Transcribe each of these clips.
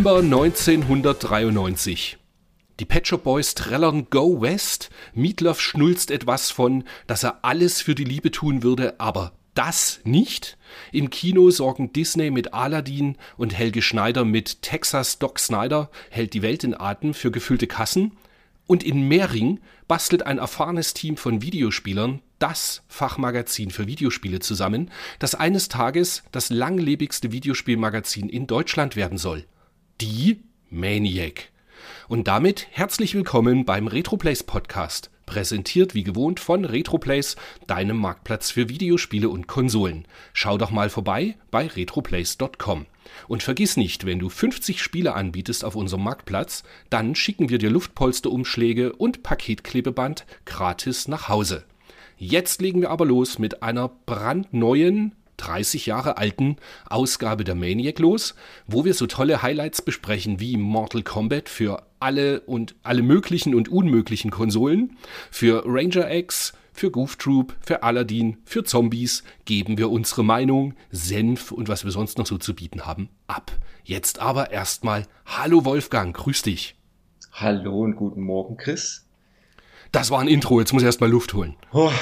November 1993. Die Pet Shop Boys trällern Go West. Meatloaf schnulzt etwas von, dass er alles für die Liebe tun würde, aber das nicht. Im Kino sorgen Disney mit Aladdin und Helge Schneider mit Texas Doc Snyder hält die Welt in Atem für gefüllte Kassen. Und in Mehring bastelt ein erfahrenes Team von Videospielern das Fachmagazin für Videospiele zusammen, das eines Tages das langlebigste Videospielmagazin in Deutschland werden soll. Die Maniac. Und damit herzlich willkommen beim Retroplays Podcast, präsentiert wie gewohnt von Retroplays, deinem Marktplatz für Videospiele und Konsolen. Schau doch mal vorbei bei retroplays.com. Und vergiss nicht, wenn du 50 Spiele anbietest auf unserem Marktplatz, dann schicken wir dir Luftpolsterumschläge und Paketklebeband gratis nach Hause. Jetzt legen wir aber los mit einer brandneuen 30 Jahre alten Ausgabe der Maniac los, wo wir so tolle Highlights besprechen wie Mortal Kombat für alle und alle möglichen und unmöglichen Konsolen, für Ranger X, für Goof Troop, für Aladdin, für Zombies geben wir unsere Meinung, Senf und was wir sonst noch so zu bieten haben ab. Jetzt aber erstmal Hallo Wolfgang, grüß dich. Hallo und guten Morgen, Chris. Das war ein Intro, jetzt muss ich erstmal Luft holen. Oh,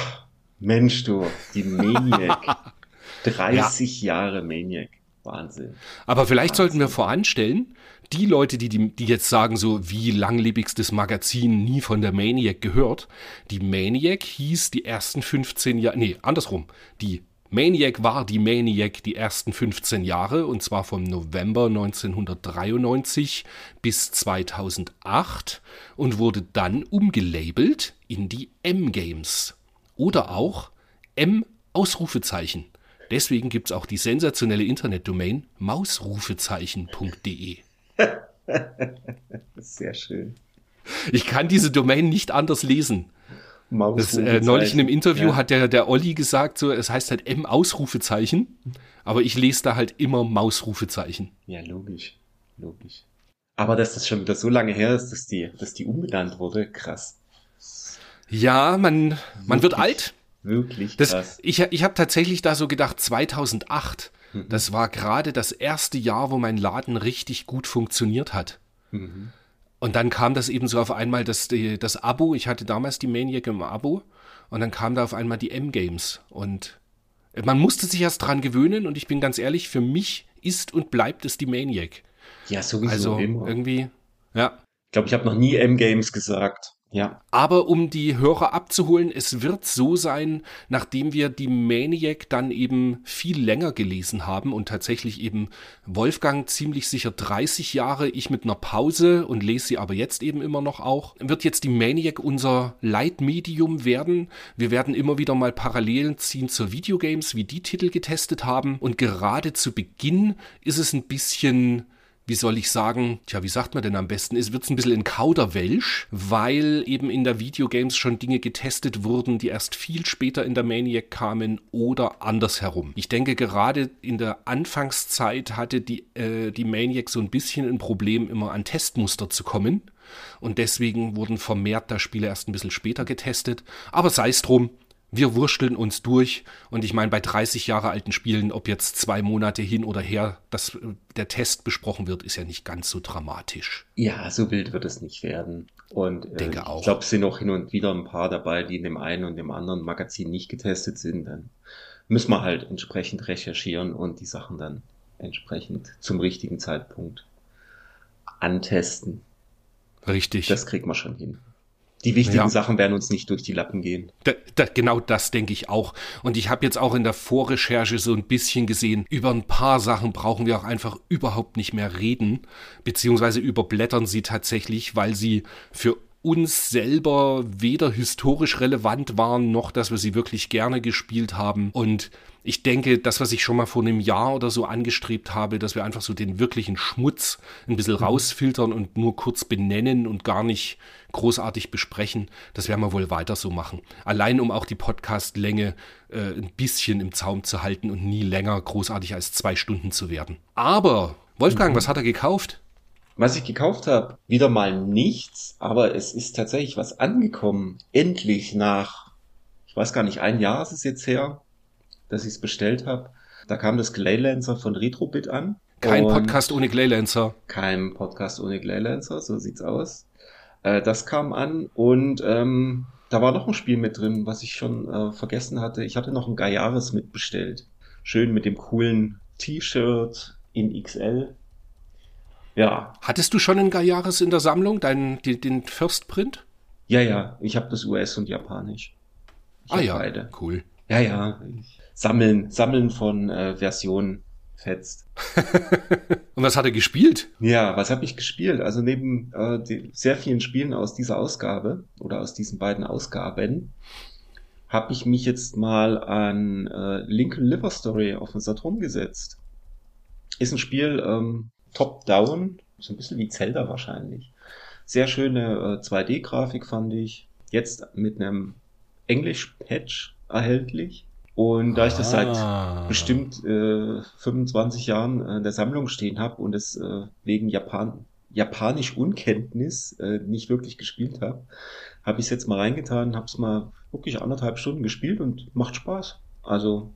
Mensch, du, die Maniac. 30 ja. Jahre Maniac. Wahnsinn. Aber vielleicht Wahnsinn. sollten wir voranstellen, die Leute, die, die, die jetzt sagen, so wie langlebigstes Magazin nie von der Maniac gehört, die Maniac hieß die ersten 15 Jahre, nee, andersrum, die Maniac war die Maniac die ersten 15 Jahre und zwar vom November 1993 bis 2008 und wurde dann umgelabelt in die M-Games oder auch M-Ausrufezeichen. Deswegen gibt es auch die sensationelle Internetdomain mausrufezeichen.de. Sehr schön. Ich kann diese Domain nicht anders lesen. Das, äh, neulich in einem Interview ja. hat der, der Olli gesagt, so, es heißt halt M-Ausrufezeichen, aber ich lese da halt immer Mausrufezeichen. Ja, logisch. Logisch. Aber dass das schon wieder so lange her ist, dass die, dass die umbenannt wurde, krass. Ja, man, man wird alt. Wirklich krass. Das, ich ich habe tatsächlich da so gedacht, 2008, mhm. das war gerade das erste Jahr, wo mein Laden richtig gut funktioniert hat. Mhm. Und dann kam das eben so auf einmal das, das Abo. Ich hatte damals die Maniac im Abo. Und dann kam da auf einmal die M-Games. Und man musste sich erst dran gewöhnen. Und ich bin ganz ehrlich, für mich ist und bleibt es die Maniac. Ja, sowieso also immer. irgendwie, ja. Ich glaube, ich habe noch nie M-Games gesagt. Ja. Aber um die Hörer abzuholen, es wird so sein, nachdem wir die Maniac dann eben viel länger gelesen haben und tatsächlich eben Wolfgang ziemlich sicher 30 Jahre, ich mit einer Pause und lese sie aber jetzt eben immer noch auch, wird jetzt die Maniac unser Leitmedium werden. Wir werden immer wieder mal Parallelen ziehen zur Videogames, wie die Titel getestet haben und gerade zu Beginn ist es ein bisschen wie soll ich sagen, tja, wie sagt man denn am besten, es wird ein bisschen in Kauderwelsch, weil eben in der Videogames schon Dinge getestet wurden, die erst viel später in der Maniac kamen oder andersherum. Ich denke, gerade in der Anfangszeit hatte die, äh, die Maniac so ein bisschen ein Problem, immer an Testmuster zu kommen. Und deswegen wurden vermehrt da Spiele erst ein bisschen später getestet. Aber sei es drum, wir wurschteln uns durch und ich meine, bei 30 Jahre alten Spielen, ob jetzt zwei Monate hin oder her, dass der Test besprochen wird, ist ja nicht ganz so dramatisch. Ja, so wild wird es nicht werden. Und äh, Denke ich glaube, es sind auch hin und wieder ein paar dabei, die in dem einen und dem anderen Magazin nicht getestet sind. Dann müssen wir halt entsprechend recherchieren und die Sachen dann entsprechend zum richtigen Zeitpunkt antesten. Richtig. Das kriegt man schon hin. Die wichtigen ja. Sachen werden uns nicht durch die Lappen gehen. Da, da, genau das denke ich auch. Und ich habe jetzt auch in der Vorrecherche so ein bisschen gesehen, über ein paar Sachen brauchen wir auch einfach überhaupt nicht mehr reden, beziehungsweise überblättern sie tatsächlich, weil sie für uns selber weder historisch relevant waren, noch dass wir sie wirklich gerne gespielt haben. Und ich denke, das, was ich schon mal vor einem Jahr oder so angestrebt habe, dass wir einfach so den wirklichen Schmutz ein bisschen mhm. rausfiltern und nur kurz benennen und gar nicht großartig besprechen, das werden wir wohl weiter so machen. Allein um auch die Podcastlänge äh, ein bisschen im Zaum zu halten und nie länger großartig als zwei Stunden zu werden. Aber, Wolfgang, mhm. was hat er gekauft? Was ich gekauft habe, wieder mal nichts, aber es ist tatsächlich was angekommen. Endlich nach ich weiß gar nicht, ein Jahr ist es jetzt her, dass ich es bestellt habe. Da kam das Glaylancer von Retrobit an. Kein Podcast ohne Glaylancer. Kein Podcast ohne Glaylancer, so sieht's aus. Äh, das kam an und ähm, da war noch ein Spiel mit drin, was ich schon äh, vergessen hatte. Ich hatte noch ein Gayaris mitbestellt. Schön mit dem coolen T-Shirt in XL. Ja. Hattest du schon ein Gayaris in der Sammlung, deinen, den, den First Print? Ja, ja. Ich habe das US und Japanisch. Ich ah ja, beide. cool. Ja, ja. Sammeln, Sammeln von äh, Versionen fetzt. und was hat er gespielt? Ja, was habe ich gespielt? Also neben äh, die, sehr vielen Spielen aus dieser Ausgabe oder aus diesen beiden Ausgaben habe ich mich jetzt mal an äh, Lincoln Liver Story auf den Saturn gesetzt. Ist ein Spiel ähm, top-down, so ein bisschen wie Zelda wahrscheinlich. Sehr schöne äh, 2D-Grafik fand ich. Jetzt mit einem Englisch-Patch erhältlich. Und da ich das seit ah. bestimmt äh, 25 Jahren äh, in der Sammlung stehen habe und es äh, wegen Japan Japanisch Unkenntnis äh, nicht wirklich gespielt habe, habe ich es jetzt mal reingetan, habe es mal wirklich anderthalb Stunden gespielt und macht Spaß. Also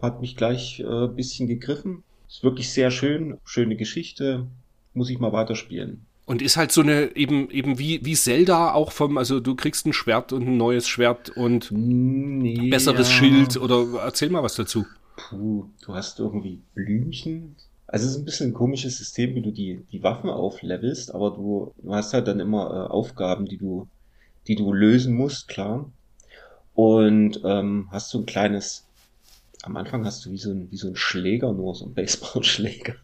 hat mich gleich äh, bisschen gegriffen. Ist wirklich sehr schön, schöne Geschichte. Muss ich mal weiterspielen. Und ist halt so eine, eben, eben wie, wie Zelda auch vom, also du kriegst ein Schwert und ein neues Schwert und nee, besseres ja. Schild oder erzähl mal was dazu. Puh, du hast irgendwie Blümchen. Also es ist ein bisschen ein komisches System, wie du die, die Waffen auflevelst, aber du, du hast halt dann immer äh, Aufgaben, die du, die du lösen musst, klar. Und ähm, hast so ein kleines, am Anfang hast du wie so ein, wie so ein Schläger, nur so ein Baseballschläger.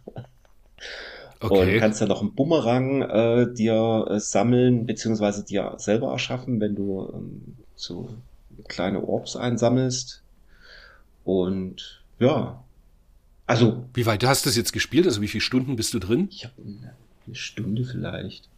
Okay. Und kannst dann noch einen Bumerang äh, dir äh, sammeln, beziehungsweise dir selber erschaffen, wenn du ähm, so kleine Orbs einsammelst. Und ja, also. Wie weit hast du das jetzt gespielt? Also wie viele Stunden bist du drin? Ich habe eine Stunde vielleicht.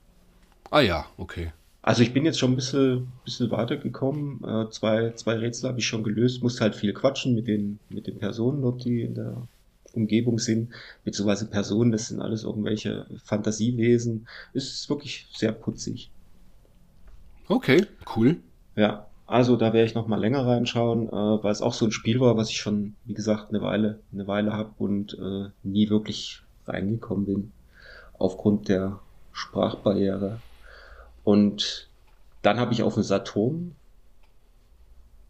Ah ja, okay. Also ich bin jetzt schon ein bisschen, bisschen weitergekommen. Äh, zwei, zwei Rätsel habe ich schon gelöst. Musste halt viel quatschen mit den, mit den Personen dort, die in der Umgebung sind, beziehungsweise Personen, das sind alles irgendwelche Fantasiewesen. Es ist wirklich sehr putzig. Okay, cool. Ja, also da werde ich noch mal länger reinschauen, äh, weil es auch so ein Spiel war, was ich schon, wie gesagt, eine Weile, eine Weile habe und äh, nie wirklich reingekommen bin aufgrund der Sprachbarriere. Und dann habe ich auf dem Saturn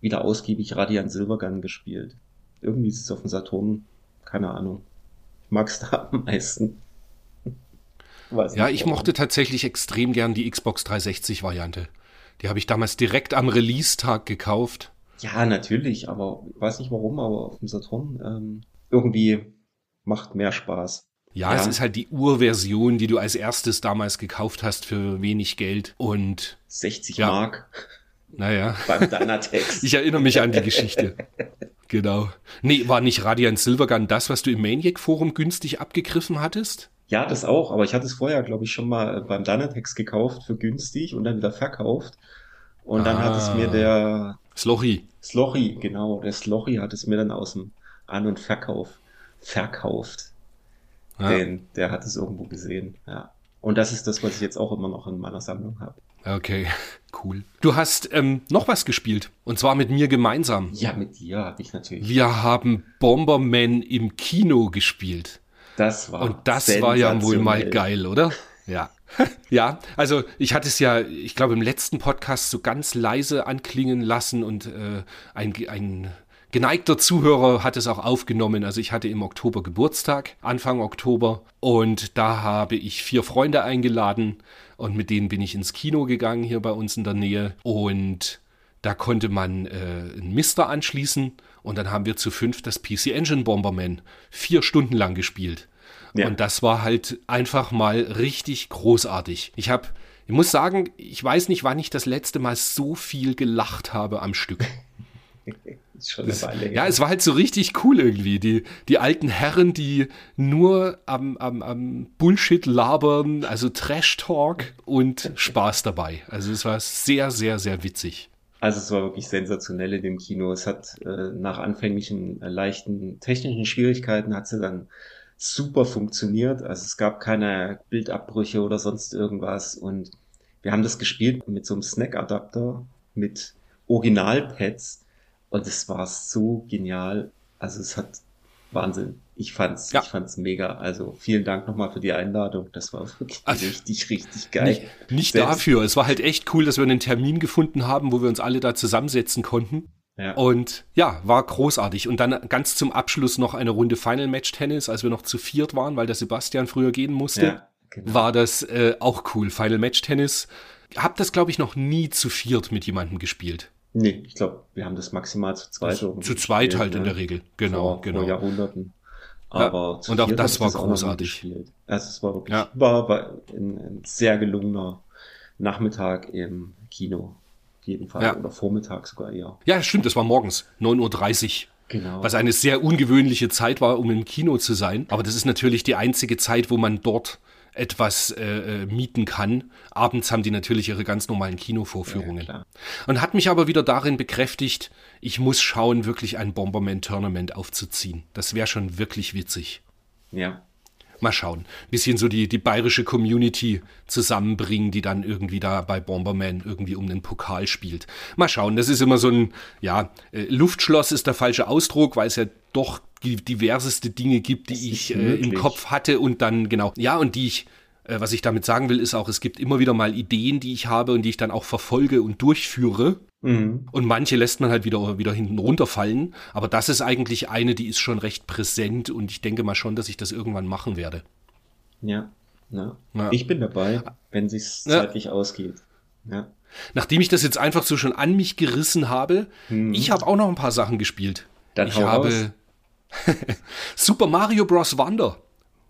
wieder ausgiebig Radiant Silvergun gespielt. Irgendwie ist es auf dem Saturn keine Ahnung. Ich mag es da am meisten. ja, ich mochte tatsächlich extrem gern die Xbox 360-Variante. Die habe ich damals direkt am Release-Tag gekauft. Ja, natürlich, aber weiß nicht warum, aber auf dem Saturn ähm, irgendwie macht mehr Spaß. Ja, ja, es ist halt die Urversion, die du als erstes damals gekauft hast für wenig Geld und 60 ja. Mark. Naja. Beim Dynatex. ich erinnere mich an die Geschichte. Genau. Nee, war nicht Radiant Silvergun das, was du im Maniac Forum günstig abgegriffen hattest? Ja, das auch, aber ich hatte es vorher, glaube ich, schon mal beim Dynatex gekauft für günstig und dann wieder verkauft. Und ah, dann hat es mir ah. der Slochy. Slochy, genau, der Slochy hat es mir dann aus dem An- und Verkauf verkauft. Ja. Den, der hat es irgendwo gesehen, ja. Und das ist das, was ich jetzt auch immer noch in meiner Sammlung habe. Okay, cool. Du hast ähm, noch was gespielt und zwar mit mir gemeinsam. Ja, mit dir habe ich natürlich. Wir haben Bomberman im Kino gespielt. Das war Und das war ja wohl mal geil, oder? Ja. ja, also ich hatte es ja, ich glaube, im letzten Podcast so ganz leise anklingen lassen und äh, ein, ein geneigter Zuhörer hat es auch aufgenommen. Also ich hatte im Oktober Geburtstag, Anfang Oktober. Und da habe ich vier Freunde eingeladen und mit denen bin ich ins Kino gegangen hier bei uns in der Nähe. Und da konnte man äh, einen Mister anschließen und dann haben wir zu fünf das PC Engine Bomberman vier Stunden lang gespielt. Ja. Und das war halt einfach mal richtig großartig. Ich habe, ich muss sagen, ich weiß nicht, wann ich das letzte Mal so viel gelacht habe am Stück. her. Ja, es war halt so richtig cool irgendwie. Die, die alten Herren, die nur am, am, am Bullshit labern, also Trash-Talk und Spaß dabei. Also es war sehr, sehr, sehr witzig. Also es war wirklich sensationell in dem Kino. Es hat äh, nach anfänglichen äh, leichten technischen Schwierigkeiten hat sie dann super funktioniert. Also es gab keine Bildabbrüche oder sonst irgendwas. Und wir haben das gespielt mit so einem Snack-Adapter mit Originalpads Und es war so genial. Also es hat Wahnsinn. Ich fand's, Ja. ich fand's mega. Also vielen Dank nochmal für die Einladung. Das war wirklich Also, richtig, richtig geil. Nicht, nicht Selbst- dafür. Es war halt echt cool, dass wir einen Termin gefunden haben, wo wir uns alle da zusammensetzen konnten. Ja. Und ja, war großartig. Und dann ganz zum Abschluss noch eine Runde Final Match Tennis, als wir noch zu viert waren, weil der Sebastian früher gehen musste. ja, genau. War das äh, auch cool. Final Match Tennis. Hab das, glaube ich, noch nie zu viert mit jemandem gespielt. Nee, ich glaube, wir haben das maximal zu zweit irgendwie Zu zweit gespielt, halt in ne? der Regel. Genau, vor, genau. vor Jahrhunderten. Ja, Aber zu und auch das war nie großartig. Also es war wirklich Ja. war, war ein, ein sehr gelungener Nachmittag im Kino. Auf jeden Fall. Ja. Oder Vormittag sogar eher. Ja, stimmt, das war morgens, 9.30 Uhr. Genau. Was eine sehr ungewöhnliche Zeit war, um im Kino zu sein. Aber das ist natürlich die einzige Zeit, wo man dort etwas äh, äh, mieten kann. Abends haben die natürlich ihre ganz normalen Kinovorführungen. Ja. Und hat mich aber wieder darin bekräftigt, ich muss schauen, wirklich ein Bomberman-Tournament aufzuziehen. Das wäre schon wirklich witzig. ja. Mal schauen. Bisschen so die, die bayerische Community zusammenbringen, die dann irgendwie da bei Bomberman irgendwie um den Pokal spielt. Mal schauen. Das ist immer so ein, ja, äh, Luftschloss ist der falsche Ausdruck, weil es ja doch diverseste Dinge gibt, die ich äh, im. Kopf hatte und dann, genau, ja, und die ich, äh, was ich damit sagen will, ist auch, es gibt immer wieder mal Ideen, die ich habe und die ich dann auch verfolge und durchführe. Mhm. Und manche lässt man halt wieder, wieder hinten runterfallen. Aber das ist eigentlich eine, die ist schon recht präsent und ich denke mal schon, dass ich das irgendwann machen werde. Ja. ja. Ja. Ich bin dabei, wenn sich's Ja. zeitlich ausgeht. Ja. Nachdem ich das jetzt einfach so schon an mich gerissen habe, ich habe auch noch ein paar Sachen gespielt. Dann ich habe Super Mario Bros. Wonder.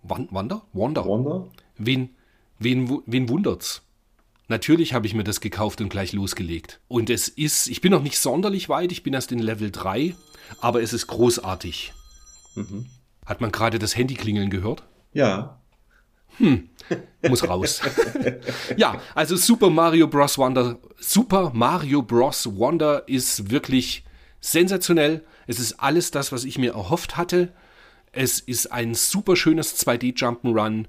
Wan- Wonder? Wonder. Wonder? Wen, wen, wen wundert's? Natürlich habe ich mir das gekauft und gleich losgelegt. Und es ist, ich bin noch nicht sonderlich weit, ich bin erst in Level 3, aber es ist großartig. Mhm. Hat man gerade das Handy klingeln gehört? Ja. Muss raus. ja, also Super Mario Bros. Wonder. Super Mario Bros. Wonder ist wirklich sensationell. Es ist alles das, was ich mir erhofft hatte. Es ist ein super schönes 2D Jump'n'Run.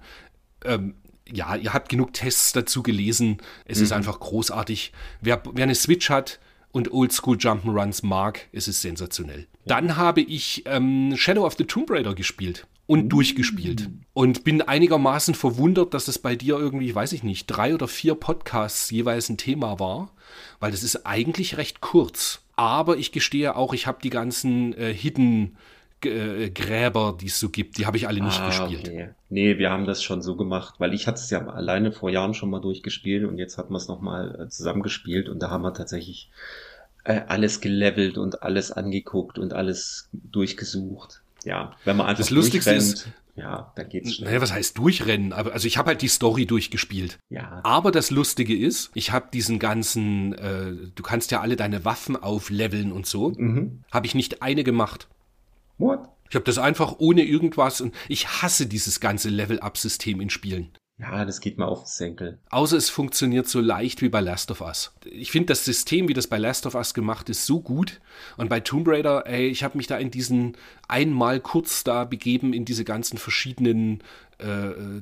Ähm, ja, ihr habt genug Tests dazu gelesen. Es ist einfach großartig. Wer, wer eine Switch hat und Oldschool Jump'n'Runs mag, es ist sensationell. Dann habe ich ähm, Shadow of the Tomb Raider gespielt und durchgespielt. Und bin einigermaßen verwundert, dass es bei dir irgendwie, weiß ich nicht, drei oder vier Podcasts jeweils ein Thema war, weil das ist eigentlich recht kurz. Aber ich gestehe auch, ich habe die ganzen äh, Hidden äh, Gräber, die es so gibt, die habe ich alle nicht Ah, gespielt. Okay. Nee, wir haben das schon so gemacht, weil ich hatte es ja alleine vor Jahren schon mal durchgespielt und jetzt hat man es nochmal äh, zusammengespielt und da haben wir tatsächlich äh, alles gelevelt und alles angeguckt und alles durchgesucht. Ja, wenn man einfach Das Lustigste durchrennt, ja, dann geht's schnell. Naja, was heißt durchrennen? Aber, also ich habe halt die Story durchgespielt. Ja, Aber das Lustige ist, ich habe diesen ganzen, äh, du kannst ja alle deine Waffen aufleveln und so, mhm. habe ich nicht eine gemacht. What? Ich habe das einfach ohne irgendwas und ich hasse dieses ganze Level-Up-System in Spielen. Ja, das geht mir auf den Senkel. Außer es funktioniert so leicht wie bei Last of Us. Ich finde das System, wie das bei Last of Us gemacht ist, so gut. Und bei Tomb Raider, ey, ich habe mich da in diesen einmal kurz da begeben, in diese ganzen verschiedenen, äh, äh,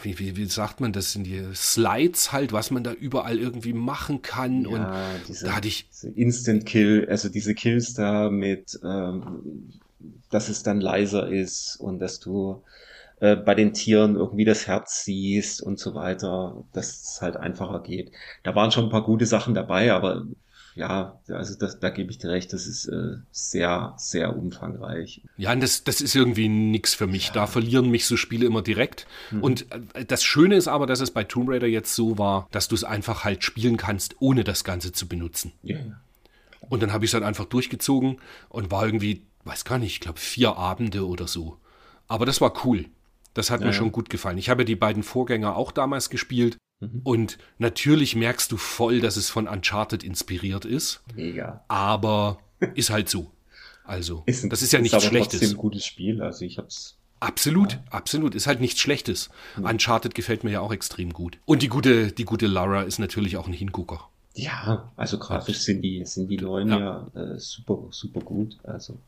wie, wie, wie sagt man das, in die Slides halt, was man da überall irgendwie machen kann. und Ja, diese, da hatte ich, Instant Kill, also diese Kills da mit, ähm, dass es dann leiser ist und dass du äh, bei den Tieren irgendwie das Herz siehst und so weiter, dass es halt einfacher geht. Da waren schon ein paar gute Sachen dabei, aber ja, also das, da gebe ich dir recht, das ist äh, sehr, sehr umfangreich. Ja, und das, das ist irgendwie nix für mich. Da verlieren mich so Spiele immer direkt. Und äh, das Schöne ist aber, dass es bei Tomb Raider jetzt so war, dass du es einfach halt spielen kannst, ohne das Ganze zu benutzen. Ja, ja. Und dann habe ich es halt einfach durchgezogen und war irgendwie, weiß gar nicht, ich glaube vier Abende oder so. Aber das war cool. Das hat Ja, mir ja. schon gut gefallen. Ich habe ja die beiden Vorgänger auch damals gespielt. Mhm. Und natürlich merkst du voll, dass es von Uncharted inspiriert ist. Mega. Aber ist halt so. Also, Ist ein- das ist ja nichts aber Schlechtes. trotzdem ein gutes Spiel, also ich hab's Absolut, absolut. Ist halt nichts Schlechtes. Uncharted gefällt mir ja auch extrem gut. Und die gute, die gute Lara ist natürlich auch ein Hingucker. Ja, also grafisch sind die, sind die neuen Ja. ja, äh, super, super gut. Also,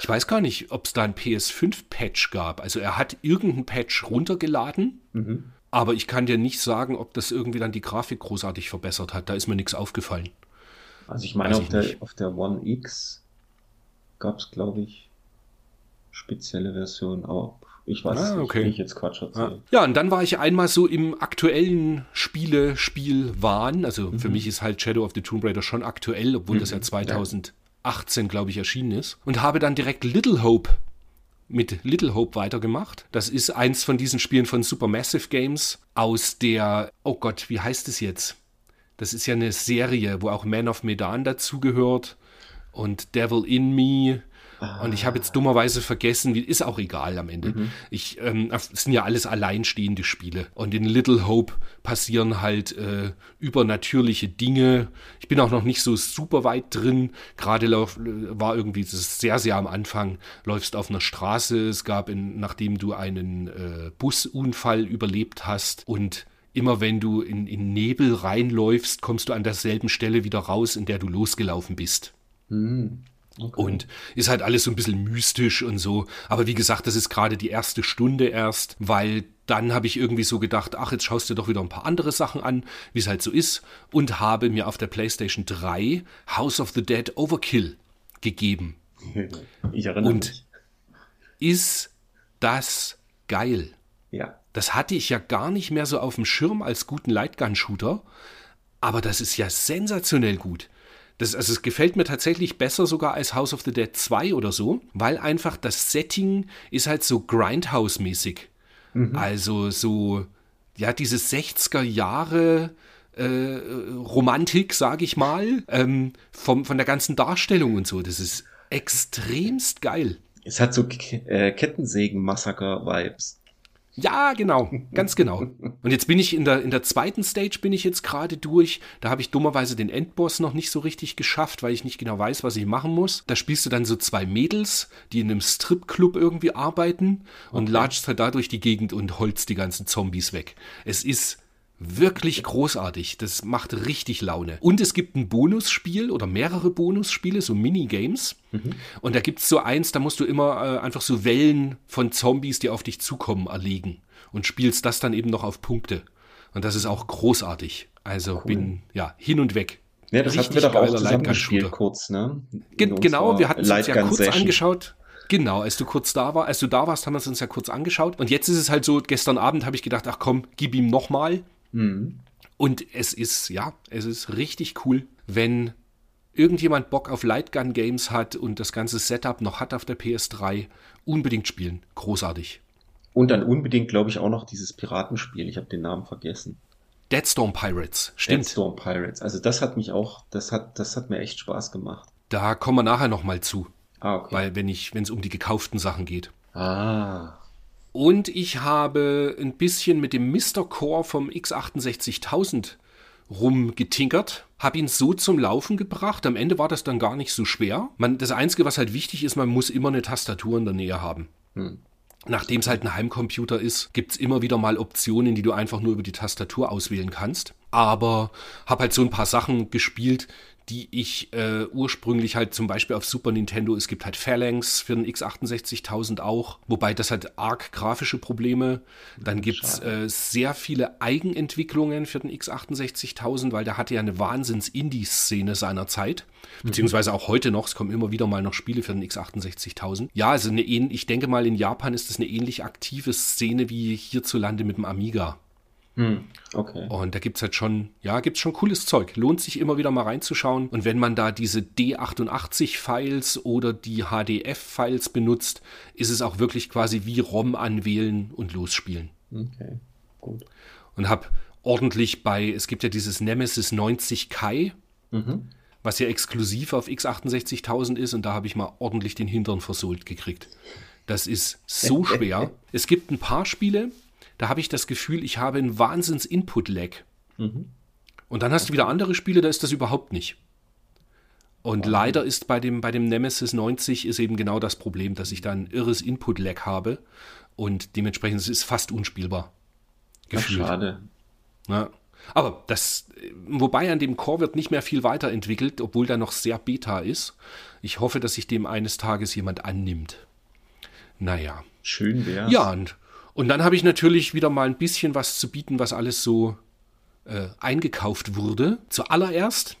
Ich weiß gar nicht, ob es da ein PS5-Patch gab. Also er hat irgendeinen Patch runtergeladen, mhm. aber ich kann dir nicht sagen, ob das irgendwie dann die Grafik großartig verbessert hat. Da ist mir nichts aufgefallen. Also ich meine, auf der, auf der One X gab es, glaube ich, spezielle Versionen, aber ich weiß ah, okay. nicht, ich jetzt Quatsch erzähle. Ja. ja, und dann war ich einmal so im aktuellen Spiele-Spiel-Wahn. Also mhm. für mich ist halt Shadow of the Tomb Raider schon aktuell, obwohl mhm. das ja 2018, glaube ich, erschienen ist. Und habe dann direkt Little Hope mit Little Hope weitergemacht. Das ist eins von diesen Spielen von Supermassive Games aus der, oh Gott, wie heißt es jetzt? Das ist ja eine Serie, wo auch Man of Medan dazugehört und Devil in Me und ich habe jetzt dummerweise vergessen, wie, ist auch egal am Ende. Mhm. Ich, ähm, es sind ja alles alleinstehende Spiele. Und in Little Hope passieren halt äh, übernatürliche Dinge. Ich bin auch noch nicht so super weit drin. Gerade war irgendwie, das ist sehr, sehr am Anfang, läufst auf einer Straße. Es gab, in, nachdem du einen äh, Busunfall überlebt hast und immer wenn du in, in Nebel reinläufst, kommst du an derselben Stelle wieder raus, in der du losgelaufen bist. Mhm. Okay. Und ist halt alles so ein bisschen mystisch und so. Aber wie gesagt, das ist gerade die erste Stunde erst, weil dann habe ich irgendwie so gedacht, ach, jetzt schaust du doch wieder ein paar andere Sachen an, wie es halt so ist. Und habe mir auf der PlayStation 3 House of the Dead Overkill gegeben. Ich erinnere und mich. Ist das geil? Ja. Das hatte ich ja gar nicht mehr so auf dem Schirm als guten Lightgun-Shooter. Aber das ist ja sensationell gut. Das, also es gefällt mir tatsächlich besser sogar als House of the Dead 2 oder so, weil einfach das Setting ist halt so Grindhouse-mäßig. Mhm. Also so, ja, diese 60er Jahre äh, Romantik, sage ich mal, ähm, vom, von der ganzen Darstellung und so. Das ist extremst geil. Es hat so äh, Kettensägen-Massaker-Vibes. Ja, genau, ganz genau. Und jetzt bin ich in der, in der zweiten Stage bin ich jetzt gerade durch. Da habe ich dummerweise den Endboss noch nicht so richtig geschafft, weil ich nicht genau weiß, was ich machen muss. Da spielst du dann so zwei Mädels, die in einem Stripclub irgendwie arbeiten und okay. latschst halt da durch die Gegend und holst die ganzen Zombies weg. Es ist wirklich großartig. Das macht richtig Laune. Und es gibt ein Bonusspiel oder mehrere Bonusspiele, so Minigames. Mhm. Und da gibt es so eins, da musst du immer äh, einfach so Wellen von Zombies, die auf dich zukommen, erlegen. Und spielst das dann eben noch auf Punkte. Und das ist auch großartig. Also cool. bin ja hin und weg. Ja, das Richtig hatten wir doch auch zusammengespielt kurz, ne? Ge genau, wir hatten es uns ja kurz Session. angeschaut. Genau, als du kurz da war, als du da warst, haben wir es uns ja kurz angeschaut. Und jetzt ist es halt so, gestern Abend habe ich gedacht, ach komm, gib ihm nochmal. Mhm. Und es ist, ja, es ist richtig cool, wenn irgendjemand Bock auf Lightgun Games hat und das ganze Setup noch hat auf der PS3, unbedingt spielen. Großartig. Und dann unbedingt, glaube ich, auch noch dieses Piratenspiel. Ich habe den Namen vergessen. Deadstorm Pirates, stimmt. Deadstorm Pirates. Also das hat mich auch, das hat, das hat mir echt Spaß gemacht. Da kommen wir nachher nochmal zu. Ah, okay. Weil wenn ich, wenn es um die gekauften Sachen geht. Ah. Und ich habe ein bisschen mit dem Mr. Core vom X68000 rumgetinkert, habe ihn so zum Laufen gebracht. Am Ende war das dann gar nicht so schwer. Man, das Einzige, was halt wichtig ist, man muss immer eine Tastatur in der Nähe haben. Hm. Nachdem es halt ein Heimcomputer ist, gibt es immer wieder mal Optionen, die du einfach nur über die Tastatur auswählen kannst. Aber habe halt so ein paar Sachen gespielt, die ich äh, ursprünglich halt zum Beispiel auf Super Nintendo, es gibt halt Phalanx für den X68000 auch, wobei das hat arg grafische Probleme. Dann gibt es äh, sehr viele Eigenentwicklungen für den X68000, weil der hatte ja eine Wahnsinns-Indie-Szene seiner Zeit, mhm. beziehungsweise auch heute noch, es kommen immer wieder mal noch Spiele für den X68000. Ja, also eine, ich denke mal, in Japan ist das eine ähnlich aktive Szene wie hierzulande mit dem Amiga. Hm, okay. Und da gibt es halt schon, ja, gibt es schon cooles Zeug. Lohnt sich immer wieder mal reinzuschauen. Und wenn man da diese D88-Files oder die HDF-Files benutzt, ist es auch wirklich quasi wie ROM anwählen und losspielen. Okay, gut. Und habe ordentlich bei, es gibt ja dieses Nemesis 90 Kai, mhm. was ja exklusiv auf X68000 ist. Und da habe ich mal ordentlich den Hintern versohlt gekriegt. Das ist so schwer. es gibt ein paar Spiele, da habe ich das Gefühl, ich habe einen Wahnsinns-Input-Lag. Mhm. Und dann hast du wieder andere Spiele, da ist das überhaupt nicht. Und oh. leider ist bei dem, bei dem Nemesis 90 ist eben genau das Problem, dass ich da ein irres Input-Lag habe und dementsprechend ist es fast unspielbar. Gefühlt. Ach, schade. Ja. Aber das, wobei an dem Core wird nicht mehr viel weiterentwickelt, obwohl der noch sehr beta ist. Ich hoffe, dass sich dem eines Tages jemand annimmt. Naja. Schön wär's. Ja, und und dann habe ich natürlich wieder mal ein bisschen was zu bieten, was alles so äh, eingekauft wurde. Zuallererst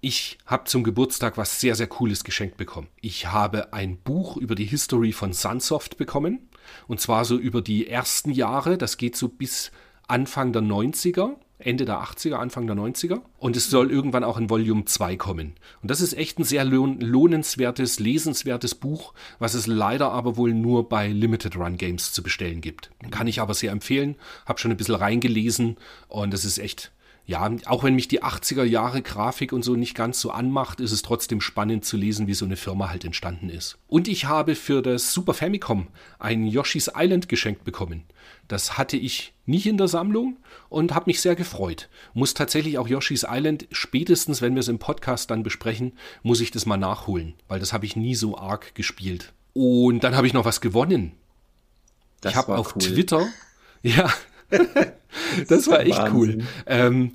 Ich habe zum Geburtstag was sehr, sehr Cooles geschenkt bekommen. Ich habe ein Buch über die History von Sunsoft bekommen. Und zwar so über die ersten Jahre. Das geht so bis Anfang der 90er. Ende der 80er, Anfang der 90er. Und es soll irgendwann auch in Volume 2 kommen. Und das ist echt ein sehr lohn lohnenswertes, lesenswertes Buch, was es leider aber wohl nur bei Limited Run Games zu bestellen gibt. Kann ich aber sehr empfehlen. Hab schon ein bisschen reingelesen und es ist echt ja, auch wenn mich die 80er Jahre Grafik und so nicht ganz so anmacht, ist es trotzdem spannend zu lesen, wie so eine Firma halt entstanden ist. Und ich habe für das Super Famicom ein Yoshi's Island geschenkt bekommen. Das hatte ich nicht in der Sammlung und habe mich sehr gefreut. Muss tatsächlich auch Yoshi's Island, spätestens wenn wir es im Podcast dann besprechen, muss ich das mal nachholen, weil das habe ich nie so arg gespielt. Und dann habe ich noch was gewonnen. Das ich habe auf cool. Twitter, ja, das war echt Wahnsinn. cool. Ähm,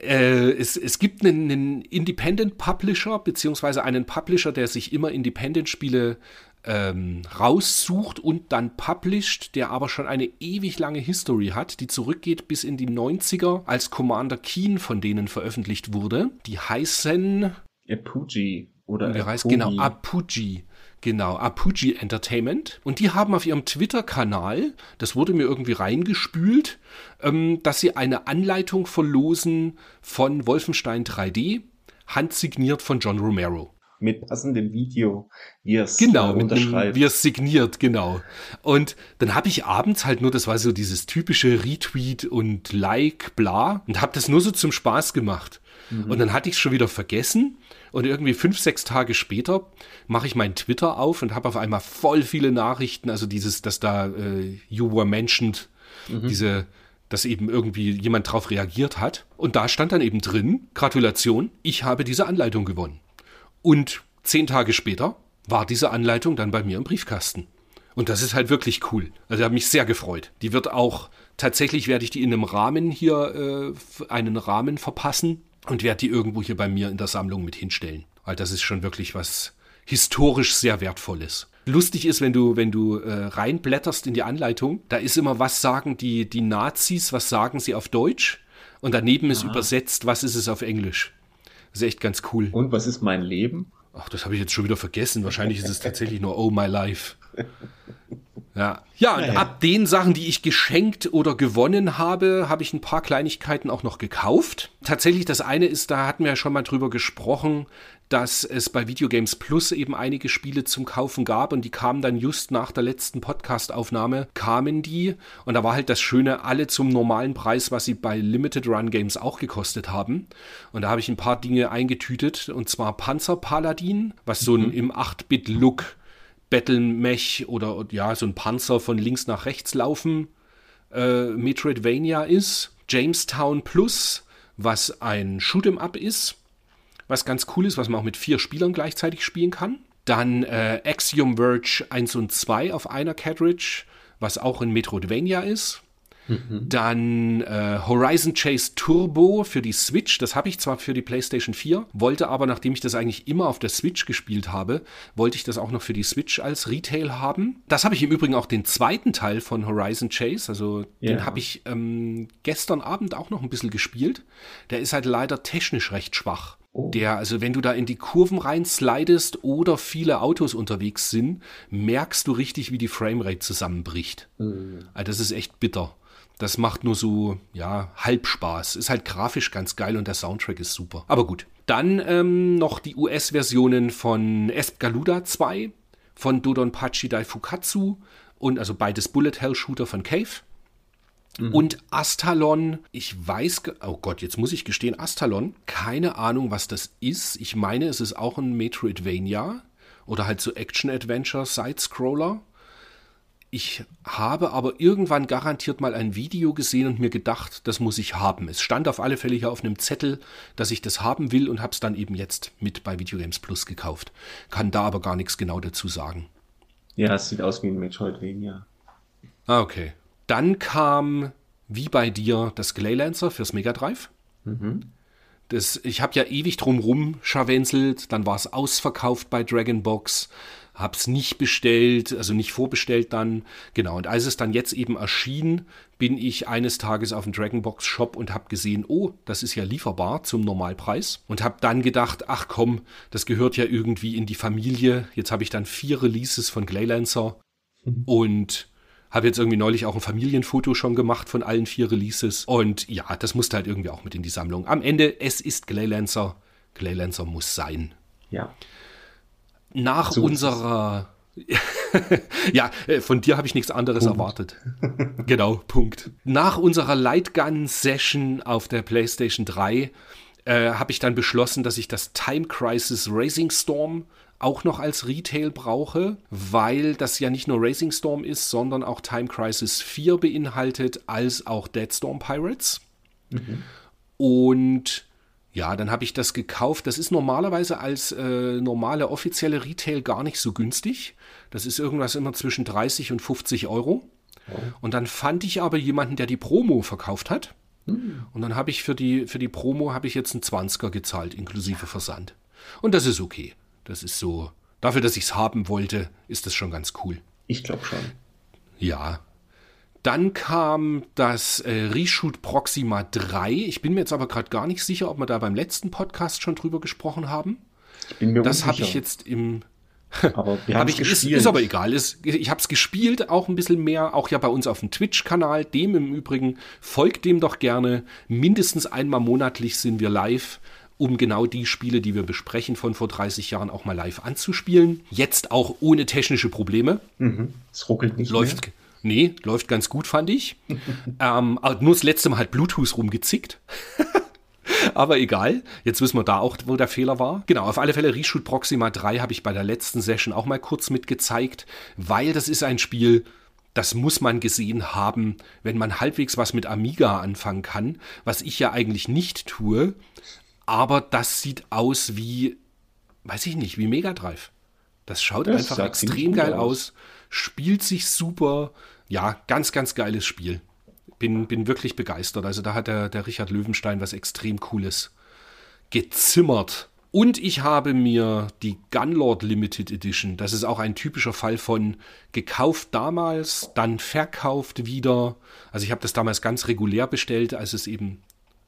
äh, es, es gibt einen, einen Independent Publisher, beziehungsweise einen Publisher, der sich immer Independent-Spiele ähm, raussucht und dann published, der aber schon eine ewig lange History hat, die zurückgeht bis in die 90er, als Commander Keen von denen veröffentlicht wurde. Die heißen Apuji oder Wie heißt genau Apuji. Genau, Apuji Entertainment. Und die haben auf ihrem Twitter-Kanal, das wurde mir irgendwie reingespült, ähm, dass sie eine Anleitung verlosen von Wolfenstein 3D, handsigniert von John Romero mit passendem Video, wie es genau, äh, unterschreibt. wie es signiert, genau. Und dann habe ich abends halt nur, das war so dieses typische Retweet und Like, bla, und habe das nur so zum Spaß gemacht. Mhm. Und dann hatte ich es schon wieder vergessen und irgendwie fünf, sechs Tage später mache ich meinen Twitter auf und habe auf einmal voll viele Nachrichten, also dieses, dass da äh, You were mentioned, mhm. diese, dass eben irgendwie jemand drauf reagiert hat. Und da stand dann eben drin, Gratulation, ich habe diese Anleitung gewonnen. Und zehn Tage später war diese Anleitung dann bei mir im Briefkasten. Und das ist halt wirklich cool. Also, ich habe mich sehr gefreut. Die wird auch, tatsächlich werde ich die in einem Rahmen hier, äh, einen Rahmen verpassen und werde die irgendwo hier bei mir in der Sammlung mit hinstellen. Weil das ist schon wirklich was historisch sehr Wertvolles. Lustig ist, wenn du, wenn du äh, reinblätterst in die Anleitung, da ist immer, was sagen die, die Nazis, was sagen sie auf Deutsch und daneben ist übersetzt, was ist es auf Englisch. Das ist echt ganz cool. Und was ist mein Leben? Ach, das habe ich jetzt schon wieder vergessen. Wahrscheinlich ist es tatsächlich nur Oh My Life. Ja, ja und naja. ab den Sachen, die ich geschenkt oder gewonnen habe, habe ich ein paar Kleinigkeiten auch noch gekauft. Tatsächlich, das eine ist, da hatten wir ja schon mal drüber gesprochen, dass es bei Videogames Plus eben einige Spiele zum Kaufen gab und die kamen dann just nach der letzten Podcast-Aufnahme, kamen die und da war halt das Schöne, alle zum normalen Preis, was sie bei Limited Run Games auch gekostet haben. Und da habe ich ein paar Dinge eingetütet und zwar Panzer Paladin, was so ein mhm. im 8-Bit-Look Battle-Mech oder ja, so ein Panzer von links nach rechts laufen äh, Metroidvania ist. Jamestown Plus, was ein Shoot'em Up ist, was ganz cool ist, was man auch mit vier Spielern gleichzeitig spielen kann. Dann äh, Axiom Verge 1 und 2 auf einer Cartridge, was auch ein Metroidvania ist. Mhm. Dann äh, Horizon Chase Turbo für die Switch. Das habe ich zwar für die PlayStation 4, wollte aber, nachdem ich das eigentlich immer auf der Switch gespielt habe, wollte ich das auch noch für die Switch als Retail haben. Das habe ich im Übrigen auch den zweiten Teil von Horizon Chase. Also ja. den habe ich ähm, gestern Abend auch noch ein bisschen gespielt. Der ist halt leider technisch recht schwach. Oh. Der, also wenn du da in die Kurven rein slidest oder viele Autos unterwegs sind, merkst du richtig, wie die Framerate zusammenbricht. Mhm. Also das ist echt bitter. Das macht nur so, ja, Halbspaß. Ist halt grafisch ganz geil und der Soundtrack ist super. Aber gut. Dann ähm, noch die US-Versionen von Esp 2, von Dodonpachi Daifukatsu und also beides Bullet Hell Shooter von Cave. Mhm. Und Astalon, ich weiß, oh Gott, jetzt muss ich gestehen, Astalon, keine Ahnung, was das ist. Ich meine, es ist auch ein Metroidvania oder halt so Action-Adventure, Side-Scroller. Ich habe aber irgendwann garantiert mal ein Video gesehen und mir gedacht, das muss ich haben. Es stand auf alle Fälle hier auf einem Zettel, dass ich das haben will und habe es dann eben jetzt mit bei Videogames Plus gekauft. Kann da aber gar nichts genau dazu sagen. Ja, es sieht aus wie ein Metroidvania. Ah, okay. Dann kam, wie bei dir, das Glaylancer fürs Mega Drive. Mhm. Das, ich habe ja ewig drumrum scharwenzelt, dann war es ausverkauft bei Dragon Box hab's nicht bestellt, also nicht vorbestellt dann. Genau, und als es dann jetzt eben erschien, bin ich eines Tages auf dem Dragonbox Shop und habe gesehen, oh, das ist ja lieferbar zum Normalpreis und habe dann gedacht, ach komm, das gehört ja irgendwie in die Familie. Jetzt habe ich dann vier Releases von Glaylancer mhm. und habe jetzt irgendwie neulich auch ein Familienfoto schon gemacht von allen vier Releases und ja, das musste halt irgendwie auch mit in die Sammlung. Am Ende, es ist Glaylancer. Glaylancer muss sein. Ja. Nach so unserer ja, äh, von dir habe ich nichts anderes Punkt. erwartet. genau, Punkt. Nach unserer Lightgun-Session auf der PlayStation 3 äh, habe ich dann beschlossen, dass ich das Time Crisis Racing Storm auch noch als Retail brauche, weil das ja nicht nur Racing Storm ist, sondern auch Time Crisis 4 beinhaltet, als auch Dead Storm Pirates. Mhm. Und ja, dann habe ich das gekauft. Das ist normalerweise als äh, normale offizielle Retail gar nicht so günstig. Das ist irgendwas immer zwischen 30 und 50 Euro. Oh. Und dann fand ich aber jemanden, der die Promo verkauft hat. Hm. Und dann habe ich für die, für die Promo habe ich jetzt einen 20er gezahlt, inklusive Versand. Und das ist okay. Das ist so, dafür, dass ich es haben wollte, ist das schon ganz cool. Ich glaube schon. Ja, dann kam das äh, Reshoot Proxima 3. Ich bin mir jetzt aber gerade gar nicht sicher, ob wir da beim letzten Podcast schon drüber gesprochen haben. Ich bin mir Das habe ich jetzt im. Aber wir haben gespielt. Ist, ist, aber egal. Ist, ich habe es gespielt, auch ein bisschen mehr, auch ja bei uns auf dem Twitch-Kanal. Dem im Übrigen, folgt dem doch gerne. Mindestens einmal monatlich sind wir live um genau die Spiele, die wir besprechen von vor 30 Jahren, auch mal live anzuspielen. Jetzt auch ohne technische Probleme. Mhm. Es ruckelt nicht Läuft, mehr. Nee, läuft ganz gut, fand ich. ähm, nur das letzte Mal hat Bluetooth rumgezickt. Aber egal, jetzt wissen wir da auch, wo der Fehler war. Genau, auf alle Fälle Reshoot Proxima 3 habe ich bei der letzten Session auch mal kurz mitgezeigt, weil das ist ein Spiel, das muss man gesehen haben, wenn man halbwegs was mit Amiga anfangen kann, was ich ja eigentlich nicht tue. Aber das sieht aus wie, weiß ich nicht, wie Mega Drive. Das schaut das einfach extrem geil aus. aus, spielt sich super, ja, ganz, ganz geiles Spiel. Bin, bin wirklich begeistert. Also da hat der, der Richard Löwenstein was extrem Cooles gezimmert. Und ich habe mir die Gunlord Limited Edition, das ist auch ein typischer Fall von gekauft damals, dann verkauft wieder. Also ich habe das damals ganz regulär bestellt, als es eben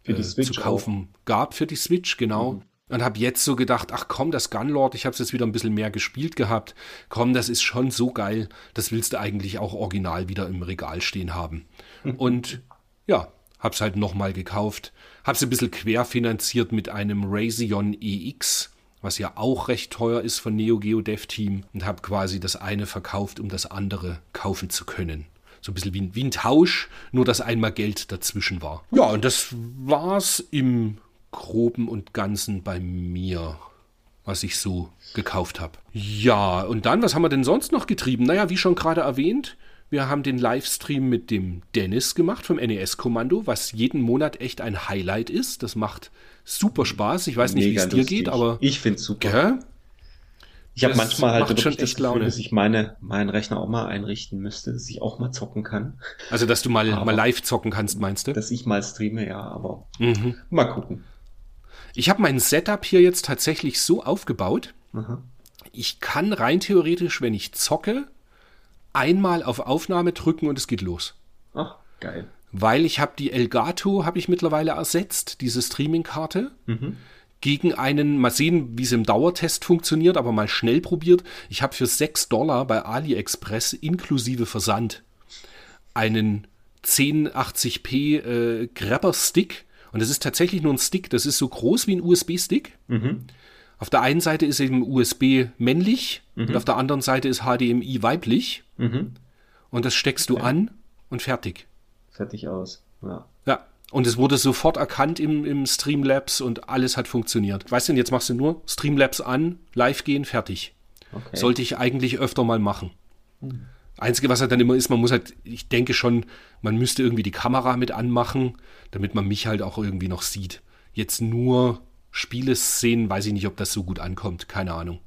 äh, zu kaufen auch. gab für die Switch, genau. Mhm. Und habe jetzt so gedacht, ach komm, das Gunlord, ich habe es jetzt wieder ein bisschen mehr gespielt gehabt. Komm, das ist schon so geil, das willst du eigentlich auch original wieder im Regal stehen haben. Und ja, hab's halt nochmal gekauft. Hab's ein bisschen querfinanziert mit einem Radeon EX, was ja auch recht teuer ist von Neo Geo Dev Team. Und habe quasi das eine verkauft, um das andere kaufen zu können. So ein bisschen wie, wie ein Tausch, nur dass einmal Geld dazwischen war. Ja, und das war's im Groben und Ganzen bei mir, was ich so gekauft habe. Ja, und dann, was haben wir denn sonst noch getrieben? Naja, wie schon gerade erwähnt, wir haben den Livestream mit dem Dennis gemacht vom NES-Kommando, was jeden Monat echt ein Highlight ist. Das macht super Spaß. Ich weiß nicht, wie es dir geht, aber. Ich finde es super. Gell? Ich habe manchmal halt wirklich schon das Gefühl, dass ich meine, meinen Rechner auch mal einrichten müsste, dass ich auch mal zocken kann. Also, dass du mal, mal live zocken kannst, meinst du? Dass ich mal streame, ja, aber mhm. mal gucken. Ich habe mein Setup hier jetzt tatsächlich so aufgebaut. Aha. Ich kann rein theoretisch, wenn ich zocke, einmal auf Aufnahme drücken und es geht los. Ach, geil. Weil ich habe die Elgato habe ich mittlerweile ersetzt, diese Streaming-Karte. Mhm. Gegen einen, mal sehen, wie es im Dauertest funktioniert, aber mal schnell probiert. Ich habe für 6 Dollar bei AliExpress inklusive Versand einen 1080p äh, Grabber-Stick und das ist tatsächlich nur ein Stick, das ist so groß wie ein USB-Stick. Mhm. Auf der einen Seite ist eben USB männlich mhm. und auf der anderen Seite ist HDMI weiblich. Mhm. Und das steckst du an und fertig. Fertig aus, ja. Ja, und es wurde sofort erkannt im, im Streamlabs und alles hat funktioniert. Weißt du, jetzt machst du nur Streamlabs an, live gehen, fertig. Okay. Sollte ich eigentlich öfter mal machen. Mhm. Einzige, was halt dann immer ist, man muss halt, ich denke schon, man müsste irgendwie die Kamera mit anmachen, damit man mich halt auch irgendwie noch sieht. Jetzt nur Spieleszenen, weiß ich nicht, ob das so gut ankommt, keine Ahnung.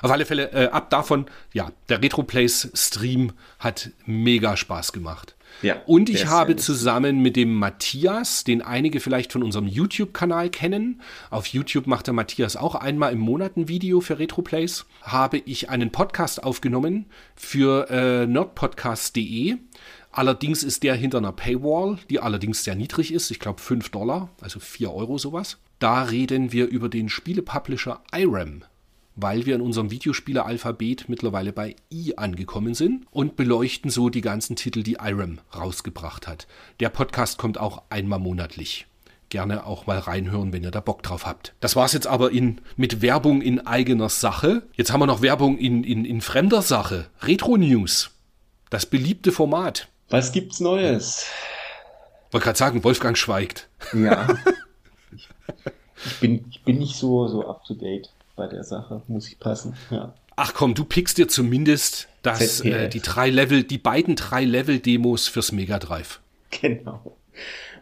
Auf alle Fälle, äh, ab davon, ja, der Retroplays Stream hat mega Spaß gemacht. Ja, und ich habe zusammen mit dem Matthias, den einige vielleicht von unserem YouTube-Kanal kennen, auf YouTube macht der Matthias auch einmal im Monat ein Video für Retroplays, habe ich einen Podcast aufgenommen für äh, nerdpodcast.de. Allerdings ist der hinter einer Paywall, die allerdings sehr niedrig ist, ich glaube 5 Dollar, also 4 Euro sowas. Da reden wir über den Spielepublisher IRAM weil wir in unserem Videospieler-Alphabet mittlerweile bei I angekommen sind und beleuchten so die ganzen Titel, die IRAM rausgebracht hat. Der Podcast kommt auch einmal monatlich. Gerne auch mal reinhören, wenn ihr da Bock drauf habt. Das war's jetzt aber in, mit Werbung in eigener Sache. Jetzt haben wir noch Werbung in, in, in fremder Sache. Retro News. Das beliebte Format. Was gibt's Neues? Wollte gerade sagen, Wolfgang schweigt. Ja. ich, ich, bin, ich bin nicht so, so up to date bei der Sache, muss ich passen. Ja. Ach komm, du pickst dir zumindest das, äh, die drei Level, die beiden drei Level Demos fürs Mega Drive. Genau.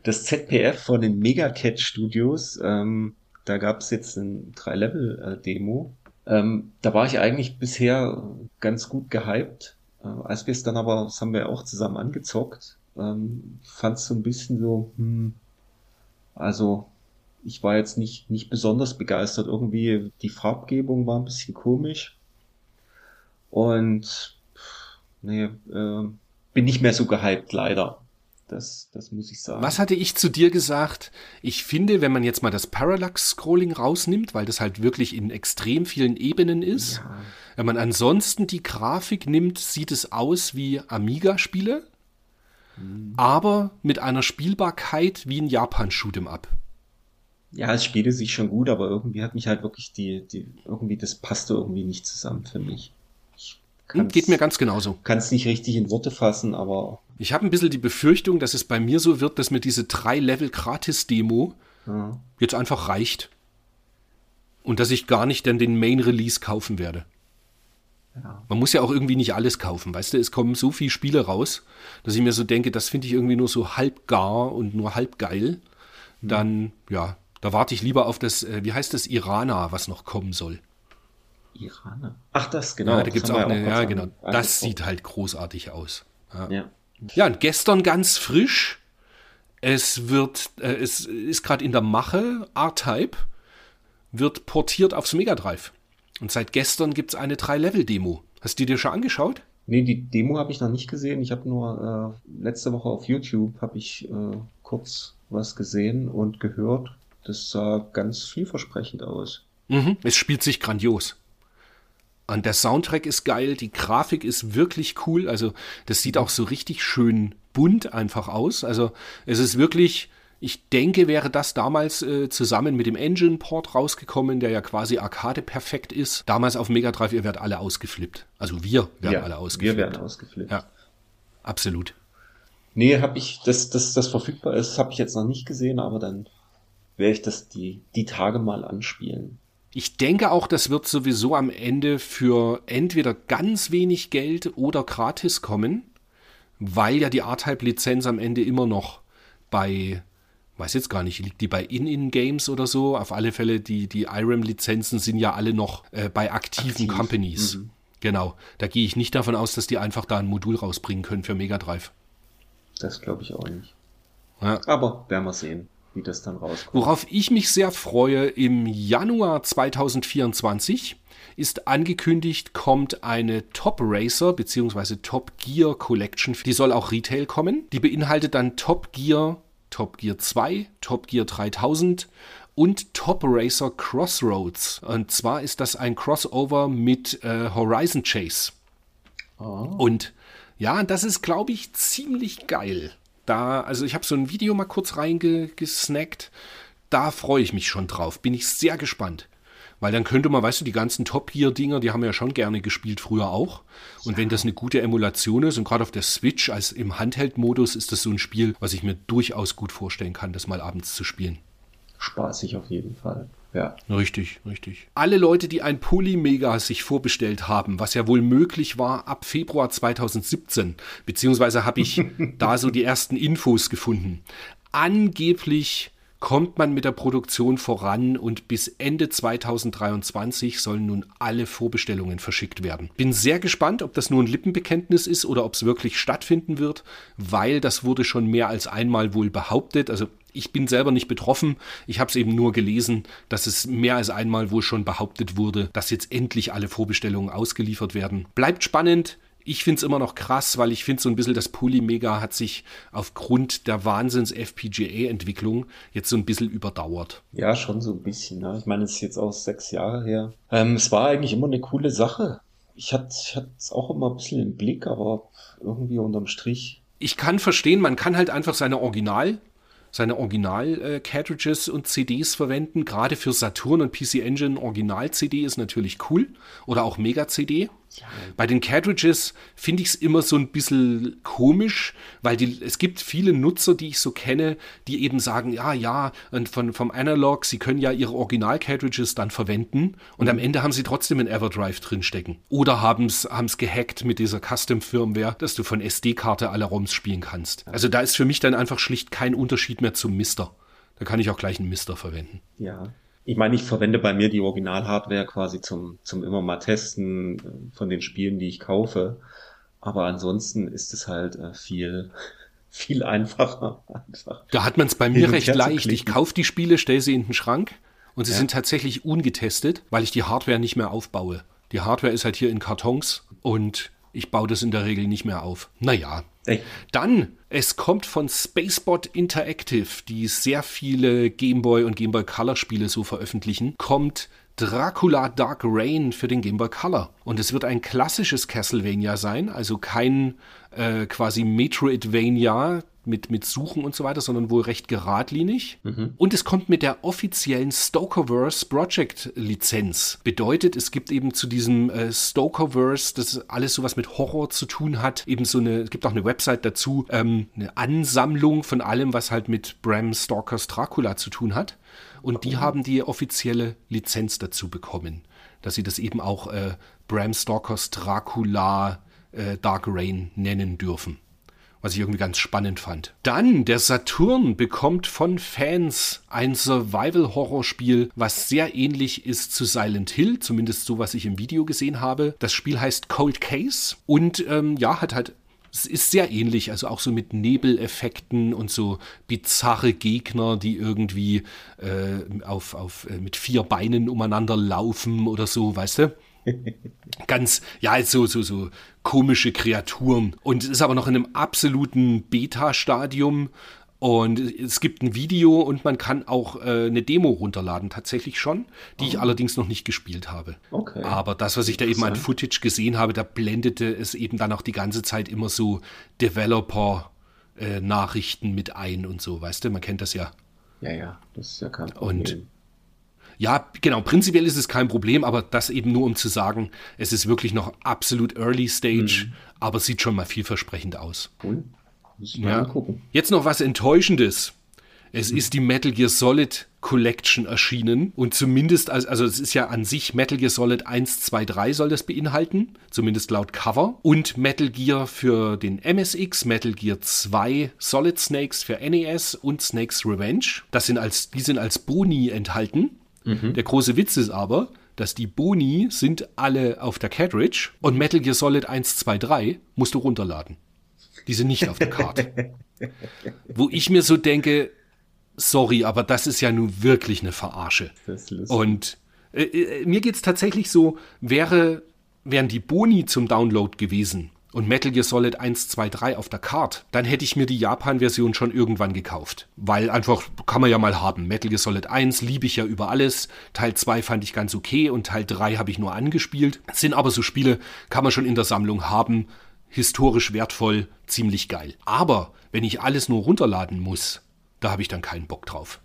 Das ZPF von den Megacat Studios, ähm, da gab es jetzt ein drei Level äh, Demo. Ähm, da war ich eigentlich bisher ganz gut gehypt. Äh, als wir es dann aber, das haben wir auch zusammen angezockt, ähm, fand es so ein bisschen so, hm, also ich war jetzt nicht, nicht besonders begeistert. Irgendwie die Farbgebung war ein bisschen komisch. Und nee, äh, bin nicht mehr so gehypt, leider. Das, das muss ich sagen. Was hatte ich zu dir gesagt? Ich finde, wenn man jetzt mal das Parallax-Scrolling rausnimmt, weil das halt wirklich in extrem vielen Ebenen ist, ja. wenn man ansonsten die Grafik nimmt, sieht es aus wie Amiga-Spiele, mhm. aber mit einer Spielbarkeit wie ein Japan-Shoot'em Up ja, es spielte sich schon gut, aber irgendwie hat mich halt wirklich die, die, irgendwie, das passte irgendwie nicht zusammen für mich. Hm, geht mir ganz genauso. Kann es nicht richtig in Worte fassen, aber. Ich habe ein bisschen die Befürchtung, dass es bei mir so wird, dass mir diese drei Level Gratis-Demo ja. jetzt einfach reicht. Und dass ich gar nicht dann den Main Release kaufen werde. Ja. Man muss ja auch irgendwie nicht alles kaufen, weißt du? Es kommen so viele Spiele raus, dass ich mir so denke, das finde ich irgendwie nur so halb gar und nur halb geil. Hm. Dann, ja, da warte ich lieber auf das, äh, wie heißt das, Irana, was noch kommen soll. Irana? Ach, das, genau. Ja, da gibt es auch eine, ja, genau. Das sieht halt großartig aus. Ja. ja. ja, und gestern ganz frisch. Es wird, äh, es ist gerade in der Mache, R-Type wird portiert aufs Mega Drive. Und seit gestern gibt es eine 3-Level-Demo. Hast du dir schon angeschaut? Nee, die Demo habe ich noch nicht gesehen. Ich habe nur äh, letzte Woche auf YouTube habe ich äh, kurz was gesehen und gehört das sah ganz vielversprechend aus. Mhm, es spielt sich grandios. Und der Soundtrack ist geil, die Grafik ist wirklich cool. Also, das sieht auch so richtig schön bunt einfach aus. Also, es ist wirklich, ich denke, wäre das damals äh, zusammen mit dem Engine-Port rausgekommen, der ja quasi Arcade perfekt ist. Damals auf Mega Drive, ihr werdet alle ausgeflippt. Also, wir werden ja, alle ausgeflippt. Wir werden ausgeflippt. Ja, absolut. Nee, habe ich, dass das, das verfügbar ist, habe ich jetzt noch nicht gesehen, aber dann werde ich das die, die Tage mal anspielen. Ich denke auch, das wird sowieso am Ende für entweder ganz wenig Geld oder gratis kommen, weil ja die R-Type-Lizenz am Ende immer noch bei, weiß jetzt gar nicht, liegt die bei In-In-Games oder so? Auf alle Fälle, die, die IRAM-Lizenzen sind ja alle noch äh, bei aktiven Aktiv. Companies. Mhm. Genau. Da gehe ich nicht davon aus, dass die einfach da ein Modul rausbringen können für Mega Drive. Das glaube ich auch nicht. Ja. Aber werden wir sehen wie das dann rauskommt. Worauf ich mich sehr freue, im Januar 2024 ist angekündigt, kommt eine Top Racer bzw. Top Gear Collection. Die soll auch Retail kommen. Die beinhaltet dann Top Gear, Top Gear 2, Top Gear 3000 und Top Racer Crossroads. Und zwar ist das ein Crossover mit äh, Horizon Chase. Oh. Und ja, das ist, glaube ich, ziemlich geil da, also ich habe so ein Video mal kurz reingesnackt. Da freue ich mich schon drauf. Bin ich sehr gespannt. Weil dann könnte man, weißt du, die ganzen Top Gear-Dinger, die haben wir ja schon gerne gespielt, früher auch. Und ja. wenn das eine gute Emulation ist und gerade auf der Switch als im Handheld-Modus ist das so ein Spiel, was ich mir durchaus gut vorstellen kann, das mal abends zu spielen. Spaßig auf jeden Fall. Ja. Richtig, richtig. Alle Leute, die ein Polymega sich vorbestellt haben, was ja wohl möglich war ab Februar 2017, beziehungsweise habe ich da so die ersten Infos gefunden. Angeblich kommt man mit der Produktion voran und bis Ende 2023 sollen nun alle Vorbestellungen verschickt werden. Bin sehr gespannt, ob das nur ein Lippenbekenntnis ist oder ob es wirklich stattfinden wird, weil das wurde schon mehr als einmal wohl behauptet. Also ich bin selber nicht betroffen. Ich habe es eben nur gelesen, dass es mehr als einmal wohl schon behauptet wurde, dass jetzt endlich alle Vorbestellungen ausgeliefert werden. Bleibt spannend. Ich finde es immer noch krass, weil ich finde so ein bisschen, das Polymega hat sich aufgrund der Wahnsinns-FPGA-Entwicklung jetzt so ein bisschen überdauert. Ja, schon so ein bisschen. Ne? Ich meine, es ist jetzt auch sechs Jahre her. Ähm, es war eigentlich immer eine coole Sache. Ich hatte es auch immer ein bisschen im Blick, aber irgendwie unterm Strich. Ich kann verstehen, man kann halt einfach seine Original seine Original-Cartridges und CDs verwenden. Gerade für Saturn und PC Engine Original-CD ist natürlich cool. Oder auch Mega-CD. Ja. Bei den Cartridges finde ich es immer so ein bisschen komisch, weil die, es gibt viele Nutzer, die ich so kenne, die eben sagen, ja, ja, und von, vom Analog, sie können ja ihre Original-Cartridges dann verwenden und am Ende haben sie trotzdem ein Everdrive drinstecken. Oder haben es gehackt mit dieser Custom-Firmware, dass du von SD-Karte alle ROMs spielen kannst. Also da ist für mich dann einfach schlicht kein Unterschied mehr zum Mister. Da kann ich auch gleich einen Mister verwenden. Ja, ich meine, ich verwende bei mir die Original-Hardware quasi zum, zum immer mal testen äh, von den Spielen, die ich kaufe. Aber ansonsten ist es halt äh, viel, viel einfacher. Einfach da hat man es bei mir recht leicht. Ich kaufe die Spiele, stelle sie in den Schrank und sie ja. sind tatsächlich ungetestet, weil ich die Hardware nicht mehr aufbaue. Die Hardware ist halt hier in Kartons und ich baue das in der Regel nicht mehr auf. Naja. Ey. Dann, es kommt von Spacebot Interactive, die sehr viele Gameboy und Gameboy Color Spiele so veröffentlichen, kommt Dracula Dark Reign für den Game Boy Color. Und es wird ein klassisches Castlevania sein, also kein äh, quasi Metroidvania, mit, mit Suchen und so weiter, sondern wohl recht geradlinig. Mhm. Und es kommt mit der offiziellen Stokerverse Project Lizenz. Bedeutet, es gibt eben zu diesem äh, Stokerverse, das alles sowas mit Horror zu tun hat, eben so eine, es gibt auch eine Website dazu, ähm, eine Ansammlung von allem, was halt mit Bram Stokers Dracula zu tun hat. Und die haben die offizielle Lizenz dazu bekommen, dass sie das eben auch äh, Bram Stokers Dracula äh, Dark Rain nennen dürfen was ich irgendwie ganz spannend fand. Dann, der Saturn bekommt von Fans ein Survival-Horror-Spiel, was sehr ähnlich ist zu Silent Hill, zumindest so, was ich im Video gesehen habe. Das Spiel heißt Cold Case und ähm, ja, hat halt es ist sehr ähnlich, also auch so mit Nebeleffekten und so bizarre Gegner, die irgendwie äh, auf, auf, äh, mit vier Beinen umeinander laufen oder so, weißt du? Ganz, ja, so, so, so komische Kreaturen. Und es ist aber noch in einem absoluten Beta-Stadium. Und es gibt ein Video und man kann auch äh, eine Demo runterladen, tatsächlich schon, die oh. ich allerdings noch nicht gespielt habe. Okay. Aber das, was ich da eben an Footage gesehen habe, da blendete es eben dann auch die ganze Zeit immer so Developer-Nachrichten äh, mit ein und so, weißt du, man kennt das ja. Ja, ja, das ist ja kein Problem. Und ja, genau, prinzipiell ist es kein Problem, aber das eben nur um zu sagen, es ist wirklich noch absolut Early Stage, mhm. aber sieht schon mal vielversprechend aus. Cool. Ja. Gucken. Jetzt noch was Enttäuschendes. Es mhm. ist die Metal Gear Solid Collection erschienen und zumindest, als, also es ist ja an sich Metal Gear Solid 1, 2, 3 soll das beinhalten, zumindest laut Cover. Und Metal Gear für den MSX, Metal Gear 2, Solid Snakes für NES und Snakes Revenge. Das sind als, die sind als Boni enthalten. Mhm. Der große Witz ist aber, dass die Boni sind alle auf der Cartridge und Metal Gear Solid 1, 2, 3 musst du runterladen. Die sind nicht auf der Karte. Wo ich mir so denke, sorry, aber das ist ja nun wirklich eine Verarsche. Und äh, äh, mir geht es tatsächlich so, wäre, wären die Boni zum Download gewesen, und Metal Gear Solid 1, 2, 3 auf der Card, dann hätte ich mir die Japan-Version schon irgendwann gekauft. Weil einfach kann man ja mal haben. Metal Gear Solid 1 liebe ich ja über alles. Teil 2 fand ich ganz okay und Teil 3 habe ich nur angespielt. Sind aber so Spiele, kann man schon in der Sammlung haben. Historisch wertvoll, ziemlich geil. Aber wenn ich alles nur runterladen muss, da habe ich dann keinen Bock drauf.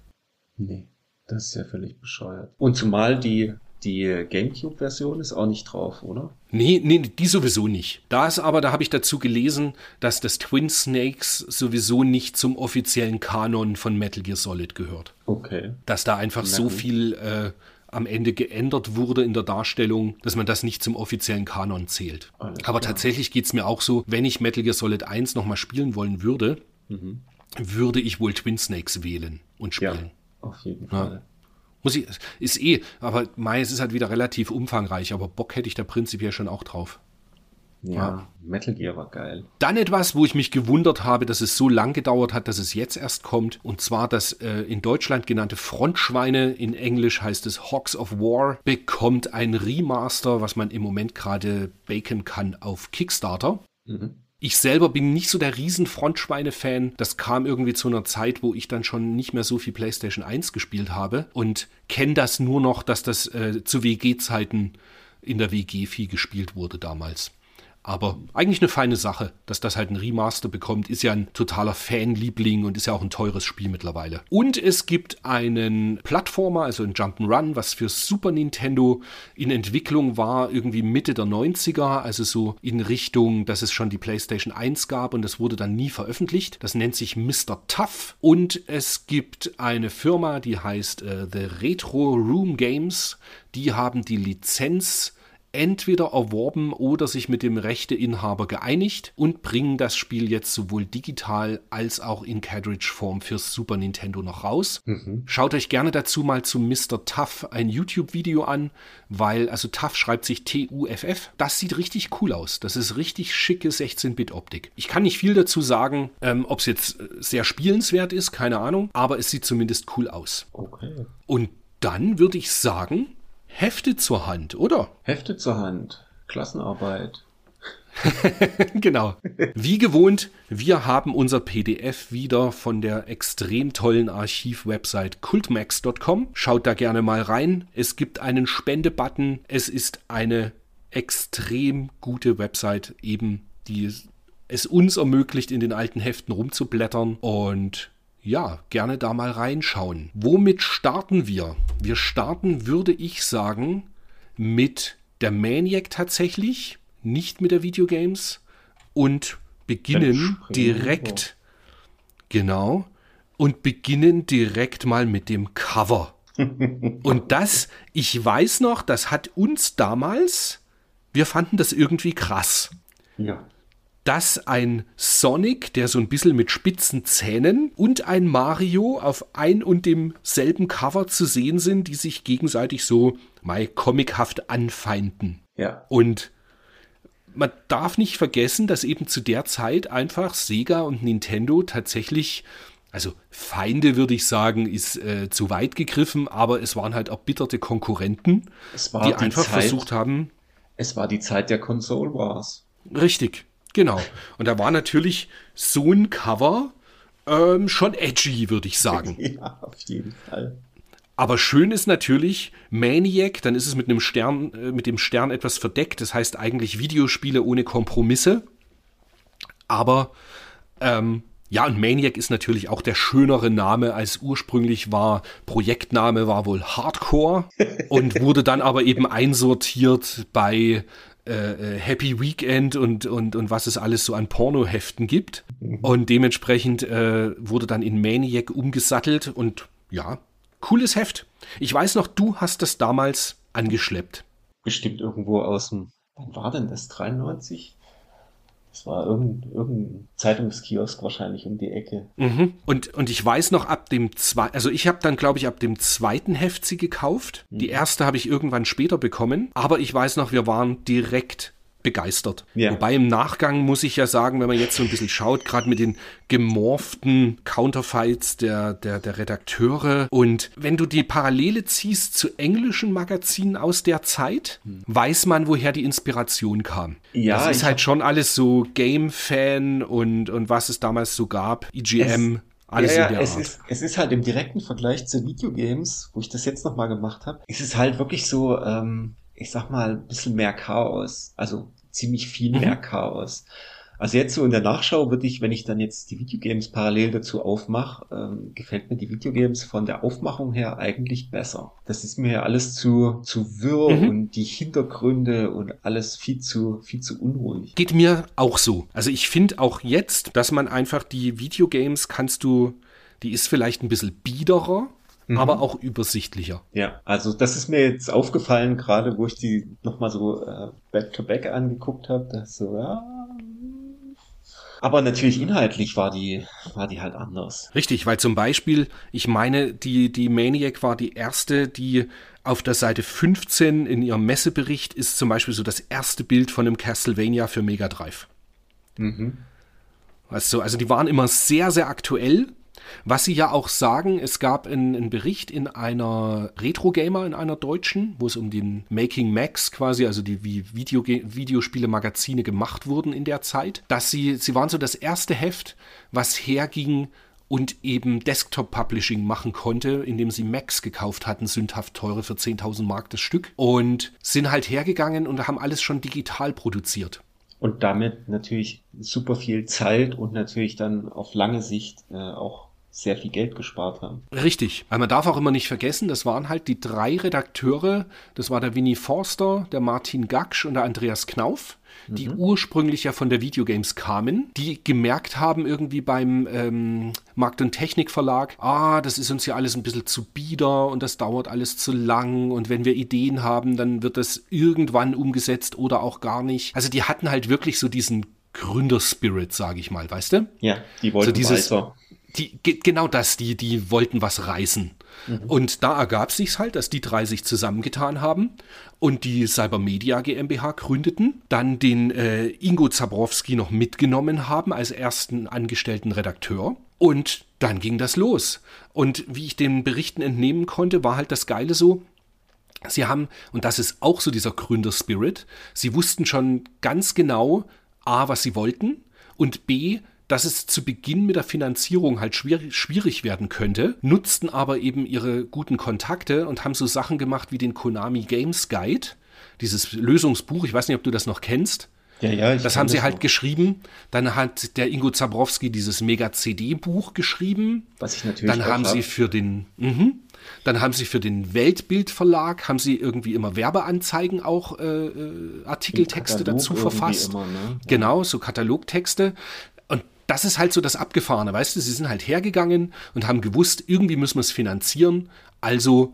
Nee, das ist ja völlig bescheuert. Und zumal die die GameCube-Version ist auch nicht drauf, oder? Nee, nee, die sowieso nicht. Da ist aber, da habe ich dazu gelesen, dass das Twin Snakes sowieso nicht zum offiziellen Kanon von Metal Gear Solid gehört. Okay. Dass da einfach Na, so viel äh, am Ende geändert wurde in der Darstellung, dass man das nicht zum offiziellen Kanon zählt. Alles aber klar. tatsächlich geht es mir auch so, wenn ich Metal Gear Solid 1 nochmal spielen wollen würde, mhm. würde ich wohl Twin Snakes wählen und spielen. Ja. Auf jeden Fall. Ja. Muss ich, ist eh, aber Mai, es ist halt wieder relativ umfangreich, aber Bock hätte ich da prinzipiell schon auch drauf. Ja, ja, Metal Gear war geil. Dann etwas, wo ich mich gewundert habe, dass es so lang gedauert hat, dass es jetzt erst kommt. Und zwar das äh, in Deutschland genannte Frontschweine, in Englisch heißt es Hawks of War, bekommt ein Remaster, was man im Moment gerade baken kann auf Kickstarter. Mhm. Ich selber bin nicht so der riesen Frontschweine-Fan. Das kam irgendwie zu einer Zeit, wo ich dann schon nicht mehr so viel PlayStation 1 gespielt habe und kenne das nur noch, dass das äh, zu WG-Zeiten in der WG viel gespielt wurde damals. Aber eigentlich eine feine Sache, dass das halt ein Remaster bekommt. Ist ja ein totaler Fanliebling und ist ja auch ein teures Spiel mittlerweile. Und es gibt einen Plattformer, also ein Jump'n'Run, was für Super Nintendo in Entwicklung war, irgendwie Mitte der 90er, also so in Richtung, dass es schon die PlayStation 1 gab und das wurde dann nie veröffentlicht. Das nennt sich Mr. Tough. Und es gibt eine Firma, die heißt äh, The Retro Room Games. Die haben die Lizenz entweder erworben oder sich mit dem Rechteinhaber geeinigt und bringen das Spiel jetzt sowohl digital als auch in Cartridge-Form fürs Super Nintendo noch raus. Mhm. Schaut euch gerne dazu mal zu Mr. Tough ein YouTube-Video an, weil, also Tough schreibt sich T-U-F-F. Das sieht richtig cool aus. Das ist richtig schicke 16-Bit-Optik. Ich kann nicht viel dazu sagen, ähm, ob es jetzt äh, sehr spielenswert ist, keine Ahnung, aber es sieht zumindest cool aus. Okay. Und dann würde ich sagen, Hefte zur Hand, oder? Hefte zur Hand. Klassenarbeit. genau. Wie gewohnt, wir haben unser PDF wieder von der extrem tollen Archiv-Website cultmax.com. Schaut da gerne mal rein. Es gibt einen Spende-Button. Es ist eine extrem gute Website, eben die es uns ermöglicht, in den alten Heften rumzublättern. Und ja, gerne da mal reinschauen. Womit starten wir? Wir starten, würde ich sagen, mit der Maniac tatsächlich, nicht mit der Videogames und beginnen direkt, genau, und beginnen direkt mal mit dem Cover. und das, ich weiß noch, das hat uns damals, wir fanden das irgendwie krass. Ja dass ein Sonic, der so ein bisschen mit spitzen Zähnen und ein Mario auf ein und demselben Cover zu sehen sind, die sich gegenseitig so mal comichaft anfeinden. Ja. Und man darf nicht vergessen, dass eben zu der Zeit einfach Sega und Nintendo tatsächlich, also Feinde würde ich sagen, ist äh, zu weit gegriffen, aber es waren halt erbitterte Konkurrenten, die, die, einfach Zeit, versucht haben. Es war die Zeit der Console Wars. Richtig, Genau. Und da war natürlich so ein Cover ähm, schon edgy, würde ich sagen. Ja, auf jeden Fall. Aber schön ist natürlich Maniac, dann ist es mit einem Stern, äh, mit dem Stern etwas verdeckt. Das heißt eigentlich Videospiele ohne Kompromisse. Aber ähm, ja, und Maniac ist natürlich auch der schönere Name als ursprünglich war. Projektname war wohl Hardcore und wurde dann aber eben einsortiert bei äh, äh, Happy Weekend und, und, und was es alles so an Pornoheften gibt. Mhm. Und dementsprechend äh, wurde dann in Maniac umgesattelt und ja, cooles Heft. Ich weiß noch, du hast das damals angeschleppt. Bestimmt irgendwo aus dem, wann war denn das? 93? Das war irgendein, irgendein Zeitungskiosk wahrscheinlich um die Ecke. Mhm. Und, und ich weiß noch ab dem zweiten, also ich habe dann, glaube ich, ab dem zweiten Heft sie gekauft. Mhm. Die erste habe ich irgendwann später bekommen. Aber ich weiß noch, wir waren direkt begeistert. Ja. Wobei im Nachgang muss ich ja sagen, wenn man jetzt so ein bisschen schaut, gerade mit den gemorften Counterfights der, der, der Redakteure und wenn du die Parallele ziehst zu englischen Magazinen aus der Zeit, hm. weiß man, woher die Inspiration kam. Ja, das ist halt schon alles so Game-Fan und, und was es damals so gab, EGM. Es alles ja, ja, es ist, es ist halt im direkten Vergleich zu Videogames, wo ich das jetzt nochmal gemacht habe, ist es halt wirklich so, ähm, ich sag mal, ein bisschen mehr Chaos. Also ziemlich viel mhm. mehr Chaos. Also jetzt so in der Nachschau würde ich, wenn ich dann jetzt die Videogames parallel dazu aufmache, ähm, gefällt mir die Videogames von der Aufmachung her eigentlich besser. Das ist mir ja alles zu, zu wirr mhm. und die Hintergründe und alles viel zu, viel zu unruhig. Geht mir auch so. Also ich finde auch jetzt, dass man einfach die Videogames kannst du, die ist vielleicht ein bisschen biederer, mhm. aber auch übersichtlicher. Ja, also das ist mir jetzt aufgefallen, gerade wo ich die nochmal so äh, back-to-back angeguckt habe, dass so, ja. Aber natürlich inhaltlich war die, war die halt anders. Richtig, weil zum Beispiel, ich meine, die, die Maniac war die erste, die auf der Seite 15 in ihrem Messebericht ist zum Beispiel so das erste Bild von einem Castlevania für Mega Drive. Mhm. Also, also die waren immer sehr, sehr aktuell. Was sie ja auch sagen, es gab einen, einen Bericht in einer Retro Gamer, in einer deutschen, wo es um den Making Max quasi, also die wie Video, Videospiele-Magazine gemacht wurden in der Zeit, dass sie, sie waren so das erste Heft, was herging und eben Desktop-Publishing machen konnte, indem sie Macs gekauft hatten, sündhaft teure für 10.000 Mark das Stück und sind halt hergegangen und haben alles schon digital produziert. Und damit natürlich super viel Zeit und natürlich dann auf lange Sicht äh, auch sehr viel Geld gespart haben. Richtig, weil man darf auch immer nicht vergessen, das waren halt die drei Redakteure, das war der Winnie Forster, der Martin Gaksch und der Andreas Knauf, die mhm. ursprünglich ja von der Videogames kamen, die gemerkt haben irgendwie beim ähm, Markt- und Technikverlag, ah, das ist uns ja alles ein bisschen zu bieder und das dauert alles zu lang und wenn wir Ideen haben, dann wird das irgendwann umgesetzt oder auch gar nicht. Also die hatten halt wirklich so diesen Gründerspirit, sage ich mal, weißt du? Ja, die wollten so dieses, weiter die, genau das, die, die wollten was reißen. Mhm. Und da ergab sich halt, dass die drei sich zusammengetan haben und die Cybermedia GmbH gründeten, dann den äh, Ingo Zabrowski noch mitgenommen haben als ersten angestellten Redakteur. Und dann ging das los. Und wie ich den Berichten entnehmen konnte, war halt das Geile so, Sie haben, und das ist auch so dieser Gründerspirit, sie wussten schon ganz genau, A, was sie wollten und B, dass es zu Beginn mit der Finanzierung halt schwierig, schwierig werden könnte, nutzten aber eben ihre guten Kontakte und haben so Sachen gemacht wie den Konami Games Guide, dieses Lösungsbuch, ich weiß nicht, ob du das noch kennst. Ja, ja, das haben sie das halt noch. geschrieben. Dann hat der Ingo Zabrowski dieses Mega-CD-Buch geschrieben. Was ich natürlich Dann haben hab. sie für den, mh, dann haben sie für den Weltbildverlag, haben sie irgendwie immer Werbeanzeigen auch äh, äh Artikeltexte dazu verfasst. Immer, ne? Genau, so Katalogtexte das ist halt so das Abgefahrene, weißt du, sie sind halt hergegangen und haben gewusst, irgendwie müssen wir es finanzieren, also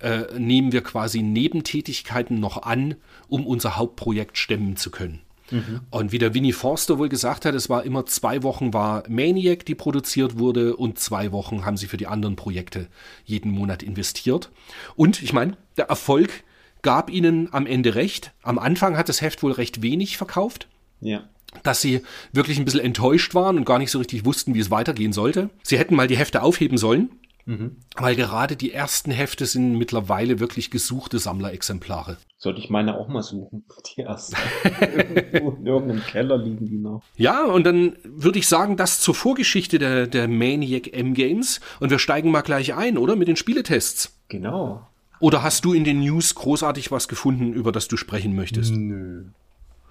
äh, nehmen wir quasi Nebentätigkeiten noch an, um unser Hauptprojekt stemmen zu können. Mhm. Und wie der Winnie Forster wohl gesagt hat, es war immer zwei Wochen war Maniac, die produziert wurde, und zwei Wochen haben sie für die anderen Projekte jeden Monat investiert. Und ich meine, der Erfolg gab ihnen am Ende recht. Am Anfang hat das Heft wohl recht wenig verkauft. Ja dass sie wirklich ein bisschen enttäuscht waren und gar nicht so richtig wussten, wie es weitergehen sollte. Sie hätten mal die Hefte aufheben sollen, mhm. weil gerade die ersten Hefte sind mittlerweile wirklich gesuchte Sammlerexemplare. Sollte ich meine auch mal suchen, die ersten. in irgendeinem Keller liegen die noch. Ja, und dann würde ich sagen, das zur Vorgeschichte der, der Maniac M-Games. Und wir steigen mal gleich ein, oder? Mit den Spieletests. Genau. Oder hast du in den News großartig was gefunden, über das du sprechen möchtest? Nö.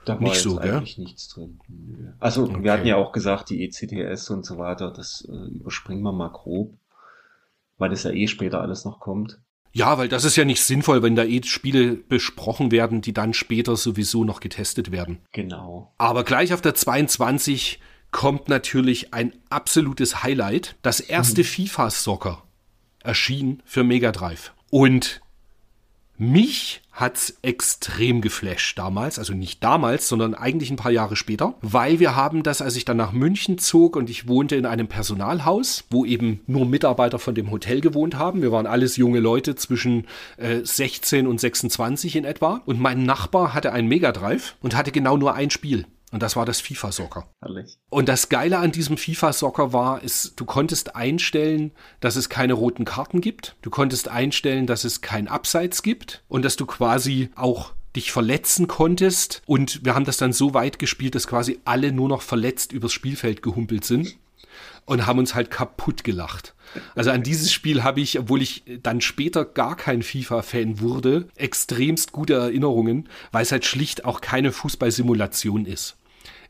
Da war nicht so, gell? eigentlich nichts drin. Also okay. wir hatten ja auch gesagt, die ECTS und so weiter, das äh, überspringen wir mal grob, weil das ja eh später alles noch kommt. Ja, weil das ist ja nicht sinnvoll, wenn da eh Spiele besprochen werden, die dann später sowieso noch getestet werden. Genau. Aber gleich auf der 22 kommt natürlich ein absolutes Highlight. Das erste mhm. FIFA Soccer erschien für Mega Drive. Und mich hat's extrem geflasht damals, also nicht damals, sondern eigentlich ein paar Jahre später, weil wir haben das, als ich dann nach München zog und ich wohnte in einem Personalhaus, wo eben nur Mitarbeiter von dem Hotel gewohnt haben. Wir waren alles junge Leute zwischen äh, 16 und 26 in etwa und mein Nachbar hatte einen Mega Drive und hatte genau nur ein Spiel. Und das war das FIFA-Soccer. Und das Geile an diesem FIFA-Soccer war, ist, du konntest einstellen, dass es keine roten Karten gibt. Du konntest einstellen, dass es kein Abseits gibt und dass du quasi auch dich verletzen konntest. Und wir haben das dann so weit gespielt, dass quasi alle nur noch verletzt übers Spielfeld gehumpelt sind und haben uns halt kaputt gelacht. Also an dieses Spiel habe ich, obwohl ich dann später gar kein FIFA-Fan wurde, extremst gute Erinnerungen, weil es halt schlicht auch keine Fußballsimulation ist.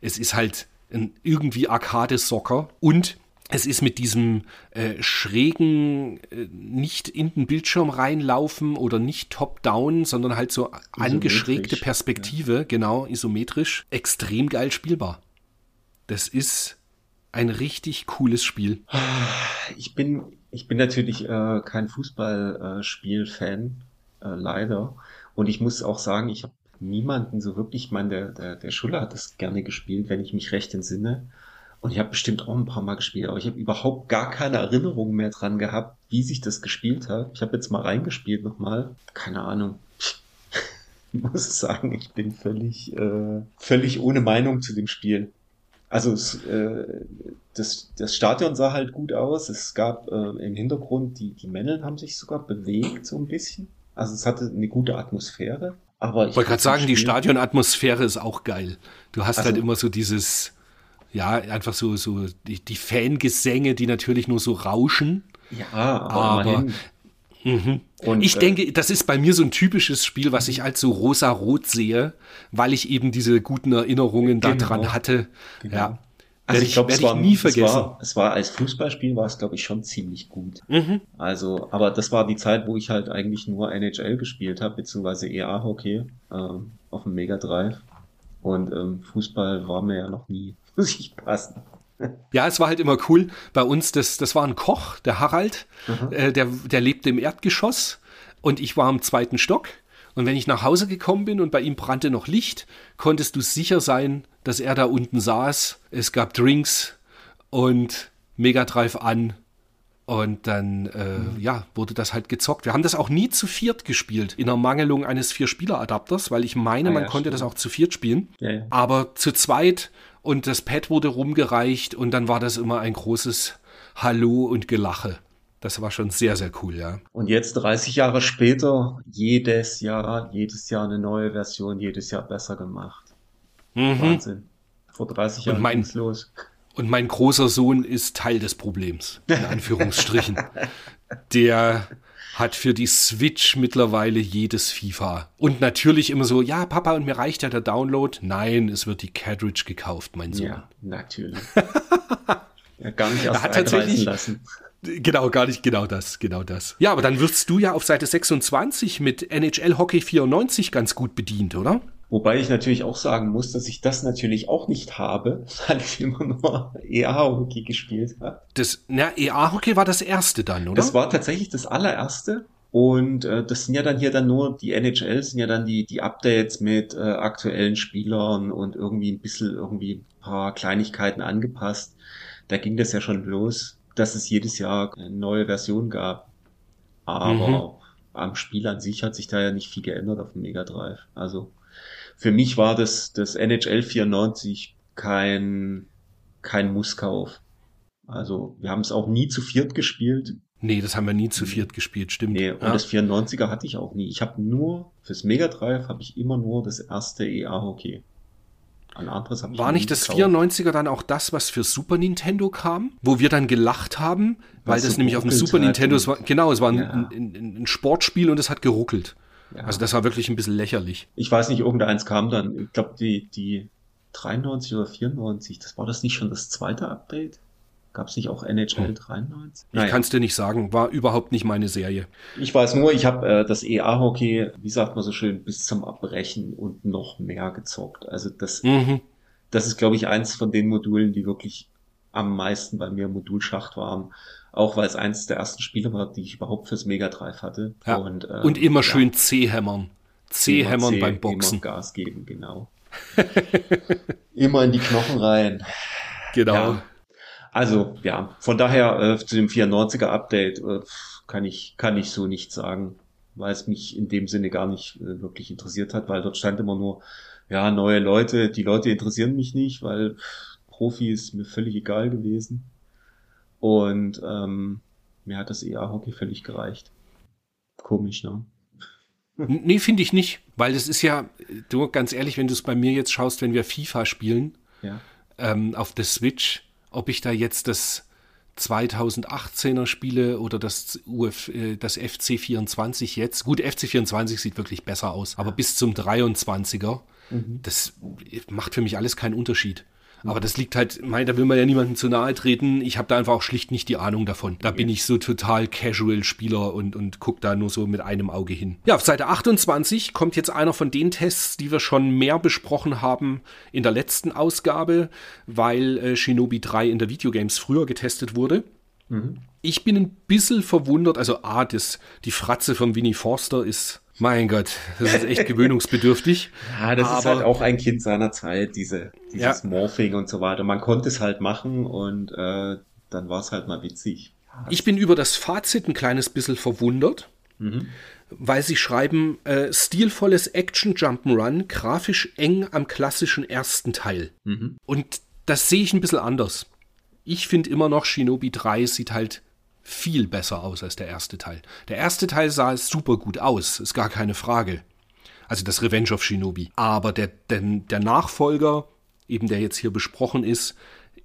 Es ist halt ein irgendwie Arcade-Soccer und es ist mit diesem äh, schrägen, äh, nicht in den Bildschirm reinlaufen oder nicht top-down, sondern halt so angeschrägte Perspektive, ja. genau, isometrisch, extrem geil spielbar. Das ist ein richtig cooles Spiel. Ich bin, ich bin natürlich äh, kein Fußballspiel-Fan, äh, leider. Und ich muss auch sagen, ich habe niemanden so wirklich, ich meine, der, der, der Schuller hat das gerne gespielt, wenn ich mich recht entsinne. Und ich habe bestimmt auch ein paar Mal gespielt, aber ich habe überhaupt gar keine Erinnerung mehr dran gehabt, wie sich das gespielt hat. Ich habe jetzt mal reingespielt nochmal. Keine Ahnung. Ich muss sagen, ich bin völlig, äh, völlig ohne Meinung zu dem Spiel. Also es, äh, das, das Stadion sah halt gut aus. Es gab äh, im Hintergrund, die, die Männchen haben sich sogar bewegt so ein bisschen. Also es hatte eine gute Atmosphäre. Aber ich wollte gerade sagen, die Stadionatmosphäre ist auch geil. Du hast halt also, halt immer so dieses, ja, einfach so, so die, die Fangesänge, die natürlich nur so rauschen. Ja, aber, aber Mhm. Und, ich äh, denke, das ist bei mir so ein typisches Spiel, was ich als so rosa-rot sehe, weil ich eben diese guten Erinnerungen genau, daran hatte. Genau. Ja. Also ich glaube, es war nie vergessen. Es war, es war, als Fußballspiel war es glaube ich schon ziemlich gut. Mhm. Also, aber das war die Zeit, wo ich halt eigentlich nur NHL gespielt habe, beziehungsweise EA Hockey ähm, auf dem Mega Drive. Und ähm, Fußball war mir ja noch nie richtig passen. Ja, es war halt immer cool. Bei uns, das, das war ein Koch, der Harald, mhm. äh, der, der lebte im Erdgeschoss und ich war im zweiten Stock. Und wenn ich nach Hause gekommen bin und bei ihm brannte noch Licht, konntest du sicher sein, dass er da unten saß. Es gab Drinks und Mega Drive an. Und dann, äh, mhm. ja, wurde das halt gezockt. Wir haben das auch nie zu viert gespielt, in der Mangelung eines Vier-Spieler-Adapters, weil ich meine, ah, man ja, konnte stimmt. das auch zu viert spielen. Ja, ja. Aber zu zweit und das Pad wurde rumgereicht und dann war das immer ein großes Hallo und Gelache. Das war schon sehr, sehr cool, ja. Und jetzt 30 Jahre später, jedes Jahr, jedes Jahr eine neue Version, jedes Jahr besser gemacht. Mhm. Wahnsinn. Vor 30 Jahren ging es los. Und mein großer Sohn ist Teil des Problems, in Anführungsstrichen. Der hat für die Switch mittlerweile jedes FIFA. Und natürlich immer so, ja, Papa, und mir reicht ja der Download. Nein, es wird die Cartridge gekauft, mein Sohn. Ja, natürlich. ja, gar nicht erst hat tatsächlich lassen. Genau, gar nicht genau das, genau das. Ja, aber dann wirst du ja auf Seite 26 mit NHL Hockey 94 ganz gut bedient, oder? Wobei ich natürlich auch sagen muss, dass ich das natürlich auch nicht habe, weil ich immer nur EA-Hockey gespielt habe. Das, na, EA-Hockey war das erste dann, oder? Das war tatsächlich das allererste. Und äh, das sind ja dann hier dann nur, die NHL sind ja dann die, die Updates mit äh, aktuellen Spielern und irgendwie ein bisschen irgendwie ein paar Kleinigkeiten angepasst. Da ging das ja schon los, dass es jedes Jahr eine neue Version gab. Aber mhm. am Spiel an sich hat sich da ja nicht viel geändert auf dem Mega Drive. Also für mich war das, das NHL 94 kein, kein Musskauf. Also wir haben es auch nie zu viert gespielt. Nee, das haben wir nie zu viert gespielt, stimmt. Nee, und ja. das 94er hatte ich auch nie. Ich habe nur, fürs Mega Drive habe ich immer nur das erste EA-Hockey. Ein anderes habe ich War nicht das gekauft. 94er dann auch das, was für Super Nintendo kam? Wo wir dann gelacht haben, weil das so nämlich auf dem Super Nintendo, es war, genau, es war ja. ein, ein, ein, Sportspiel und es hat geruckelt. Ja. Also das war wirklich ein bisschen lächerlich. Ich weiß nicht, irgendeins kam dann, ich glaube die, die 93 oder 94, das war das nicht schon das zweite Update? Gab es nicht auch NHL 93? Ich naja. kann es dir nicht sagen, war überhaupt nicht meine Serie. Ich weiß nur, ich habe äh, das EA-Hockey, wie sagt man so schön, bis zum Abbrechen und noch mehr gezockt. Also das, mhm. das ist, glaube ich, eins von den Modulen, die wirklich am meisten bei mir Modulschacht waren. Auch weil es eins der ersten Spiele war, die ich überhaupt fürs Mega Drive hatte. Ja. Und, äh, und immer schön C-Hämmern. C-Hämmern beim Boxen. Immer Gas geben, genau. immer in die Knochen rein. Genau. Ja. Also, ja, von daher äh, zu dem 94er Update äh, kann ich, kann ich so nicht sagen, weil es mich in dem Sinne gar nicht äh, wirklich interessiert hat, weil dort stand immer nur, ja, neue Leute, die Leute interessieren mich nicht, weil Profi ist mir völlig egal gewesen. Und ähm, mir hat das EA-Hockey völlig gereicht. Komisch, ne? Nee, finde ich nicht, weil das ist ja, du ganz ehrlich, wenn du es bei mir jetzt schaust, wenn wir FIFA spielen, ja. ähm, auf der Switch, ob ich da jetzt das 2018er spiele oder das, Uf, äh, das FC24 jetzt. Gut, FC24 sieht wirklich besser aus, aber bis zum 23er, mhm. das macht für mich alles keinen Unterschied. Aber das liegt halt, mein, da will man ja niemandem zu nahe treten. Ich habe da einfach auch schlicht nicht die Ahnung davon. Da bin ich so total Casual-Spieler und, und guck da nur so mit einem Auge hin. Ja, auf Seite 28 kommt jetzt einer von den Tests, die wir schon mehr besprochen haben in der letzten Ausgabe, weil äh, Shinobi 3 in der Videogames früher getestet wurde. Mhm. Ich bin ein bisschen verwundert, also A, das, die Fratze von Winnie Forster ist Mein Gott, das ist echt gewöhnungsbedürftig. Ja, das ist Aber- halt auch ein Kind seiner Zeit, diese, dieses Ja. Morphing und so weiter. Man konnte es halt machen und äh, dann war es halt mal witzig. Ich bin über das Fazit ein kleines bisschen verwundert, Mhm. weil sie schreiben, äh, stilvolles Action Jump'n'Run, grafisch eng am klassischen ersten Teil. Mhm. Und das sehe ich ein bisschen anders. Ich finde immer noch, Shinobi 3 sieht halt viel besser aus als der erste Teil. Der erste Teil sah super gut aus, ist gar keine Frage. Also das Revenge of Shinobi. Aber der, der, der Nachfolger, eben der jetzt hier besprochen ist,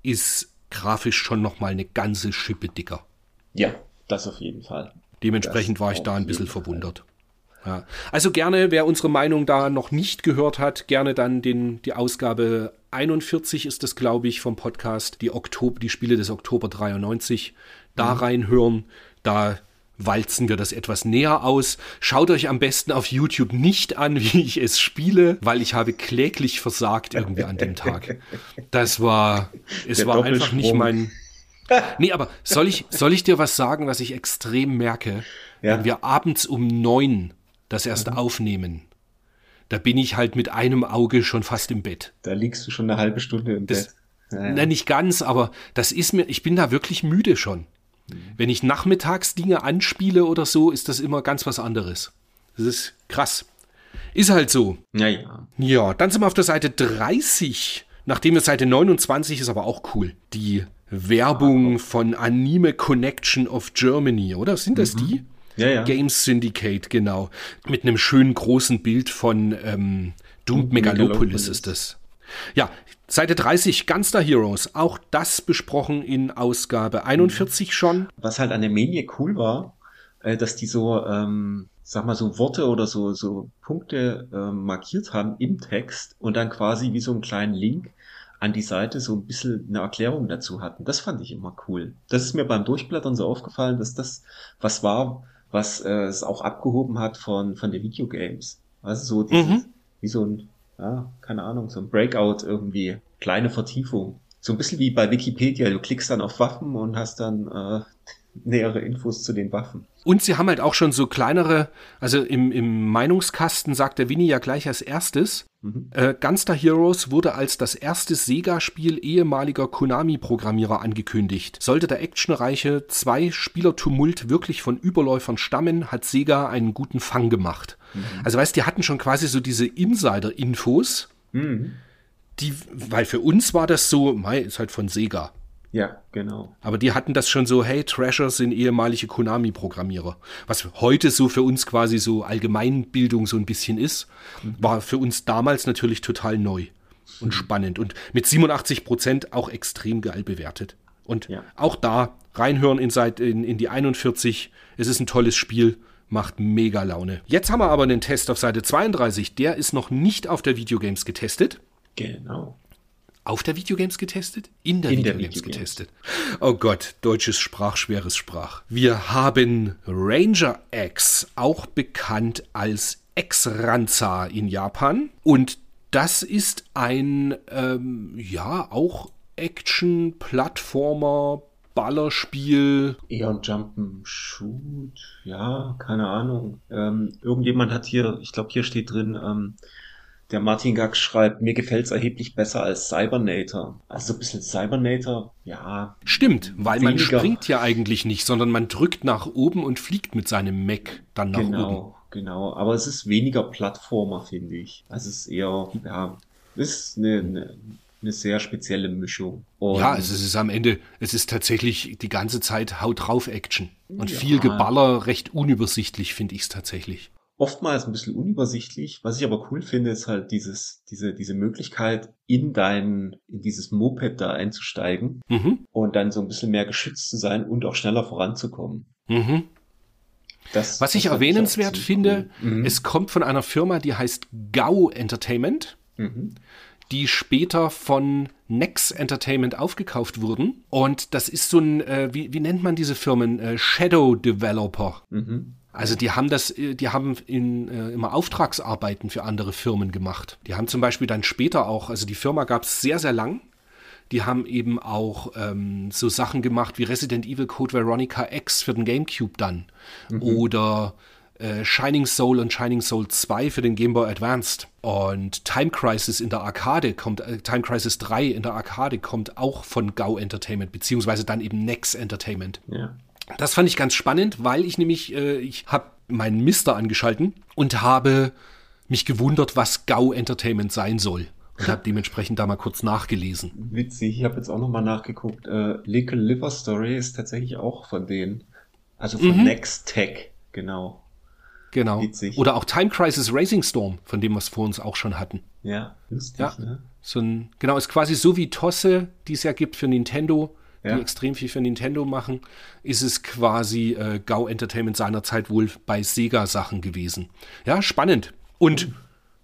ist grafisch schon noch mal eine ganze Schippe dicker. Ja, das auf jeden Fall. Dementsprechend Das war ich da ein bisschen verwundert. Ja. Also gerne, wer unsere Meinung da noch nicht gehört hat, gerne dann den, die Ausgabe 41 ist das, glaube ich, vom Podcast, die, Oktober, die Spiele des Oktober 93, da Mhm. reinhören. Da walzen wir das etwas näher aus. Schaut euch am besten auf YouTube nicht an, wie ich es spiele, weil ich habe kläglich versagt irgendwie an dem Tag. Das war, es Der war einfach nicht mein, Nee, aber soll ich, soll ich dir was sagen, was ich extrem merke? Ja. Wenn wir abends um neun das erst aufnehmen, da bin ich halt mit einem Auge schon fast im Bett. Da liegst du schon eine halbe Stunde im Das- Bett. Ja, ja. Na, nicht ganz, aber das ist mir, ich bin da wirklich müde schon. Wenn ich nachmittags Dinge anspiele oder so, ist das immer ganz was anderes. Das ist krass. Ist halt so. ja, ja. Ja, dann sind wir auf der Seite 30. Nachdem wir Seite 29 ist aber auch cool. Die Werbung von Anime Connection of Germany, oder? Sind das die? Ja, ja. Games Syndicate, genau. Mit einem schönen großen Bild von ähm, Doomed Megalopolis Megalopolis. ist das. Ja, Seite 30, Gunster Heroes. Auch das besprochen in Ausgabe 41 schon. Was halt an der Maniac cool war, äh, dass die so, ähm, sag mal, so Worte oder so, so Punkte ähm, markiert haben im Text und dann quasi wie so einen kleinen Link an die Seite so ein bisschen eine Erklärung dazu hatten. Das fand ich immer cool. Das ist mir beim Durchblättern so aufgefallen, dass das was war, was äh, es auch abgehoben hat von, von den Videogames. Also so dieses, Mhm. wie so ein, ja, keine Ahnung, so ein Breakout irgendwie, kleine Vertiefung. So ein bisschen wie bei Wikipedia, du klickst dann auf Waffen und hast dann äh, nähere Infos zu den Waffen. Und sie haben halt auch schon so kleinere, also im, im Meinungskasten sagt der Winnie ja gleich als erstes, Mhm. äh, Gunster Heroes wurde als das erste Sega-Spiel ehemaliger Konami-Programmierer angekündigt. Sollte der actionreiche Zwei-Spieler-Tumult wirklich von Überläufern stammen, hat Sega einen guten Fang gemacht. Also weißt, die hatten schon quasi so diese Insider-Infos, Mhm. die, weil für uns war das so, mei, ist halt von Sega. Ja, genau. Aber die hatten das schon so, hey, Trasher sind ehemalige Konami-Programmierer. Was heute so für uns quasi so Allgemeinbildung so ein bisschen ist, war für uns damals natürlich total neu und spannend und mit 87 Prozent auch extrem geil bewertet. Und Ja. auch da reinhören in, in, in die 41. Es ist ein tolles Spiel, macht mega Laune. Jetzt haben wir aber einen Test auf Seite 32. Der ist noch nicht auf der Videogames getestet. Genau. Auf der Videogames getestet? In der In der Videogames Videogames. getestet. Oh Gott, deutsches Sprach, schweres Sprach. Wir haben Ranger X, auch bekannt als X-Ranza in Japan. Und das ist ein, ähm, ja, auch Action-Plattformer, Ballerspiel. Eher ein Jump'n'Shoot, ja, keine Ahnung. Ähm, irgendjemand hat hier, ich glaube, hier steht drin, ähm, der Martin Gax schreibt, mir gefällt's erheblich besser als Cybernator. Also so ein bisschen Cybernator, ja, Stimmt, weil man Weniger. springt ja eigentlich nicht, sondern man drückt nach oben und fliegt mit seinem Mac dann nach oben. genau, genau. Aber es ist weniger Plattformer, finde ich. Also es ist eher, ja, es ist eine, eine, eine sehr spezielle Mischung. Und Ja, es ist am Ende, es ist tatsächlich die ganze Zeit Haut drauf Action. Und Ja. viel Geballer, recht unübersichtlich finde ich es tatsächlich. Oftmals ein bisschen unübersichtlich. Was ich aber cool finde, ist halt dieses, diese, diese Möglichkeit, in dein, in dieses Moped da einzusteigen Mhm, und dann so ein bisschen mehr geschützt zu sein und auch schneller voranzukommen. mhm. Das, Was das ich erwähnenswert finde, cool. Mhm. es kommt von einer Firma, die heißt GAU Entertainment, Mhm. die später von Nex Entertainment aufgekauft wurden. Und das ist so ein, äh, wie, wie nennt man diese Firmen? Äh, Shadow Developer. Mhm. Also die haben das, äh, die haben in, äh, immer Auftragsarbeiten für andere Firmen gemacht. Die haben zum Beispiel dann später auch, also die Firma gab es sehr, sehr lang. Die haben eben auch ähm, so Sachen gemacht wie Resident Evil Code Veronica X für den GameCube dann. Oder äh, Shining Soul und Shining Soul 2 für den Game Boy Advanced. Und Time Crisis in der Arcade kommt, äh, Time Crisis 3 in der Arcade kommt auch von GAU Entertainment, beziehungsweise dann eben Nex Entertainment. Ja. Das fand ich ganz spannend, weil ich nämlich, äh, ich habe meinen Mister angeschalten und habe mich gewundert, was GAU Entertainment sein soll. Und habe dementsprechend da mal kurz nachgelesen. Witzig, ich habe jetzt auch nochmal nachgeguckt. Äh, Little Liver Story ist tatsächlich auch von denen. Also von Mhm. Next Tech, genau. Genau. Witzig. Oder auch Time Crisis Racing Storm, von dem wir es vor uns auch schon hatten. Ja, lustig, Ja. ne? So ein, genau, ist quasi so wie Tosse, die es ja gibt für Nintendo, Ja. die extrem viel für Nintendo machen, ist es quasi äh, GAU Entertainment seinerzeit wohl bei Sega-Sachen gewesen. Ja, spannend. Und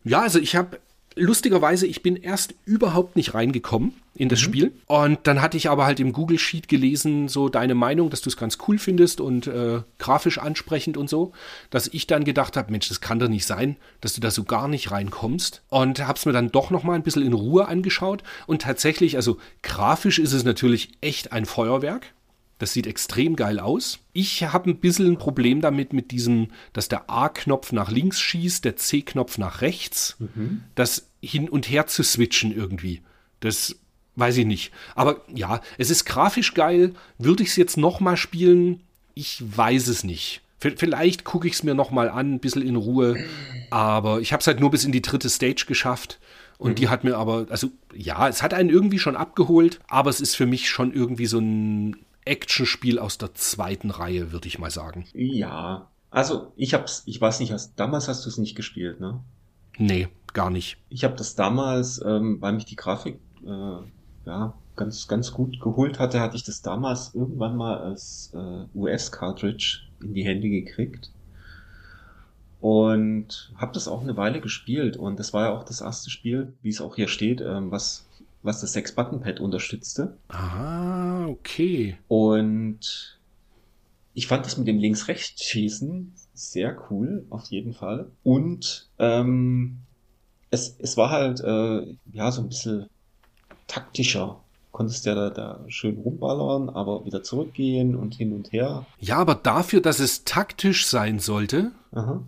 ja, also ich habe lustigerweise, ich bin erst überhaupt nicht reingekommen in das Spiel. Und dann hatte ich aber halt im Google Sheet gelesen, so deine Meinung, dass du es ganz cool findest und äh, grafisch ansprechend und so, dass ich dann gedacht habe, Mensch, das kann doch nicht sein, dass du da so gar nicht reinkommst. Und habe es mir dann doch noch mal ein bisschen in Ruhe angeschaut. Und tatsächlich, also grafisch ist es natürlich echt ein Feuerwerk. Das sieht extrem geil aus. Ich habe ein bisschen ein Problem damit, mit diesem, dass der A-Knopf nach links schießt, der C-Knopf nach rechts. Das hin und her zu switchen irgendwie. Das weiß ich nicht. Aber ja, es ist grafisch geil. Würde ich es jetzt noch mal spielen? Ich weiß es nicht. V- Vielleicht gucke ich es mir noch mal an, ein bisschen in Ruhe. Aber ich habe es halt nur bis in die dritte Stage geschafft. Und die hat mir aber, also ja, es hat einen irgendwie schon abgeholt, aber es ist für mich schon irgendwie so ein Actionspiel aus der zweiten Reihe, würde ich mal sagen. Ja. Also, ich hab's, ich weiß nicht, hast, damals hast du es nicht gespielt, ne? Nee, gar nicht. Ich habe das damals, ähm, weil mich die Grafik äh, ja ganz ganz gut geholt hatte, hatte ich das damals irgendwann mal als äh, US-Cartridge in die Hände gekriegt und habe das auch eine Weile gespielt und das war ja auch das erste Spiel, wie es auch hier steht, ähm, was was das Sechs-Button-Pad unterstützte Ah, okay. und ich fand das mit dem Links-Rechts-Schießen sehr cool, auf jeden Fall. Und ähm, es, es war halt äh, ja so ein bisschen taktischer. Konntest ja da, da schön rumballern, aber wieder zurückgehen und hin und her. Ja, aber dafür, dass es taktisch sein sollte, Aha.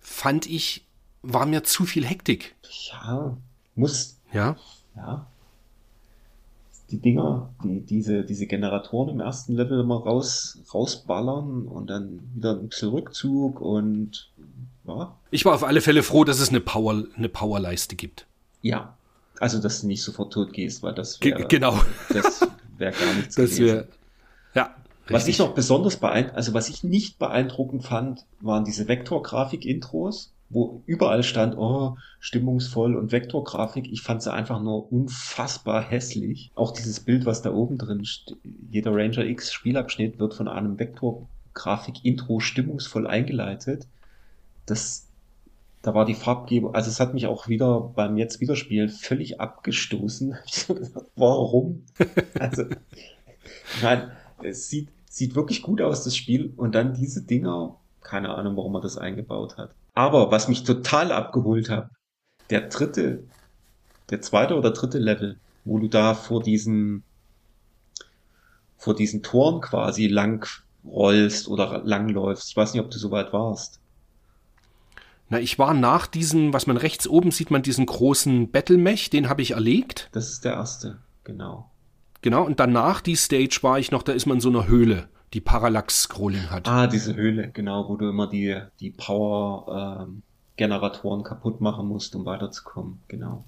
fand ich, war mir zu viel Hektik. Ja, muss, Ja. Ja. Die Dinger, die, diese, diese Generatoren im ersten Level immer raus, rausballern und dann wieder ein bisschen Rückzug und ja, Ich war auf alle Fälle froh, dass es eine Power, eine Powerleiste gibt. Ja, also dass du nicht sofort tot gehst, weil das wäre genau. das wäre gar nichts Das gewesen. wäre. Ja. Was ich richtig. noch besonders beeindruckend, also was ich nicht beeindruckend fand, waren diese Vektorgrafik-Intros, wo überall stand, oh, stimmungsvoll und Vektorgrafik. Ich fand sie einfach nur unfassbar hässlich. Auch dieses Bild, was da oben drin steht, jeder Ranger X Spielabschnitt wird von einem Vektorgrafik-Intro stimmungsvoll eingeleitet. Das, da war die Farbgebung, also es hat mich auch wieder beim jetzt Wiederspielen völlig abgestoßen. Warum? Also, nein, es sieht, sieht wirklich gut aus, das Spiel. Und dann diese Dinger, keine Ahnung, warum man das eingebaut hat. Aber was mich total abgeholt hat, der dritte, der zweite oder dritte Level, wo du da vor diesen, vor diesen Toren quasi lang rollst oder langläufst. Ich weiß nicht, ob du so weit warst. Na, ich war nach diesem, was man rechts oben sieht, man diesen großen Battle-Mech, den habe ich erlegt. Das ist der erste, genau. Genau, und danach die Stage war ich noch, da ist man in so einer Höhle, die Parallax-Scrolling hat. Ah, diese Höhle, genau, wo du immer die, die Power-Generatoren kaputt machen musst, um weiterzukommen, genau.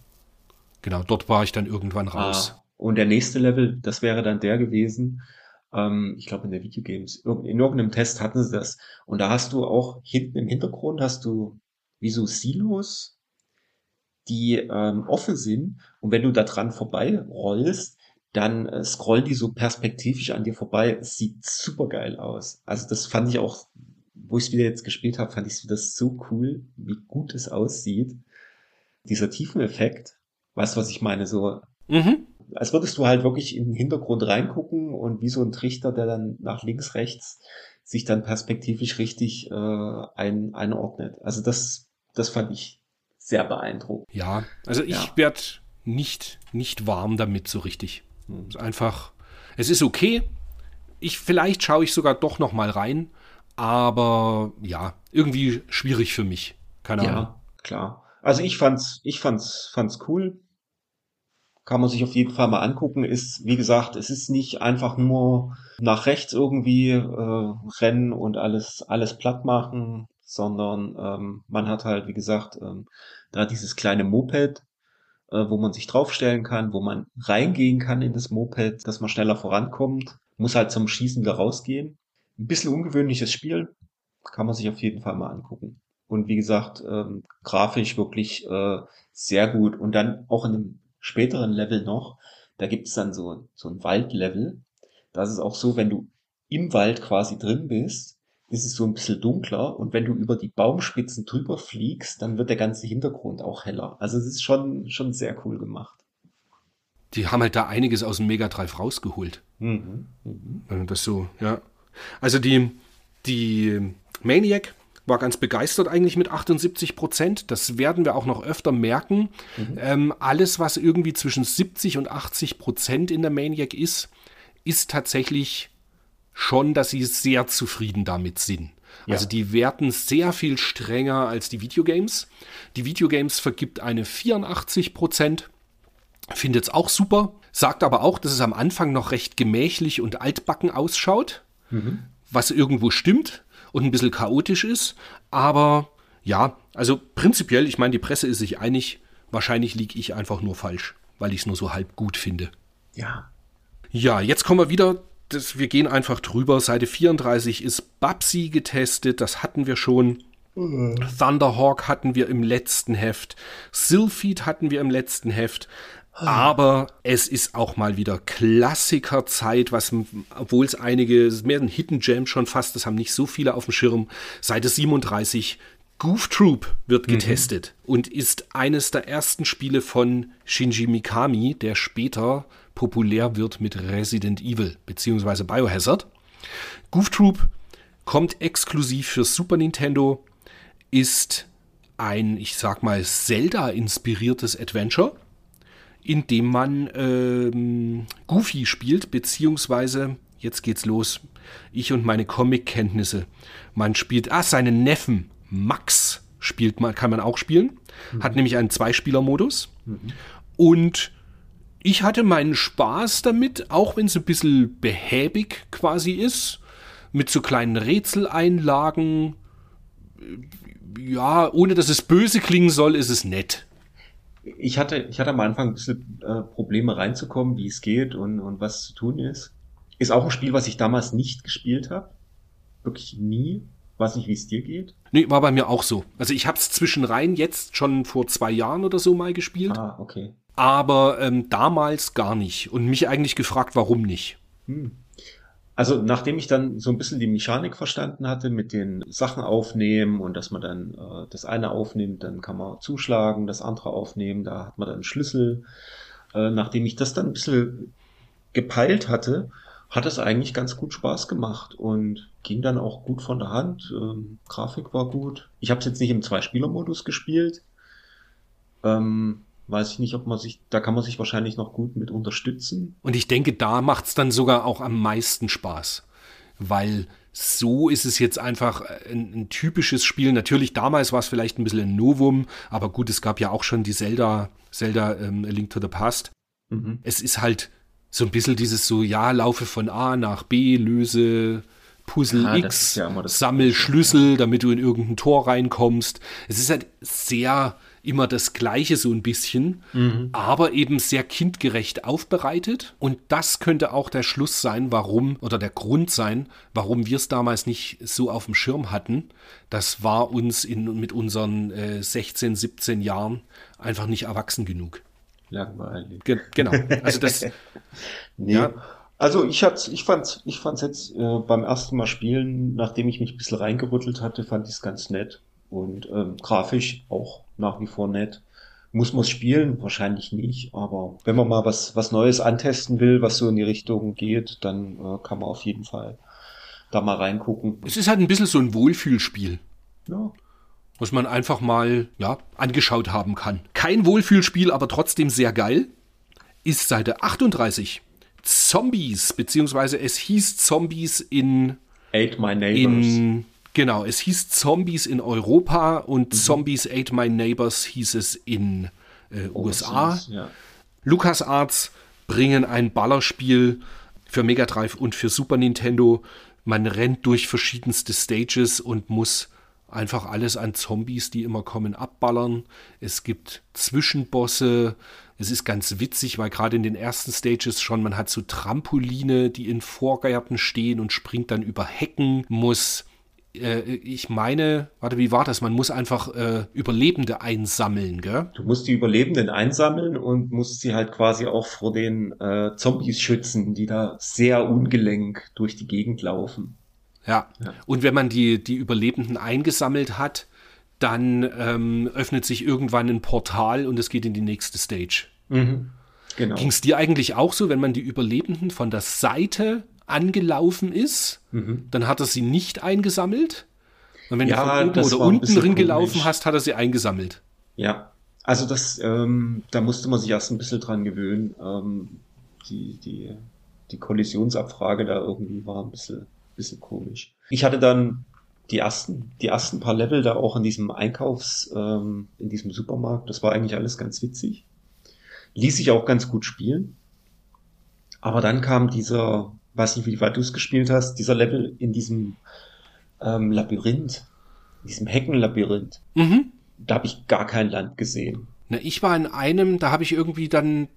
Genau, dort war ich dann irgendwann raus. Ah, und der nächste Level, das wäre dann der gewesen. Ähm, ich glaube, in der Videogames, in irgendeinem Test hatten sie das. Und da hast du auch hinten im Hintergrund hast du wie so Silos, die ähm, offen sind. Und wenn du da dran vorbei rollst, dann äh, scrollen die so perspektivisch an dir vorbei. Es sieht super geil aus. Also das fand ich auch, wo ich es wieder jetzt gespielt habe, fand ich es wieder so cool, wie gut es aussieht. Dieser Tiefeneffekt, weißt du, was ich meine? So, Mhm. als würdest du halt wirklich in den Hintergrund reingucken und wie so ein Trichter, der dann nach links, rechts sich dann perspektivisch richtig äh, ein, einordnet. Also das, das fand ich sehr beeindruckend. Ja, also ich Ja. werde nicht, nicht warm damit so richtig. Es ist einfach, es ist okay. Ich, vielleicht schaue ich sogar doch noch mal rein, aber ja, irgendwie schwierig für mich. Keine Ahnung. Ja, klar. Also ich fand's, ich fand's, fand's cool. Kann man sich auf jeden Fall mal angucken. Ist, wie gesagt, es ist nicht einfach nur nach rechts irgendwie äh, rennen und alles, alles platt machen, sondern ähm, man hat halt, wie gesagt, ähm, da dieses kleine Moped, wo man sich draufstellen kann, wo man reingehen kann in das Moped, dass man schneller vorankommt, muss halt zum Schießen wieder rausgehen. Ein bisschen ungewöhnliches Spiel, kann man sich auf jeden Fall mal angucken. Und wie gesagt, ähm, grafisch wirklich äh, sehr gut. Und dann auch in einem späteren Level noch, da gibt es dann so, so ein Waldlevel. Das ist auch so, wenn du im Wald quasi drin bist, ist es so ein bisschen dunkler und wenn du über die Baumspitzen drüber fliegst, dann wird der ganze Hintergrund auch heller. Also es ist schon, schon sehr cool gemacht. Die haben halt da einiges aus dem Mega Drive rausgeholt. Mhm, mh. Das so, ja. Also die, die Maniac war ganz begeistert eigentlich mit 78 Prozent. Das werden wir auch noch öfter merken. Mhm. Ähm, alles, was irgendwie zwischen 70 und 80 Prozent in der Maniac ist, ist tatsächlich schon, dass sie sehr zufrieden damit sind. Ja. Also die werten sehr viel strenger als die Videogames. Die Videogames vergibt eine 84 Prozent. Findet es auch super. Sagt aber auch, dass es am Anfang noch recht gemächlich und altbacken ausschaut. Mhm. Was irgendwo stimmt und ein bisschen chaotisch ist. Aber ja, also prinzipiell, ich meine, die Presse ist sich einig. Wahrscheinlich liege ich einfach nur falsch, weil ich es nur so halb gut finde. Ja. Ja, jetzt kommen wir wieder das, wir gehen einfach drüber. Seite 34 ist Babsi getestet, das hatten wir schon. Mhm. Thunderhawk hatten wir im letzten Heft. Sylphid hatten wir im letzten Heft. Aber es ist auch mal wieder Klassikerzeit, was, obwohl es einige, mehr ein Hidden Gem schon fast, das haben nicht so viele auf dem Schirm. Seite 37, Goof Troop wird mhm. getestet mhm. und ist eines der ersten Spiele von Shinji Mikami, der später populär wird mit Resident Evil bzw. Biohazard. Goof Troop kommt exklusiv für Super Nintendo, ist ein, ich sag mal, Zelda-inspiriertes Adventure, in dem man ähm, Goofy spielt, beziehungsweise, jetzt geht's los, ich und meine Comic-Kenntnisse. Man spielt, ah, seinen Neffen, Max, spielt man, kann man auch spielen, mhm. hat nämlich einen Zweispieler-Modus. Mhm. Und ich hatte meinen Spaß damit, auch wenn es ein bisschen behäbig quasi ist, mit so kleinen Rätseleinlagen. Ja, ohne dass es böse klingen soll, ist es nett. Ich hatte, ich hatte am Anfang ein bisschen äh, Probleme reinzukommen, wie es geht und, und was zu tun ist. Ist auch ein Spiel, was ich damals nicht gespielt habe. Wirklich nie. Weiß nicht, wie es dir geht. Nee, war bei mir auch so. Also ich habe es zwischenrein jetzt schon vor zwei Jahren oder so mal gespielt. Ah, okay aber ähm, damals gar nicht und mich eigentlich gefragt, warum nicht. Hm. Also nachdem ich dann so ein bisschen die Mechanik verstanden hatte mit den Sachen aufnehmen und dass man dann äh, das eine aufnimmt, dann kann man zuschlagen, das andere aufnehmen, da hat man dann einen Schlüssel. Äh, nachdem ich das dann ein bisschen gepeilt hatte, hat es eigentlich ganz gut Spaß gemacht und ging dann auch gut von der Hand. Ähm, Grafik war gut. Ich habe es jetzt nicht im Zwei-Spieler-Modus gespielt. Ähm, weiß ich nicht, ob man sich, da kann man sich wahrscheinlich noch gut mit unterstützen. Und ich denke, da macht es dann sogar auch am meisten Spaß, weil so ist es jetzt einfach ein, ein typisches Spiel. Natürlich, damals war es vielleicht ein bisschen ein Novum, aber gut, es gab ja auch schon die Zelda, Zelda ähm, A Link to the Past. Mhm. Es ist halt so ein bisschen dieses so, ja, laufe von A nach B, löse Puzzle ja, X, ja sammel Schlüssel, damit du in irgendein Tor reinkommst. Es ist halt sehr immer das Gleiche so ein bisschen, mhm. aber eben sehr kindgerecht aufbereitet. Und das könnte auch der Schluss sein, warum oder der Grund sein, warum wir es damals nicht so auf dem Schirm hatten. Das war uns in, mit unseren äh, 16, 17 Jahren einfach nicht erwachsen genug. Langweilig. Ge genau. Also das. nee. Ja, also ich hat's, ich fand's, ich fand's jetzt äh, beim ersten Mal spielen, nachdem ich mich ein bisschen reingerüttelt hatte, fand ich es ganz nett. Und ähm, grafisch auch nach wie vor nett. Muss man spielen? Wahrscheinlich nicht, aber wenn man mal was, was Neues antesten will, was so in die Richtung geht, dann äh, kann man auf jeden Fall da mal reingucken. Es ist halt ein bisschen so ein Wohlfühlspiel. Ja. Was man einfach mal, ja, angeschaut haben kann. Kein Wohlfühlspiel, aber trotzdem sehr geil. Ist Seite 38. Zombies, beziehungsweise es hieß Zombies in Ate My Neighbors. In, genau, es hieß Zombies in Europa und mhm. Zombies Ate My Neighbors hieß es in äh, USA. Ja. LucasArts bringen ein Ballerspiel für Mega Drive und für Super Nintendo. Man rennt durch verschiedenste Stages und muss einfach alles an Zombies, die immer kommen, abballern. Es gibt Zwischenbosse. Es ist ganz witzig, weil gerade in den ersten Stages schon, man hat so Trampoline, die in Vorgärten stehen und springt dann über Hecken, muss äh, ich meine, warte, wie war das? Man muss einfach äh, Überlebende einsammeln, gell? Du musst die Überlebenden einsammeln und musst sie halt quasi auch vor den äh, Zombies schützen, die da sehr ungelenk durch die Gegend laufen. Ja. ja. Und wenn man die, die Überlebenden eingesammelt hat, dann ähm, öffnet sich irgendwann ein Portal und es geht in die nächste Stage. Mhm. Genau. Ging es dir eigentlich auch so, wenn man die Überlebenden von der Seite angelaufen ist, mhm. dann hat er sie nicht eingesammelt. Und wenn ja, du von oben oder unten drin gelaufen hast, hat er sie eingesammelt. Ja, also das, ähm, da musste man sich erst ein bisschen dran gewöhnen. Ähm, die, die, die Kollisionsabfrage da irgendwie war ein bisschen, bisschen komisch. Ich hatte dann die ersten, die ersten paar Level da auch in diesem Einkaufs, ähm, in diesem Supermarkt. Das war eigentlich alles ganz witzig. Ließ sich auch ganz gut spielen. Aber dann kam dieser, weiß nicht, wie weit du es gespielt hast, dieser Level in diesem ähm, Labyrinth, in diesem Heckenlabyrinth. Mhm. Da habe ich gar kein Land gesehen. Na, ich war in einem, da habe ich irgendwie dann,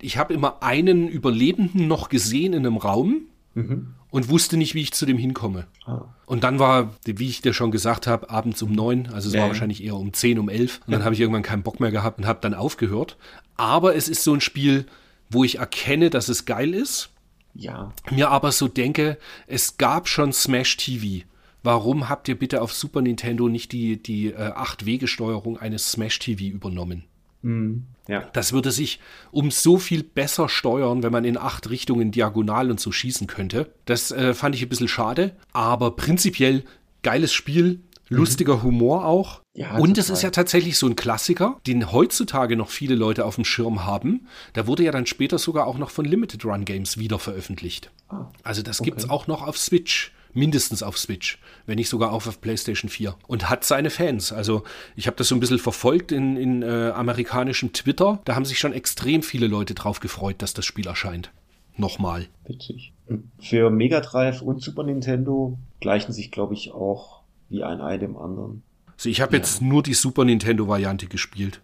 ich habe immer einen Überlebenden noch gesehen in einem Raum mhm. und wusste nicht, wie ich zu dem hinkomme. Ah. Und dann war, wie ich dir schon gesagt habe, abends um neun, also es nee. war wahrscheinlich eher um zehn, um elf. Und dann habe ich irgendwann keinen Bock mehr gehabt und habe dann aufgehört. Aber es ist so ein Spiel, wo ich erkenne, dass es geil ist ja. Mir aber so denke, es gab schon Smash TV. Warum habt ihr bitte auf Super Nintendo nicht die, die äh, 8-Wege-Steuerung eines Smash TV übernommen? Mhm. Ja. Das würde sich um so viel besser steuern, wenn man in acht Richtungen diagonal und so schießen könnte. Das äh, fand ich ein bisschen schade, aber prinzipiell geiles Spiel, Mhm. Lustiger Humor auch. Ja, und es ist ja tatsächlich so ein Klassiker, den heutzutage noch viele Leute auf dem Schirm haben. Der wurde ja dann später sogar auch noch von Limited Run Games wieder veröffentlicht. Ah, also das okay. gibt's auch noch auf Switch mindestens auf Switch, wenn nicht sogar auch auf PlayStation 4 und hat seine Fans. Also ich habe das so ein bisschen verfolgt in, in äh, amerikanischem Twitter. Da haben sich schon extrem viele Leute drauf gefreut, dass das Spiel erscheint. Nochmal. Witzig. Für Mega Drive und Super Nintendo gleichen sich, glaube ich, auch wie ein Ei dem anderen. Also ich habe ja. jetzt nur die Super Nintendo-Variante gespielt.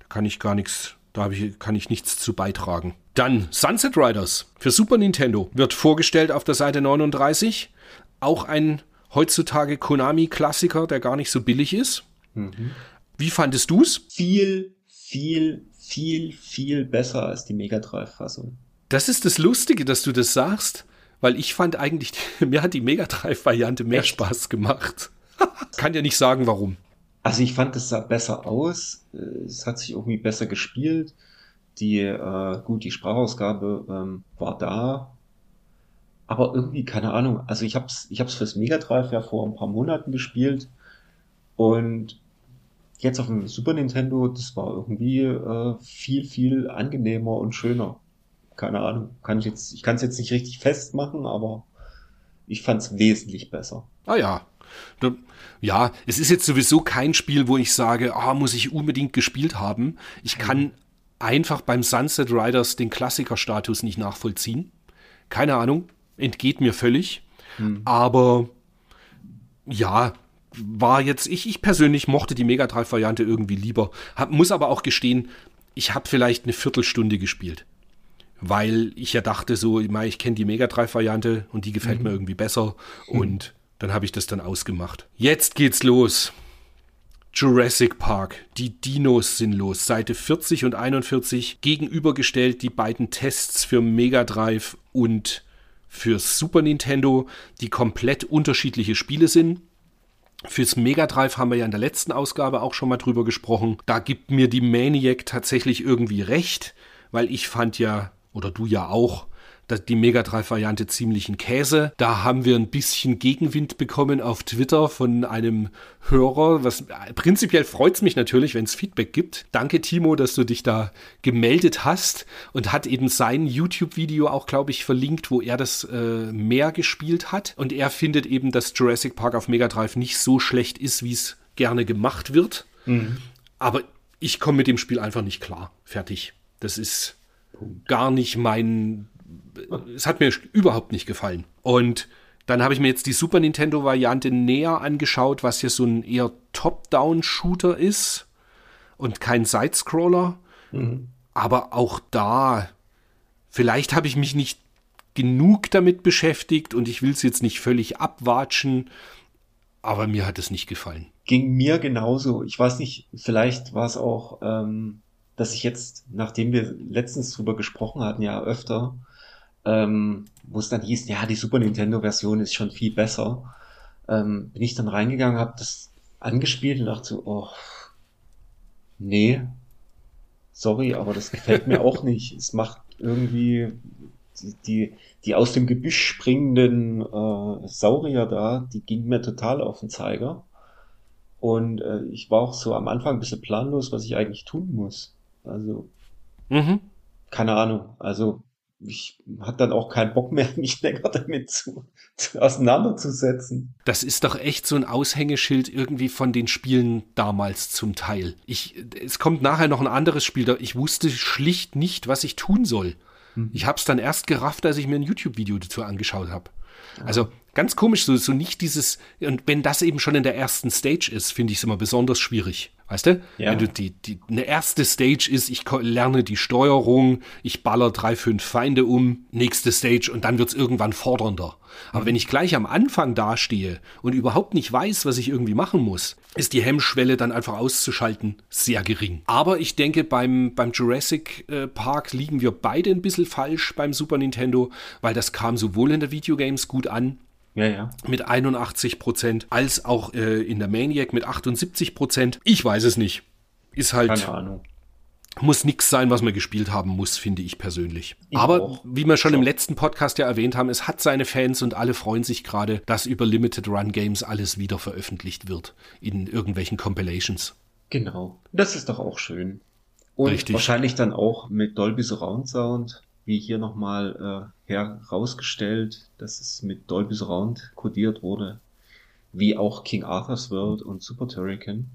Da kann ich gar nichts, da ich, kann ich nichts zu beitragen. Dann Sunset Riders für Super Nintendo wird vorgestellt auf der Seite 39. Auch ein heutzutage Konami-Klassiker, der gar nicht so billig ist. Mhm. Wie fandest du's? Viel, viel, viel, viel besser als die Mega Drive-Fassung. Das ist das Lustige, dass du das sagst, weil ich fand eigentlich, mir hat die Mega Drive-Variante mehr Echt? Spaß gemacht. Kann ja nicht sagen, warum. Also ich fand, es sah besser aus. Es hat sich irgendwie besser gespielt. Die, äh, gut, die Sprachausgabe ähm, war da. Aber irgendwie, keine Ahnung. Also ich hab's, ich hab's fürs Mega Drive ja vor ein paar Monaten gespielt. Und jetzt auf dem Super Nintendo, das war irgendwie äh, viel, viel angenehmer und schöner. Keine Ahnung. Kann ich jetzt, ich kann es jetzt nicht richtig festmachen, aber ich fand es wesentlich besser. Ah ja, ja, es ist jetzt sowieso kein Spiel, wo ich sage, ah, muss ich unbedingt gespielt haben. Ich kann einfach beim Sunset Riders den Klassikerstatus nicht nachvollziehen. Keine Ahnung, entgeht mir völlig. Hm. Aber ja, war jetzt, ich, ich persönlich mochte die Mega Drive-Variante irgendwie lieber. Hab, muss aber auch gestehen, ich habe vielleicht eine Viertelstunde gespielt. Weil ich ja dachte, so, ich kenne die Mega Drive-Variante und die gefällt mhm. mir irgendwie besser. Mhm. Und dann habe ich das dann ausgemacht. Jetzt geht's los. Jurassic Park. Die Dinos sind los. Seite 40 und 41 gegenübergestellt die beiden Tests für Mega Drive und für Super Nintendo, die komplett unterschiedliche Spiele sind. Fürs Mega Drive haben wir ja in der letzten Ausgabe auch schon mal drüber gesprochen. Da gibt mir die Maniac tatsächlich irgendwie recht, weil ich fand ja, oder du ja auch, die Mega Drive-Variante ziemlichen Käse. Da haben wir ein bisschen Gegenwind bekommen auf Twitter von einem Hörer. Was prinzipiell freut es mich natürlich, wenn es Feedback gibt. Danke, Timo, dass du dich da gemeldet hast und hat eben sein YouTube-Video auch, glaube ich, verlinkt, wo er das äh, mehr gespielt hat. Und er findet eben, dass Jurassic Park auf Mega Drive nicht so schlecht ist, wie es gerne gemacht wird. Mhm. Aber ich komme mit dem Spiel einfach nicht klar. Fertig. Das ist gar nicht mein es hat mir überhaupt nicht gefallen. Und dann habe ich mir jetzt die Super Nintendo-Variante näher angeschaut, was hier so ein eher Top-Down-Shooter ist und kein Sidescroller. Mhm. Aber auch da, vielleicht habe ich mich nicht genug damit beschäftigt und ich will es jetzt nicht völlig abwatschen, aber mir hat es nicht gefallen. Ging mir genauso. Ich weiß nicht, vielleicht war es auch, ähm, dass ich jetzt, nachdem wir letztens drüber gesprochen hatten, ja öfter, ähm, wo es dann hieß, ja, die Super Nintendo-Version ist schon viel besser, ähm, bin ich dann reingegangen, habe das angespielt und dachte so, oh, nee, sorry, aber das gefällt mir auch nicht. Es macht irgendwie die, die, die aus dem Gebüsch springenden äh, Saurier da, die ging mir total auf den Zeiger. Und äh, ich war auch so am Anfang ein bisschen planlos, was ich eigentlich tun muss. Also, mhm. keine Ahnung. Also, ich hatte dann auch keinen Bock mehr, mich länger damit zu, zu, auseinanderzusetzen. Das ist doch echt so ein Aushängeschild irgendwie von den Spielen damals zum Teil. Ich, es kommt nachher noch ein anderes Spiel, da ich wusste schlicht nicht, was ich tun soll. Mhm. Ich habe es dann erst gerafft, als ich mir ein YouTube-Video dazu angeschaut habe. Also ganz komisch, so, so nicht dieses, und wenn das eben schon in der ersten Stage ist, finde ich es immer besonders schwierig. Weißt du? Ja. Wenn du die, die, eine erste Stage ist, ich lerne die Steuerung, ich baller drei, fünf Feinde um, nächste Stage und dann wird es irgendwann fordernder. Aber mhm. wenn ich gleich am Anfang dastehe und überhaupt nicht weiß, was ich irgendwie machen muss, ist die Hemmschwelle dann einfach auszuschalten sehr gering. Aber ich denke, beim, beim Jurassic äh, Park liegen wir beide ein bisschen falsch beim Super Nintendo, weil das kam sowohl in der Videogames gut an, ja, ja. Mit 81 Prozent, als auch äh, in der Maniac mit 78 Prozent. Ich weiß es nicht. Ist halt. Keine Ahnung. Muss nichts sein, was man gespielt haben muss, finde ich persönlich. Ich Aber auch. wie wir schon so. im letzten Podcast ja erwähnt haben, es hat seine Fans und alle freuen sich gerade, dass über Limited Run Games alles wieder veröffentlicht wird in irgendwelchen Compilations. Genau. Das ist doch auch schön. Und Richtig. wahrscheinlich dann auch mit Dolby Surround Sound wie hier nochmal äh, herausgestellt, dass es mit Dolby Surround codiert wurde, wie auch King Arthur's World und Super Turrican.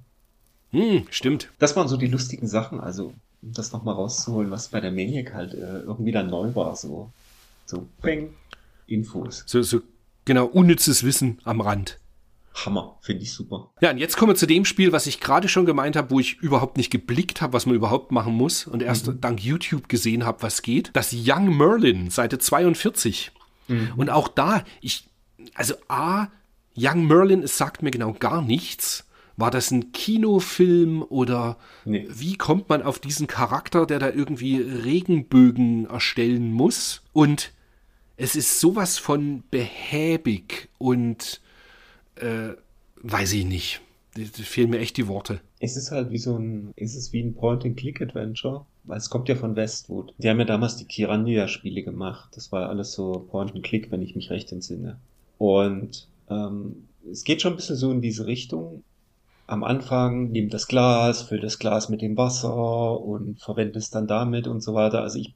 Hm, stimmt. Das waren so die lustigen Sachen, also um das nochmal rauszuholen, was bei der Maniac halt äh, irgendwie dann neu war, so, so Bang, Infos. So, so genau, unnützes Wissen am Rand. Hammer, finde ich super. Ja, und jetzt kommen wir zu dem Spiel, was ich gerade schon gemeint habe, wo ich überhaupt nicht geblickt habe, was man überhaupt machen muss und erst mhm. dank YouTube gesehen habe, was geht. Das Young Merlin, Seite 42. Mhm. Und auch da, ich, also A, Young Merlin, es sagt mir genau gar nichts. War das ein Kinofilm oder nee. wie kommt man auf diesen Charakter, der da irgendwie Regenbögen erstellen muss? Und es ist sowas von behäbig und äh, weiß ich nicht. Da fehlen mir echt die Worte. Es ist halt wie so ein, ist es wie ein Point-and-Click-Adventure, weil es kommt ja von Westwood. Die haben ja damals die Kirandia-Spiele gemacht. Das war alles so Point-and-Click, wenn ich mich recht entsinne. Und ähm, es geht schon ein bisschen so in diese Richtung. Am Anfang nimm das Glas, füll das Glas mit dem Wasser und verwende es dann damit und so weiter. Also ich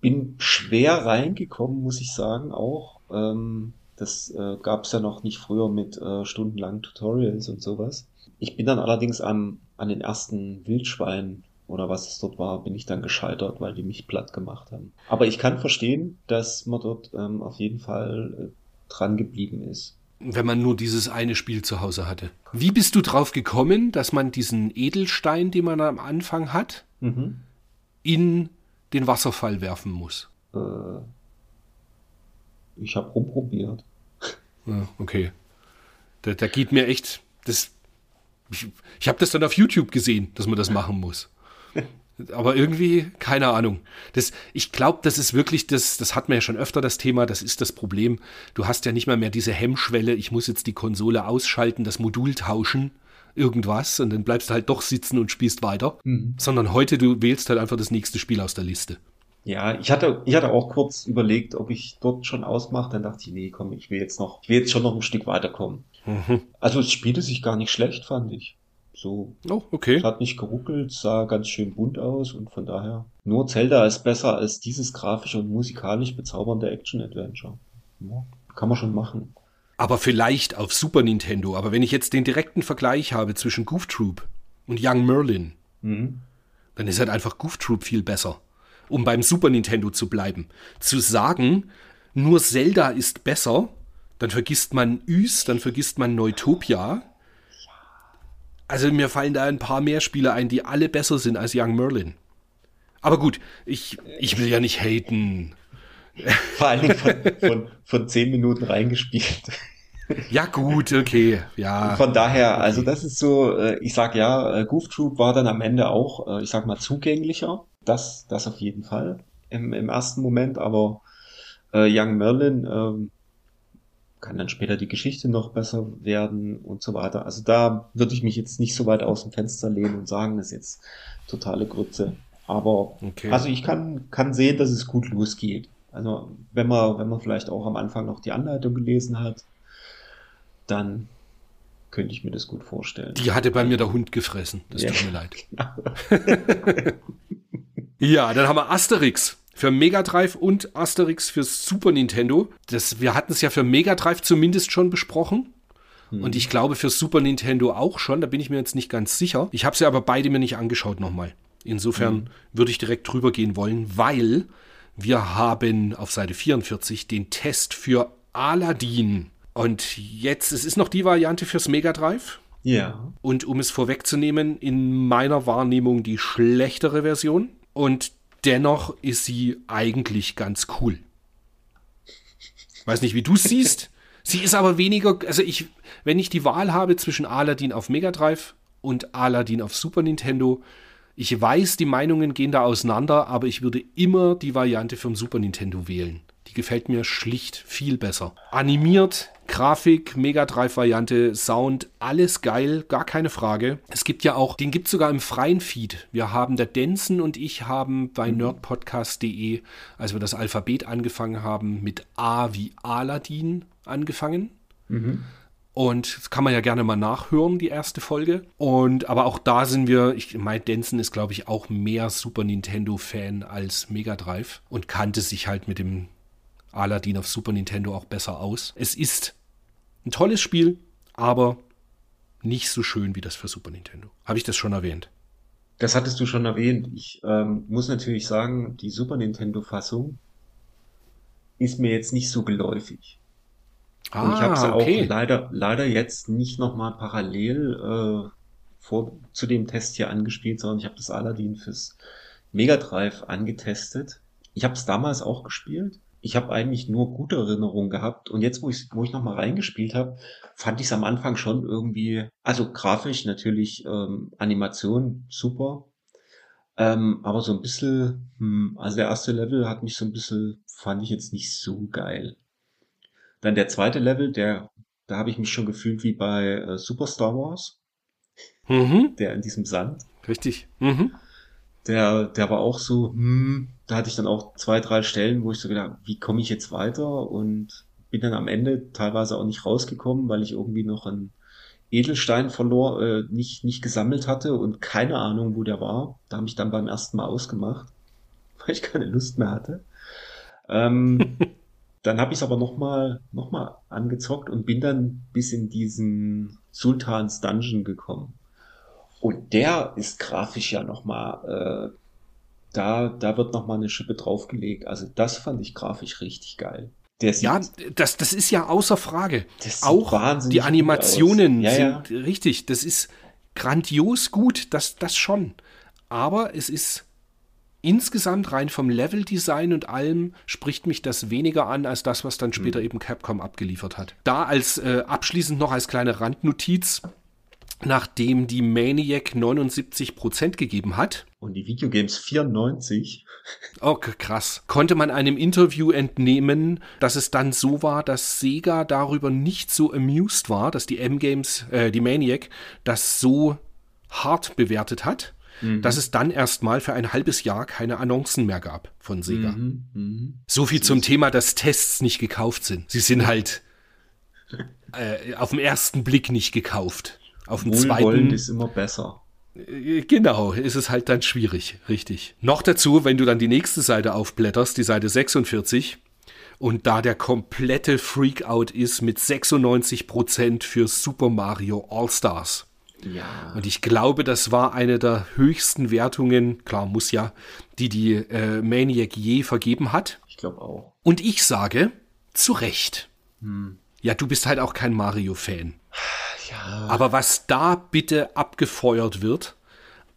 bin schwer reingekommen, muss ich sagen, auch. Ähm, das äh, gab es ja noch nicht früher mit äh, stundenlangen Tutorials und sowas. Ich bin dann allerdings am, an den ersten Wildschweinen oder was es dort war, bin ich dann gescheitert, weil die mich platt gemacht haben. Aber ich kann verstehen, dass man dort ähm, auf jeden Fall äh, dran geblieben ist. Wenn man nur dieses eine Spiel zu Hause hatte. Wie bist du drauf gekommen, dass man diesen Edelstein, den man am Anfang hat, mhm. in den Wasserfall werfen muss? Äh, ich habe rumprobiert. Ja, okay. Da, da geht mir echt. Das, ich ich habe das dann auf YouTube gesehen, dass man das machen muss. Aber irgendwie, keine Ahnung. Das, ich glaube, das ist wirklich das, das hat man ja schon öfter das Thema, das ist das Problem. Du hast ja nicht mal mehr diese Hemmschwelle, ich muss jetzt die Konsole ausschalten, das Modul tauschen, irgendwas, und dann bleibst du halt doch sitzen und spielst weiter. Mhm. Sondern heute, du wählst halt einfach das nächste Spiel aus der Liste. Ja, ich hatte, ich hatte auch kurz überlegt, ob ich dort schon ausmache. Dann dachte ich, nee, komm, ich will jetzt noch, ich will jetzt schon noch ein Stück weiterkommen. Mhm. Also es spielte sich gar nicht schlecht, fand ich. So. Oh, okay. Hat nicht geruckelt, sah ganz schön bunt aus und von daher. Nur Zelda ist besser als dieses grafisch und musikalisch bezaubernde Action-Adventure. Ja, kann man schon machen. Aber vielleicht auf Super Nintendo. Aber wenn ich jetzt den direkten Vergleich habe zwischen Goof Troop und Young Merlin, mhm. dann ist halt einfach Goof Troop viel besser. Um beim Super Nintendo zu bleiben. Zu sagen, nur Zelda ist besser, dann vergisst man Ys, dann vergisst man Neutopia. Also mir fallen da ein paar mehr Spiele ein, die alle besser sind als Young Merlin. Aber gut, ich, ich will ja nicht haten. Vor allen Dingen von, von, von zehn Minuten reingespielt. Ja, gut, okay, ja. Von daher, also das ist so, äh, ich sag ja, äh, Goof Troop war dann am Ende auch, äh, ich sag mal, zugänglicher. Das, das auf jeden Fall im, im ersten Moment, aber äh, Young Merlin ähm, kann dann später die Geschichte noch besser werden und so weiter. Also da würde ich mich jetzt nicht so weit aus dem Fenster lehnen und sagen, das ist jetzt totale Grütze. Aber okay. also ich kann, kann sehen, dass es gut losgeht. Also wenn man, wenn man vielleicht auch am Anfang noch die Anleitung gelesen hat, dann könnte ich mir das gut vorstellen. Die hatte bei mir der Hund gefressen. Das ja. tut mir leid. ja, dann haben wir Asterix für Mega Drive und Asterix für Super Nintendo. Das, wir hatten es ja für Mega Drive zumindest schon besprochen. Hm. Und ich glaube für Super Nintendo auch schon. Da bin ich mir jetzt nicht ganz sicher. Ich habe sie aber beide mir nicht angeschaut nochmal. Insofern hm. würde ich direkt drüber gehen wollen, weil wir haben auf Seite 44 den Test für Aladdin. Und jetzt, es ist noch die Variante fürs Mega Drive. Ja. Und um es vorwegzunehmen, in meiner Wahrnehmung die schlechtere Version. Und dennoch ist sie eigentlich ganz cool. Weiß nicht, wie du siehst. sie ist aber weniger, also ich, wenn ich die Wahl habe zwischen Aladdin auf Mega Drive und Aladdin auf Super Nintendo, ich weiß, die Meinungen gehen da auseinander, aber ich würde immer die Variante vom Super Nintendo wählen. Die gefällt mir schlicht viel besser. Animiert, Grafik, Mega Drive Variante, Sound, alles geil, gar keine Frage. Es gibt ja auch, den gibt es sogar im freien Feed. Wir haben der Denson und ich haben bei mhm. nerdpodcast.de, als wir das Alphabet angefangen haben, mit A wie Aladdin angefangen. Mhm. Und das kann man ja gerne mal nachhören, die erste Folge. Und aber auch da sind wir, ich Mike Denson ist, glaube ich, auch mehr Super Nintendo-Fan als Mega Drive und kannte sich halt mit dem Aladdin auf Super Nintendo auch besser aus. Es ist ein tolles Spiel, aber nicht so schön wie das für Super Nintendo. Habe ich das schon erwähnt? Das hattest du schon erwähnt. Ich ähm, muss natürlich sagen, die Super Nintendo-Fassung ist mir jetzt nicht so geläufig. Ah, und ich habe sie okay. auch leider, leider jetzt nicht nochmal parallel äh, vor, zu dem Test hier angespielt, sondern ich habe das Aladdin fürs Mega Drive angetestet. Ich habe es damals auch gespielt. Ich habe eigentlich nur gute Erinnerungen gehabt. Und jetzt, wo ich, wo ich nochmal reingespielt habe, fand ich es am Anfang schon irgendwie, also grafisch natürlich, ähm, Animation super. Ähm, aber so ein bisschen, hm, also der erste Level hat mich so ein bisschen, fand ich jetzt nicht so geil. Dann der zweite Level, der, da habe ich mich schon gefühlt wie bei äh, Super Star Wars. Mhm. Der in diesem Sand. Richtig. Mhm. Der, der war auch so, hm, da hatte ich dann auch zwei, drei Stellen, wo ich so gedacht, wie komme ich jetzt weiter? Und bin dann am Ende teilweise auch nicht rausgekommen, weil ich irgendwie noch einen Edelstein verlor, äh, nicht, nicht gesammelt hatte und keine Ahnung, wo der war. Da habe ich dann beim ersten Mal ausgemacht, weil ich keine Lust mehr hatte. Ähm, Dann habe ich es aber nochmal noch mal angezockt und bin dann bis in diesen Sultans Dungeon gekommen. Und der ist grafisch ja nochmal, äh, da, da wird nochmal eine Schippe draufgelegt. Also das fand ich grafisch richtig geil. Sieht, ja, das, das ist ja außer Frage. Auch die Animationen ja, sind ja. richtig. Das ist grandios gut, das, das schon. Aber es ist insgesamt rein vom Leveldesign und allem spricht mich das weniger an als das, was dann später mhm. eben Capcom abgeliefert hat. Da als äh, abschließend noch als kleine Randnotiz, nachdem die Maniac 79% gegeben hat. Und die Videogames 94. Oh, krass. Konnte man einem Interview entnehmen, dass es dann so war, dass Sega darüber nicht so amused war, dass die M-Games, äh, die Maniac, das so hart bewertet hat dass es dann erstmal für ein halbes Jahr keine Annoncen mehr gab von Sega. Mhm. So viel zum Thema, dass Tests nicht gekauft sind. Sie sind halt äh, auf den ersten Blick nicht gekauft. Auf dem zweiten ist immer besser. äh, Genau, ist es halt dann schwierig, richtig. Noch dazu, wenn du dann die nächste Seite aufblätterst, die Seite 46, und da der komplette Freakout ist mit 96% für Super Mario All-Stars. Ja. Und ich glaube, das war eine der höchsten Wertungen, klar, muss ja, die die äh, Maniac je vergeben hat. Ich glaube auch. Und ich sage, zu Recht. Ja, du bist halt auch kein Mario-Fan. Ja. Aber was da bitte abgefeuert wird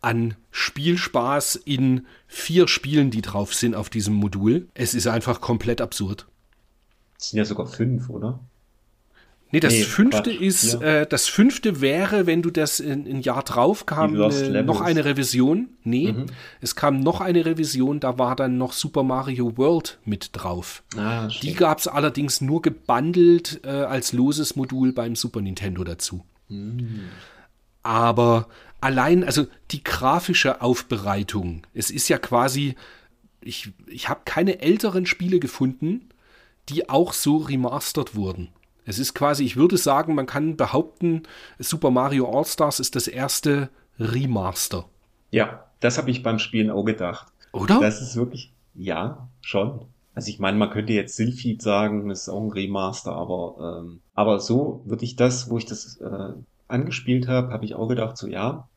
an Spielspaß in vier Spielen, die drauf sind auf diesem Modul, es ist einfach komplett absurd. Es sind ja sogar fünf, oder? Nee, das Nee, fünfte Quatsch, ist, äh, das fünfte wäre, wenn du das in ein Jahr drauf kam, äh, noch eine Revision. Nee, Mhm. es kam noch eine Revision, da war dann noch Super Mario World mit drauf. Ah, Die gab es allerdings nur gebundelt äh, als loses Modul beim Super Nintendo dazu. Aber allein, also die grafische Aufbereitung, es ist ja quasi, ich, ich habe keine älteren Spiele gefunden, die auch so remastert wurden. Es ist quasi, ich würde sagen, man kann behaupten, Super Mario All-Stars ist das erste Remaster. Ja, das habe ich beim Spielen auch gedacht. Oder? Das ist wirklich, ja, schon. Also ich meine, man könnte jetzt Sylphid sagen, das ist auch ein Remaster, aber, ähm, aber so würde ich das, wo ich das äh, angespielt habe, habe ich auch gedacht, so ja,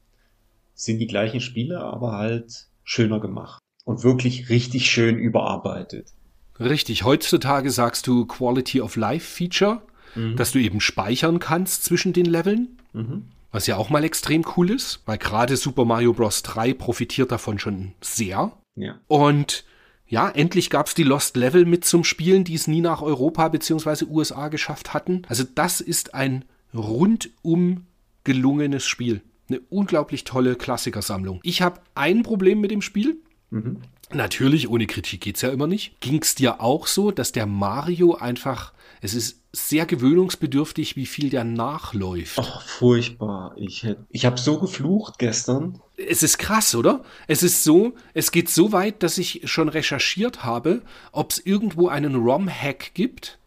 sind die gleichen Spiele, aber halt schöner gemacht. Und wirklich richtig schön überarbeitet. Richtig, heutzutage sagst du Quality of Life Feature, dass du eben speichern kannst zwischen den Leveln. Mhm. Was ja auch mal extrem cool ist, weil gerade Super Mario Bros. 3 profitiert davon schon sehr. Ja. Und ja, endlich gab es die Lost Level mit zum Spielen, die es nie nach Europa bzw. USA geschafft hatten. Also das ist ein rundum gelungenes Spiel. Eine unglaublich tolle Klassikersammlung. Ich habe ein Problem mit dem Spiel. Mhm. Natürlich, ohne Kritik geht's ja immer nicht. Ging es dir auch so, dass der Mario einfach, es ist sehr gewöhnungsbedürftig, wie viel der nachläuft. Oh, furchtbar. Ich, hätt- ich habe so geflucht gestern. Es ist krass, oder? Es ist so, es geht so weit, dass ich schon recherchiert habe, ob es irgendwo einen ROM-Hack gibt,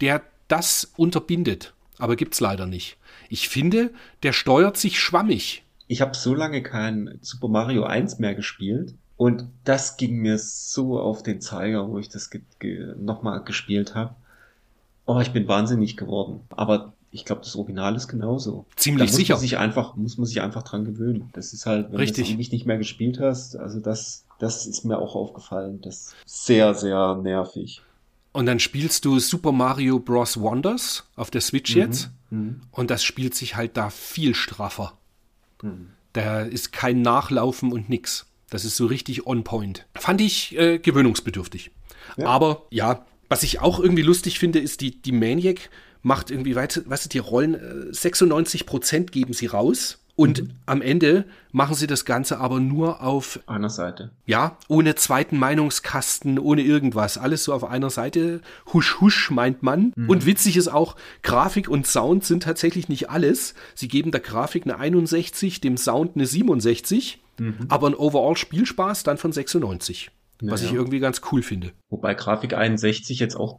der das unterbindet. Aber gibt's leider nicht. Ich finde, der steuert sich schwammig. Ich habe so lange kein Super Mario 1 mehr gespielt. Und das ging mir so auf den Zeiger, wo ich das ge ge nochmal gespielt habe. Oh, ich bin wahnsinnig geworden. Aber ich glaube, das Original ist genauso. Ziemlich da muss sicher. Man sich einfach, muss man sich einfach dran gewöhnen. Das ist halt, wenn Richtig. du ewig nicht mehr gespielt hast, also das, das ist mir auch aufgefallen. Das ist sehr, sehr nervig. Und dann spielst du Super Mario Bros. Wonders auf der Switch jetzt. Mhm. Und das spielt sich halt da viel straffer. Mhm. Da ist kein Nachlaufen und nix. Das ist so richtig on point. Fand ich äh, gewöhnungsbedürftig. Ja. Aber ja, was ich auch irgendwie lustig finde, ist, die, die Maniac macht irgendwie, weißt, weißt du, die Rollen, äh, 96% geben sie raus. Und Mhm. am Ende machen sie das Ganze aber nur auf, Einer Seite. ja, ohne zweiten Meinungskasten, ohne irgendwas. Alles so auf einer Seite. Husch, husch, meint man. Und witzig ist auch, Grafik und Sound sind tatsächlich nicht alles. Sie geben der Grafik eine 61, dem Sound eine 67, aber ein Overall-Spielspaß dann von 96. Was Naja. ich irgendwie ganz cool finde. Wobei Grafik 61 jetzt auch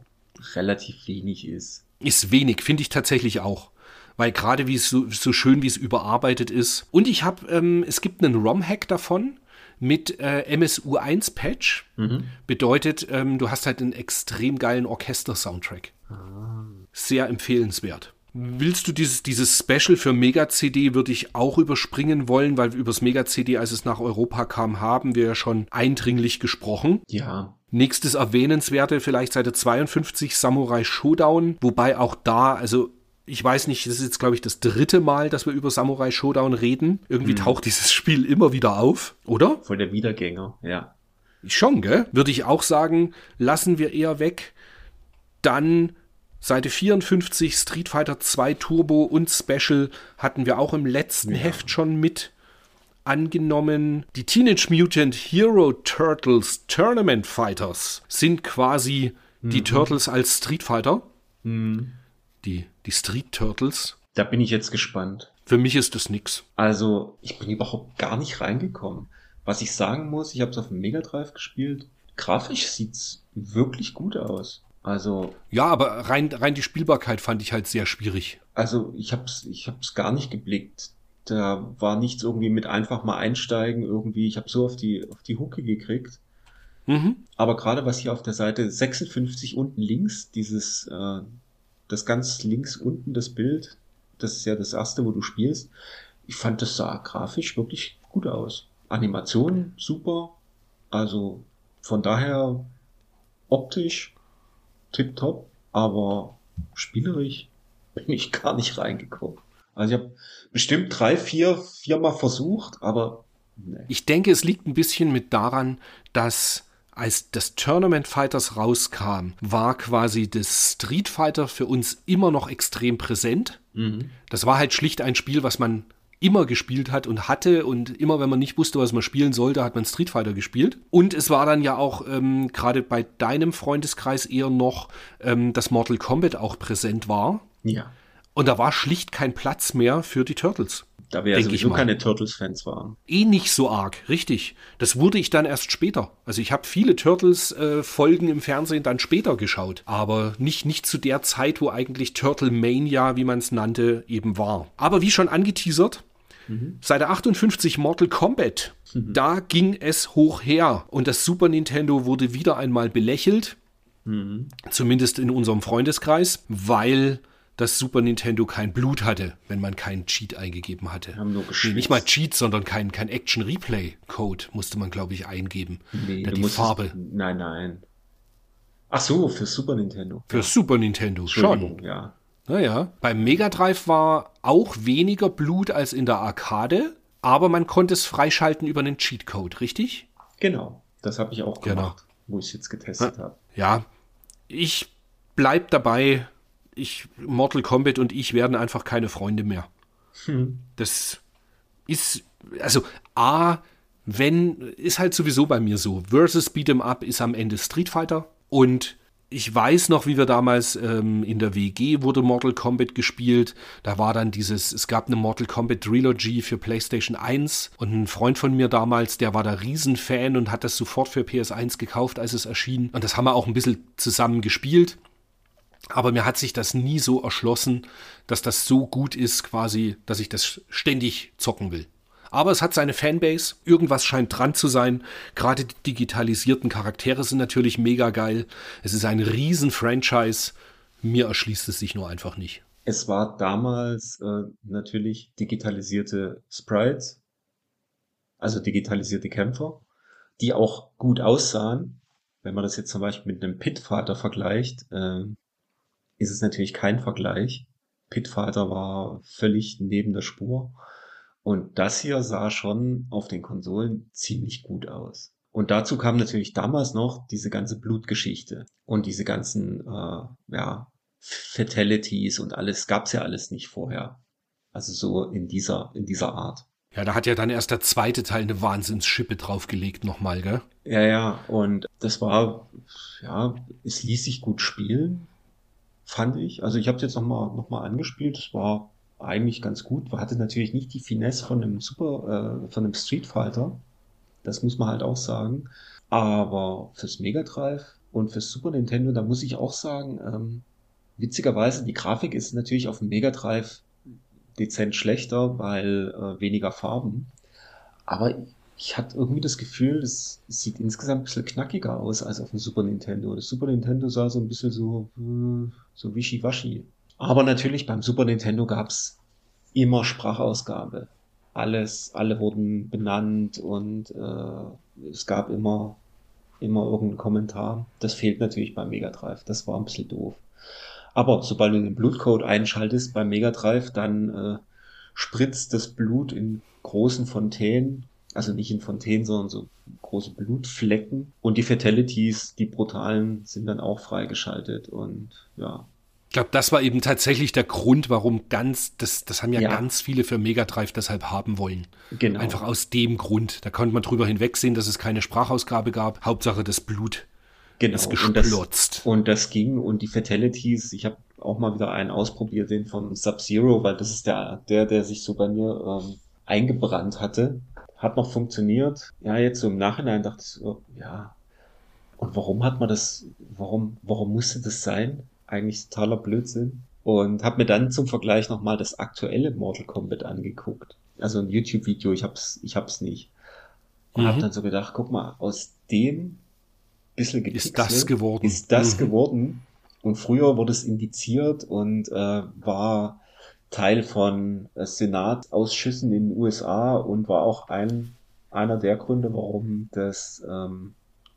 relativ wenig ist. Ist wenig, finde ich tatsächlich auch. Weil gerade wie es so, so schön, wie es überarbeitet ist. Und ich habe, ähm, es gibt einen ROM-Hack davon mit äh, MSU1-Patch. Bedeutet, ähm, du hast halt einen extrem geilen Orchester-Soundtrack. Sehr empfehlenswert. Willst du dieses, dieses Special für Mega-CD, würde ich auch überspringen wollen, weil übers Mega-CD, als es nach Europa kam, haben wir ja schon eindringlich gesprochen. Ja. Nächstes Erwähnenswerte, vielleicht Seite 52, Samurai Showdown, wobei auch da, also ich weiß nicht, das ist jetzt, glaube ich, das dritte Mal, dass wir über Samurai Showdown reden. Irgendwie taucht dieses Spiel immer wieder auf, oder? Voll der Wiedergänger, ja. Schon, gell? Würde ich auch sagen, lassen wir eher weg. Dann Seite 54, Street Fighter 2 Turbo und Special hatten wir auch im letzten Heft schon mit angenommen. Die Teenage Mutant Hero Turtles Tournament Fighters sind quasi die Turtles als Street Fighter. Die, die Street Turtles. Da bin ich jetzt gespannt. Für mich ist das nix. Also, ich bin überhaupt gar nicht reingekommen. Was ich sagen muss, ich habe es auf dem Mega Drive gespielt. Grafisch sieht's wirklich gut aus. Also. Ja, aber rein, rein die Spielbarkeit fand ich halt sehr schwierig. Also, ich hab's, ich hab's gar nicht geblickt. Da war nichts irgendwie mit einfach mal einsteigen irgendwie. Ich habe so auf die, auf die Hucke gekriegt. Mhm. Aber gerade was hier auf der Seite 56 unten links, dieses, äh, das ganz links unten das Bild, das ist ja das erste, wo du spielst. Ich fand das sah grafisch wirklich gut aus. Animation super. Also von daher optisch tipptopp, aber spielerisch bin ich gar nicht reingekommen. Also ich habe bestimmt drei, vier, viermal versucht, aber nee. Ich denke, es liegt ein bisschen mit daran, dass als das Tournament Fighters rauskam, war quasi das Street Fighter für uns immer noch extrem präsent. Mhm. Das war halt schlicht ein Spiel, was man immer gespielt hat und hatte und immer wenn man nicht wusste, was man spielen sollte, hat man Street Fighter gespielt. Und es war dann ja auch ähm, gerade bei deinem Freundeskreis eher noch, ähm, dass Mortal Kombat auch präsent war. Ja. Und da war schlicht kein Platz mehr für die Turtles. Da wir ja sowieso keine Turtles-Fans waren. Eh nicht so arg, richtig. Das wurde ich dann erst später. Also ich habe viele Turtles-Folgen äh, im Fernsehen dann später geschaut. Aber nicht, nicht zu der Zeit, wo eigentlich Turtle Mania, wie man es nannte, eben war. Aber wie schon angeteasert, mhm. Seite 58 Mortal Kombat. Mhm. Da ging es hoch her. Und das Super Nintendo wurde wieder einmal belächelt. Mhm. Zumindest in unserem Freundeskreis, weil dass Super Nintendo kein Blut hatte, wenn man keinen Cheat eingegeben hatte. Haben nur nee, nicht mal Cheat, sondern kein, kein Action-Replay-Code musste man, glaube ich, eingeben. Nee, die Farbe. Nein, nein. Ach so, für Super Nintendo. Für. Super Nintendo, schon. Ja. Naja, beim Mega Drive war auch weniger Blut als in der Arcade, aber man konnte es freischalten über einen Cheatcode, richtig? Genau, das habe ich auch gemacht, genau. wo ich es jetzt getestet habe. Ja, ich bleib dabei, ich, Mortal Kombat und ich werden einfach keine Freunde mehr. Hm. Das ist, also A, wenn, ist halt sowieso bei mir so. Versus Beat'em Up ist am Ende Street Fighter und ich weiß noch, wie wir damals ähm, in der WG wurde Mortal Kombat gespielt. Da war dann dieses, es gab eine Mortal Kombat Trilogy für PlayStation 1 und ein Freund von mir damals, der war da Riesenfan und hat das sofort für PS1 gekauft, als es erschien. Und das haben wir auch ein bisschen zusammen gespielt. Aber mir hat sich das nie so erschlossen, dass das so gut ist, quasi, dass ich das ständig zocken will. Aber es hat seine Fanbase, irgendwas scheint dran zu sein. Gerade die digitalisierten Charaktere sind natürlich mega geil. Es ist ein Riesen-Franchise. Mir erschließt es sich nur einfach nicht. Es war damals äh, natürlich digitalisierte Sprites, also digitalisierte Kämpfer, die auch gut aussahen. Wenn man das jetzt zum Beispiel mit einem Pitvater vergleicht, äh, ist es natürlich kein Vergleich. Pitvater war völlig neben der Spur. Und das hier sah schon auf den Konsolen ziemlich gut aus. Und dazu kam natürlich damals noch diese ganze Blutgeschichte und diese ganzen äh, ja, Fatalities und alles gab's ja alles nicht vorher. Also so in dieser in dieser Art. Ja, da hat ja dann erst der zweite Teil eine Wahnsinnsschippe draufgelegt nochmal, gell? Ja, ja, und das war, ja, es ließ sich gut spielen fand ich. Also ich habe es jetzt nochmal noch mal angespielt. Es war eigentlich ganz gut. Hatte natürlich nicht die Finesse von einem Super, äh, von einem Street Fighter. Das muss man halt auch sagen. Aber fürs Mega Drive und fürs Super Nintendo, da muss ich auch sagen, ähm, witzigerweise, die Grafik ist natürlich auf dem Mega Drive dezent schlechter, weil äh, weniger Farben. Aber ich hatte irgendwie das Gefühl, es sieht insgesamt ein bisschen knackiger aus als auf dem Super Nintendo. Das Super Nintendo sah so ein bisschen so, äh, so wischiwaschi. Aber natürlich beim Super Nintendo gab's immer Sprachausgabe. Alles, alle wurden benannt und äh, es gab immer, immer irgendeinen Kommentar. Das fehlt natürlich beim Mega Drive. Das war ein bisschen doof. Aber sobald du den Blutcode einschaltest beim Mega Drive, dann äh, spritzt das Blut in großen Fontänen also nicht in Fontänen, sondern so große Blutflecken. Und die Fatalities, die brutalen, sind dann auch freigeschaltet und ja. Ich glaube, das war eben tatsächlich der Grund, warum ganz, das, das haben ja, ja. ganz viele für Mega Drive deshalb haben wollen. Genau. Einfach aus dem Grund. Da konnte man drüber hinwegsehen, dass es keine Sprachausgabe gab. Hauptsache das Blut genau. ist gesplotzt. Und das, und das ging und die Fatalities, ich habe auch mal wieder einen ausprobiert, den von Sub-Zero, weil das ist der, der, der sich so bei mir ähm, eingebrannt hatte. Hat noch funktioniert. Ja, jetzt so im Nachhinein dachte ich so, ja. Und warum hat man das, warum, warum musste das sein? Eigentlich totaler Blödsinn. Und habe mir dann zum Vergleich nochmal das aktuelle Mortal Kombat angeguckt. Also ein YouTube-Video, ich hab's, ich hab's nicht. Und mhm. habe dann so gedacht, guck mal, aus dem bisschen Ist das geworden. Ist das mhm. geworden. Und früher wurde es indiziert und äh, war Teil von äh, Senatausschüssen in den USA und war auch ein, einer der Gründe, warum das ähm,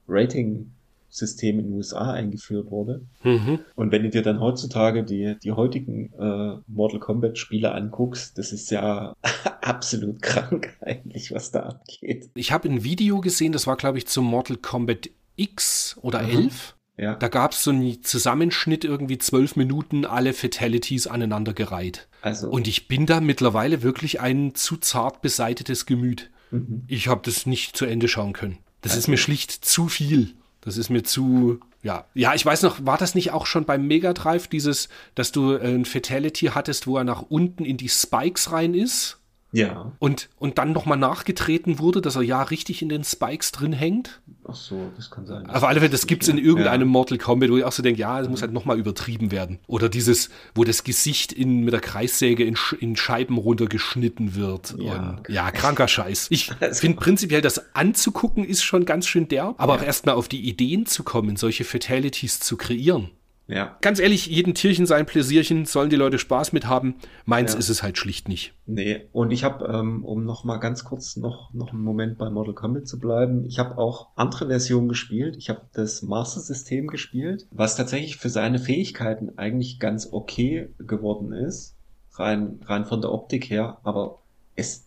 Rating System in den USA eingeführt wurde. Mhm. Und wenn du dir dann heutzutage die, die heutigen äh, Mortal Kombat Spiele anguckst, das ist ja absolut krank eigentlich, was da abgeht. Ich habe ein Video gesehen, das war glaube ich zum Mortal Kombat X oder mhm. 11. Ja. Da gab es so einen Zusammenschnitt, irgendwie zwölf Minuten, alle Fatalities aneinandergereiht. Also. Und ich bin da mittlerweile wirklich ein zu zart beseitetes Gemüt. Mhm. Ich habe das nicht zu Ende schauen können. Das also. ist mir schlicht zu viel. Das ist mir zu, ja. Ja, ich weiß noch, war das nicht auch schon beim Mega Drive, dieses, dass du ein Fatality hattest, wo er nach unten in die Spikes rein ist? Ja. Und, und dann nochmal nachgetreten wurde, dass er ja richtig in den Spikes drin hängt. Ach so, das kann sein. Auf alle Fälle, das gibt's in irgendeinem ja. Mortal Kombat, wo ich auch so denke, ja, es muss halt nochmal übertrieben werden. Oder dieses, wo das Gesicht in, mit der Kreissäge in, in Scheiben runtergeschnitten wird. Ja, und, ja kranker Scheiß. Ich finde prinzipiell, das anzugucken ist schon ganz schön derb, aber ja. auch erstmal auf die Ideen zu kommen, solche Fatalities zu kreieren. Ja. Ganz ehrlich, jeden Tierchen sein Pläsierchen, sollen die Leute Spaß mit haben. Meins ja. ist es halt schlicht nicht. Nee, und ich habe, ähm, um noch mal ganz kurz noch, noch einen Moment bei Mortal Kombat zu bleiben, ich habe auch andere Versionen gespielt. Ich habe das Master System gespielt, was tatsächlich für seine Fähigkeiten eigentlich ganz okay geworden ist. Rein, rein von der Optik her, aber es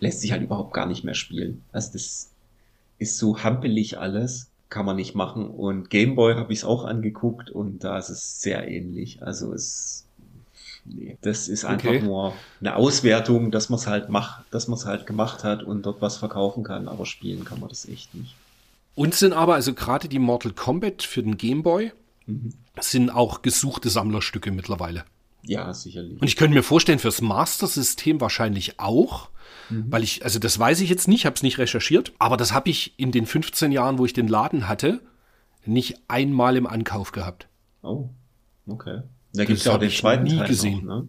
lässt sich halt überhaupt gar nicht mehr spielen. Also das ist so hampelig alles kann man nicht machen. Und Gameboy habe ich es auch angeguckt und da ist es sehr ähnlich. Also es nee, das ist einfach okay. nur eine Auswertung, dass man es halt macht, dass man es halt gemacht hat und dort was verkaufen kann, aber spielen kann man das echt nicht. Und sind aber, also gerade die Mortal Kombat für den Gameboy, mhm. sind auch gesuchte Sammlerstücke mittlerweile. Ja, sicherlich. Und ich könnte mir vorstellen, fürs Master-System wahrscheinlich auch, mhm. weil ich, also das weiß ich jetzt nicht, habe es nicht recherchiert, aber das habe ich in den 15 Jahren, wo ich den Laden hatte, nicht einmal im Ankauf gehabt. Oh, okay. Da gibt es ja auch den zweiten nie Teil gesehen. Noch, ne?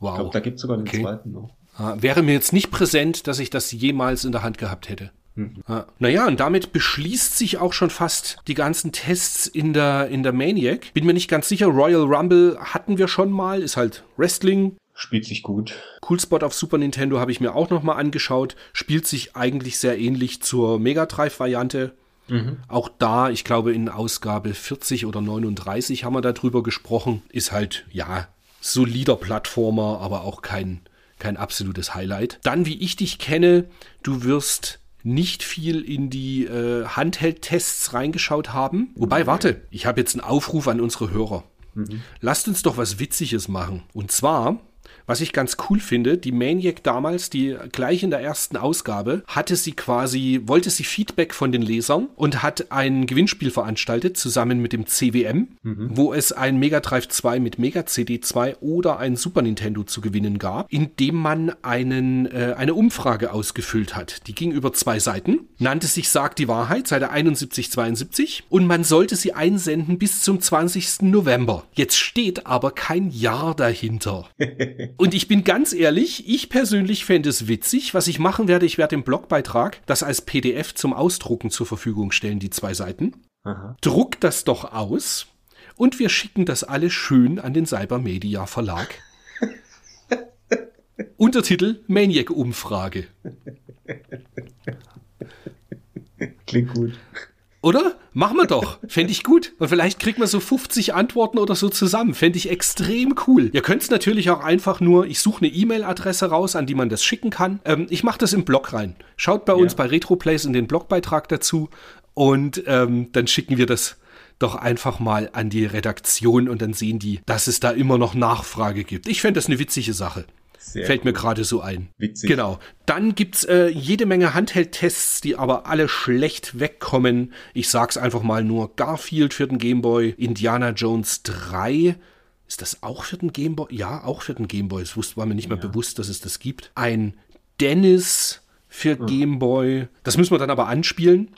Wow. Ich glaub, da gibt es sogar den okay. zweiten noch. Ah, wäre mir jetzt nicht präsent, dass ich das jemals in der Hand gehabt hätte. Mhm. Ah, naja, und damit beschließt sich auch schon fast die ganzen Tests in der, in der Maniac. Bin mir nicht ganz sicher, Royal Rumble hatten wir schon mal, ist halt Wrestling. Spielt sich gut. Cool Spot auf Super Nintendo habe ich mir auch noch mal angeschaut. Spielt sich eigentlich sehr ähnlich zur Mega Drive Variante. Mhm. Auch da, ich glaube in Ausgabe 40 oder 39 haben wir darüber gesprochen. Ist halt, ja, solider Plattformer, aber auch kein, kein absolutes Highlight. Dann, wie ich dich kenne, du wirst nicht viel in die äh, Handheld-Tests reingeschaut haben. Wobei, warte, ich habe jetzt einen Aufruf an unsere Hörer. Mhm. Lasst uns doch was Witziges machen. Und zwar was ich ganz cool finde, die Maniac damals, die gleich in der ersten Ausgabe, hatte sie quasi, wollte sie Feedback von den Lesern und hat ein Gewinnspiel veranstaltet, zusammen mit dem CWM, mhm. wo es ein Mega Drive 2 mit Mega CD 2 oder ein Super Nintendo zu gewinnen gab, indem man einen, äh, eine Umfrage ausgefüllt hat. Die ging über zwei Seiten, nannte sich Sagt die Wahrheit, Seite 7172 und man sollte sie einsenden bis zum 20. November. Jetzt steht aber kein Jahr dahinter. Und ich bin ganz ehrlich, ich persönlich fände es witzig. Was ich machen werde, ich werde im Blogbeitrag das als PDF zum Ausdrucken zur Verfügung stellen, die zwei Seiten. Aha. Druck das doch aus und wir schicken das alles schön an den Cybermedia Verlag. Untertitel Maniac-Umfrage. Klingt gut. Oder? Machen wir doch. Fände ich gut. Und vielleicht kriegt man so 50 Antworten oder so zusammen. Fände ich extrem cool. Ihr könnt es natürlich auch einfach nur, ich suche eine E-Mail-Adresse raus, an die man das schicken kann. Ähm, ich mache das im Blog rein. Schaut bei ja. uns bei RetroPlays in den Blogbeitrag dazu und ähm, dann schicken wir das doch einfach mal an die Redaktion und dann sehen die, dass es da immer noch Nachfrage gibt. Ich fände das eine witzige Sache. Sehr Fällt cool. mir gerade so ein. Witzig. Genau. Dann gibt's äh, jede Menge Handheld-Tests, die aber alle schlecht wegkommen. Ich sag's einfach mal nur Garfield für den Gameboy, Indiana Jones 3 ist das auch für den Gameboy? Ja, auch für den Gameboy. Es war mir nicht mehr bewusst, dass es das gibt. Ein Dennis für Hm. Gameboy. Das müssen wir dann aber anspielen.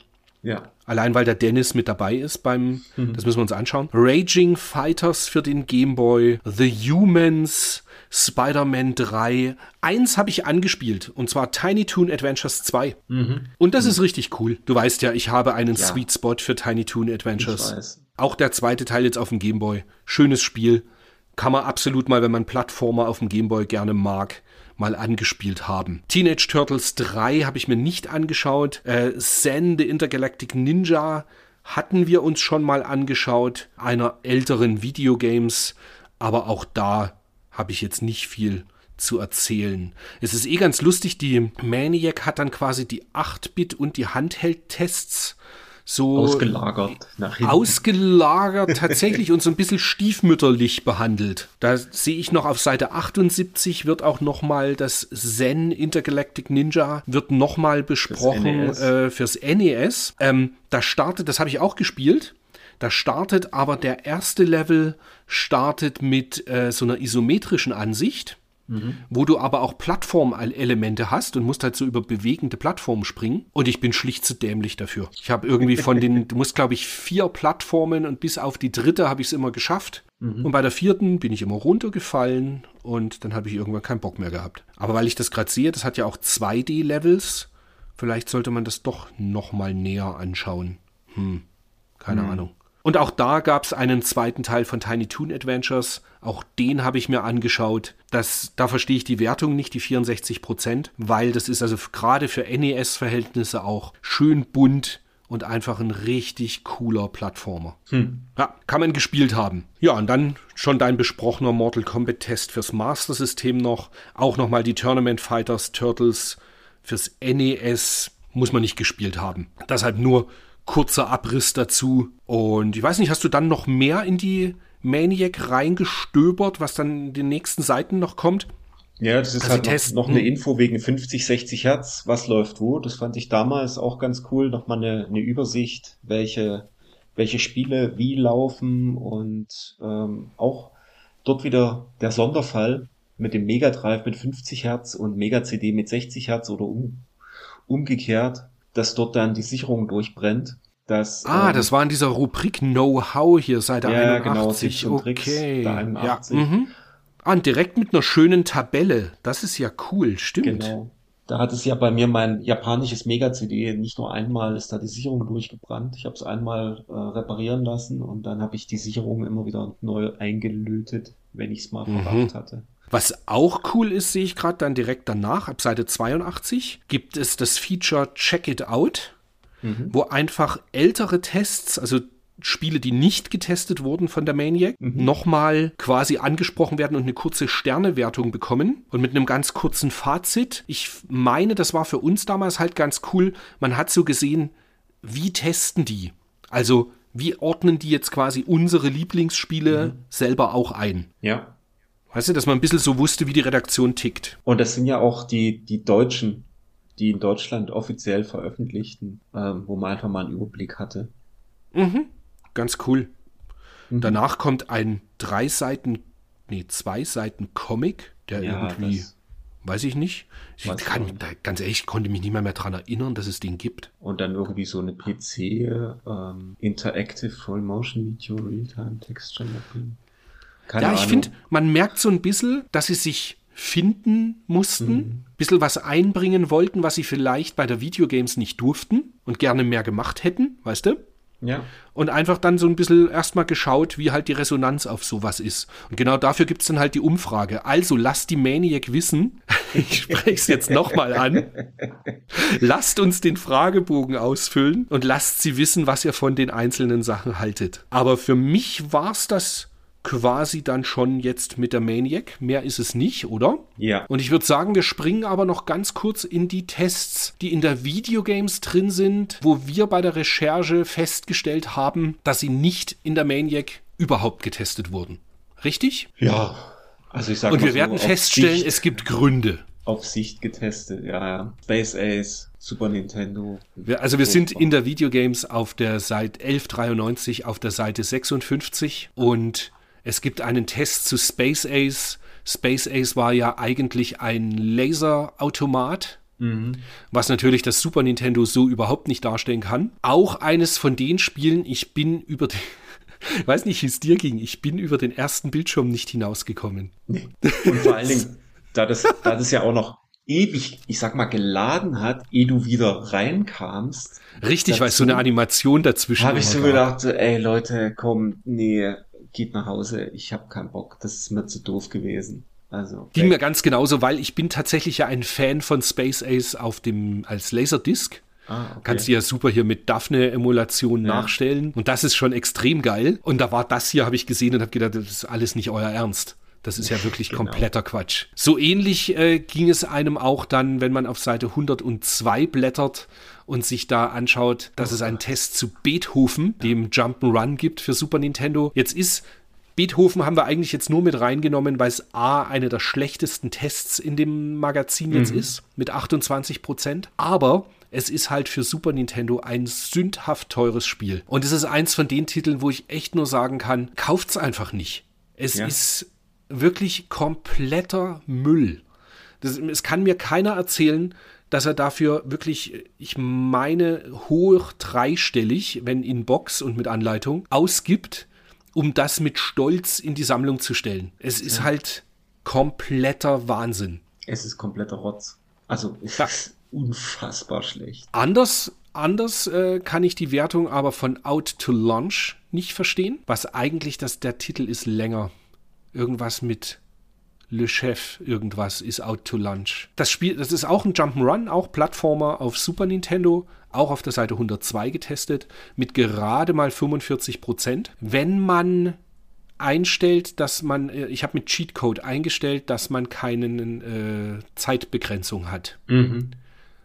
Ja. Allein weil der Dennis mit dabei ist beim, Mhm. das müssen wir uns anschauen. Raging Fighters für den Game Boy, The Humans, Spider-Man 3. Eins habe ich angespielt und zwar Tiny Toon Adventures 2. Und das ist richtig cool. Du weißt ja, ich habe einen Mhm. Ja. Sweet Spot für Tiny Toon Adventures. Auch der zweite Teil jetzt auf dem Game Boy. Schönes Spiel. Kann man absolut mal, wenn man Plattformer auf dem Game Boy gerne mag, mal angespielt haben. Teenage Turtles 3 habe ich mir nicht angeschaut. Äh, Zen, The Intergalactic Ninja hatten wir uns schon mal angeschaut. Einer älteren Videogames. Aber auch da habe ich jetzt nicht viel zu erzählen. Es ist eh ganz lustig, die Maniac hat dann quasi die 8-Bit und die Handheld-Tests so Ausgelagert nach hinten. ausgelagert tatsächlich und so ein bisschen stiefmütterlich behandelt. Da sehe ich noch auf Seite 78 wird auch noch mal das Zen Intergalactic Ninja wird noch mal besprochen NES. äh, fürs NES. Ähm, da startet, das habe ich auch gespielt. Da startet aber der erste Level startet mit äh, so einer isometrischen Ansicht wo du aber auch Plattformelemente hast und musst halt so über bewegende Plattformen springen. Und ich bin schlicht zu dämlich dafür. Ich habe irgendwie von den, du musst glaube ich vier Plattformen und bis auf die dritte habe ich es immer geschafft. Und bei der vierten bin ich immer runtergefallen und dann habe ich irgendwann keinen Bock mehr gehabt. Aber weil ich das gerade sehe, das hat ja auch 2D-Levels. Vielleicht sollte man das doch noch mal näher anschauen. Hm, keine Ahnung. Und auch da gab es einen zweiten Teil von Tiny Toon Adventures. Auch den habe ich mir angeschaut. Das, da verstehe ich die Wertung nicht, die 64 Prozent, weil das ist also gerade für NES-Verhältnisse auch schön bunt und einfach ein richtig cooler Plattformer. Ja, kann man gespielt haben. Ja, und dann schon dein besprochener Mortal Kombat Test fürs Master System noch. Auch nochmal die Tournament Fighters Turtles fürs NES muss man nicht gespielt haben. Deshalb nur kurzer Abriss dazu. Und ich weiß nicht, hast du dann noch mehr in die Maniac reingestöbert, was dann in den nächsten Seiten noch kommt? Ja, das ist Also halt testen- noch eine. Info wegen 50, 60 Hertz, was läuft wo. Das fand ich damals auch ganz cool. Nochmal eine, eine Übersicht, welche, welche Spiele wie laufen und ähm, auch dort wieder der Sonderfall mit dem Mega Drive mit 50 Hertz und Mega CD mit 60 Hertz oder um, umgekehrt, dass dort dann die Sicherung durchbrennt. Dass, Ah, ähm, das war in dieser Rubrik Know-how hier, Seite Ja, genau, 81. Tipps und Tricks, okay. der 81. Ja, mhm. Ah, und direkt mit einer schönen Tabelle. Das ist ja cool, stimmt. Genau. Da hat es ja bei mir mein japanisches Mega-CD nicht nur einmal ist da die Sicherung durchgebrannt. Ich habe es einmal äh, reparieren lassen und dann habe ich die Sicherung immer wieder neu eingelötet, wenn ich es mal Mhm. verdacht hatte. Was auch cool ist, sehe ich gerade dann direkt danach, ab Seite 82, gibt es das Feature Check It Out, wo einfach ältere Tests, also Spiele, die nicht getestet wurden von der Maniac, nochmal quasi angesprochen werden und eine kurze Sternewertung bekommen und mit einem ganz kurzen Fazit. Ich meine, das war für uns damals halt ganz cool. Man hat so gesehen, wie testen die? Also, wie ordnen die jetzt quasi unsere Lieblingsspiele selber auch ein? Ja. Weißt du, dass man ein bisschen so wusste, wie die Redaktion tickt. Und das sind ja auch die, die Deutschen, die in Deutschland offiziell veröffentlichten, ähm, wo man einfach mal einen Überblick hatte. Ganz cool. Danach kommt ein drei Seiten, nee, zwei Seiten Comic, der Ja, irgendwie, weiß ich nicht. Ich kann, da, ganz ehrlich, ich konnte mich nicht mehr, mehr dran erinnern, dass es den gibt. Und dann irgendwie so eine PC ähm, Interactive Full Motion Video Realtime Texture Mapping. Keine ja, ich finde, man merkt so ein bisschen, dass sie sich finden mussten, Mhm. bisschen was einbringen wollten, was sie vielleicht bei der Videogames nicht durften und gerne mehr gemacht hätten, weißt du? Ja. und einfach dann so ein bisschen erstmal geschaut, wie halt die Resonanz auf sowas ist. Und genau dafür gibt's dann halt die Umfrage. Also lasst die Maniac wissen, ich spreche es jetzt nochmal an, lasst uns den Fragebogen ausfüllen und lasst sie wissen, was ihr von den einzelnen Sachen haltet. Aber für mich war's das quasi dann schon jetzt mit der Maniac. Mehr ist es nicht, oder? Ja. Und ich würde sagen, wir springen aber noch ganz kurz in die Tests, die in der Videogames drin sind, wo wir bei der Recherche festgestellt haben, dass sie nicht in der Maniac überhaupt getestet wurden. Richtig? Ja. Also ich sage Und wir werden feststellen, es gibt Gründe. auf Sicht getestet, ja. Space Ace, Super Nintendo. Also wir sind in der Videogames auf der Seite 1193 auf der Seite 56 und Es gibt einen Test zu Space Ace. Space Ace war ja eigentlich ein Laserautomat, mhm. was natürlich das Super Nintendo so überhaupt nicht darstellen kann. Auch eines von den Spielen, ich bin über die, ich weiß nicht, wie es dir ging, ich bin über den ersten Bildschirm nicht hinausgekommen. Nee. Und vor allen Dingen, da das, da das ja auch noch ewig, ich sag mal, geladen hat, ehe du wieder reinkamst. Richtig, weil es so eine Animation dazwischen Habe ich so gedacht, ey Leute, komm, nee, geht nach Hause, ich habe keinen Bock, das ist mir zu doof gewesen. Also, Ging mir ganz genauso, weil ich bin tatsächlich ja ein Fan von Space Ace auf dem als Laserdisc. Ah, okay. Kannst du ja super hier mit Daphne-Emulation ja. nachstellen. Und das ist schon extrem geil. Und da war das hier, habe ich gesehen und habe gedacht, das ist alles nicht euer Ernst. Das ist ja wirklich genau. kompletter Quatsch. So ähnlich äh, ging es einem auch dann, wenn man auf Seite 102 blättert und sich da anschaut, dass es einen Test zu Beethoven, dem Jump'n'Run gibt für Super Nintendo. Jetzt ist Beethoven haben wir eigentlich jetzt nur mit reingenommen, weil es A, eine der schlechtesten Tests in dem Magazin jetzt mhm. ist, mit 28 Prozent. Aber es ist halt für Super Nintendo ein sündhaft teures Spiel. Und es ist eins von den Titeln, wo ich echt nur sagen kann, kauft's einfach nicht. Es ja. ist wirklich kompletter Müll. Das, es kann mir keiner erzählen, dass er dafür wirklich, ich meine, hoch dreistellig, wenn in Box und mit Anleitung, ausgibt, um das mit Stolz in die Sammlung zu stellen. Es ist ja. halt kompletter Wahnsinn. Es ist kompletter Rotz. Also es ja. ist unfassbar schlecht. Anders, anders äh, kann ich die Wertung aber von Out to Launch nicht verstehen, was eigentlich das, der Titel ist länger irgendwas mit Le Chef, irgendwas ist out to lunch. Das Spiel, das ist auch ein Jump'n'Run, auch Plattformer auf Super Nintendo, auch auf der Seite 102 getestet, mit gerade mal 45 Prozent. Wenn man einstellt, dass man, äh, ich habe mit Cheatcode eingestellt, dass man keine äh, Zeitbegrenzung hat. Mhm.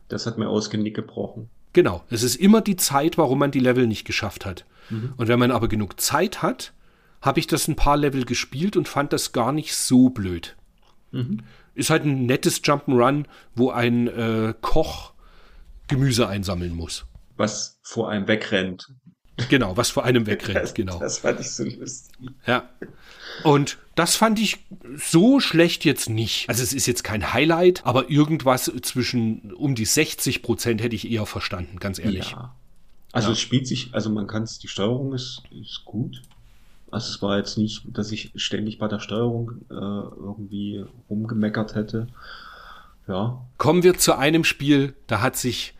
Das hat mir ausgenick gebrochen. Genau, es ist immer die Zeit, warum man die Level nicht geschafft hat. Mhm. Und wenn man aber genug Zeit hat, habe ich das ein paar Level gespielt und fand das gar nicht so blöd. Mhm. Ist halt ein nettes Jump'n'Run, wo ein äh, Koch Gemüse einsammeln muss. Was vor einem wegrennt. Genau, was vor einem wegrennt, das, genau. Das fand ich so lustig. Ja. Und das fand ich so schlecht jetzt nicht. Also es ist jetzt kein Highlight, aber irgendwas zwischen um die 60 Prozent hätte ich eher verstanden, ganz ehrlich. Ja. Also ja. es spielt sich, also man kann es, die Steuerung ist, ist gut. Also es war jetzt nicht, dass ich ständig bei der Steuerung äh, irgendwie rumgemeckert hätte. Ja. Kommen wir zu einem Spiel, da hat sich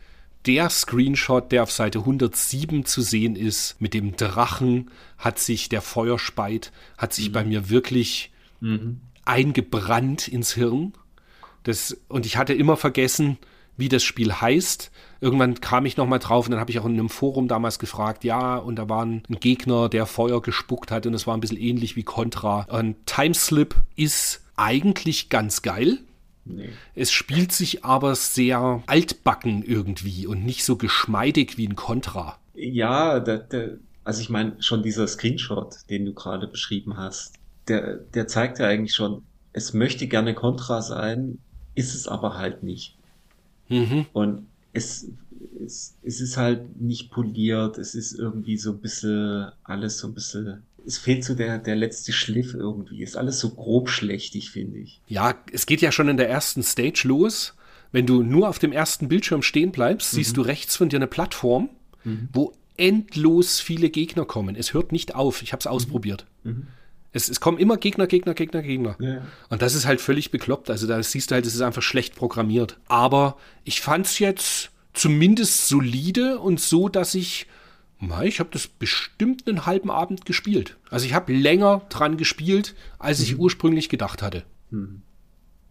der Screenshot, der auf Seite 107 zu sehen ist, mit dem Drachen, hat sich der Feuerspeit, hat sich mhm. bei mir wirklich mhm. eingebrannt ins Hirn. Das, und ich hatte immer vergessen, wie das Spiel heißt. Irgendwann kam ich nochmal drauf und dann habe ich auch in einem Forum damals gefragt, ja, und da war ein Gegner, der Feuer gespuckt hat und es war ein bisschen ähnlich wie Contra. Und Timeslip ist eigentlich ganz geil. Nee. Es spielt sich aber sehr altbacken irgendwie und nicht so geschmeidig wie ein Contra. Ja, der, der, also ich meine, schon dieser Screenshot, den du gerade beschrieben hast, der, der zeigt ja eigentlich schon, es möchte gerne Contra sein, ist es aber halt nicht. Mhm. Und es, es, es ist halt nicht poliert, es ist irgendwie so ein bisschen, alles so ein bisschen es fehlt so der, der letzte Schliff irgendwie. Ist alles so grob schlechtig, finde ich. Ja, es geht ja schon in der ersten Stage los. Wenn du nur auf dem ersten Bildschirm stehen bleibst, mhm. siehst du rechts von dir eine Plattform, mhm. wo endlos viele Gegner kommen. Es hört nicht auf. Ich habe es mhm. ausprobiert. Mhm. Es, es kommen immer Gegner, Gegner, Gegner, Gegner. Ja. Und das ist halt völlig bekloppt. Also da siehst du halt, es ist einfach schlecht programmiert. Aber ich fand es jetzt zumindest solide und so, dass ich, na, ich habe das bestimmt einen halben Abend gespielt. Also ich habe länger dran gespielt, als mhm. ich ursprünglich gedacht hatte. Mhm.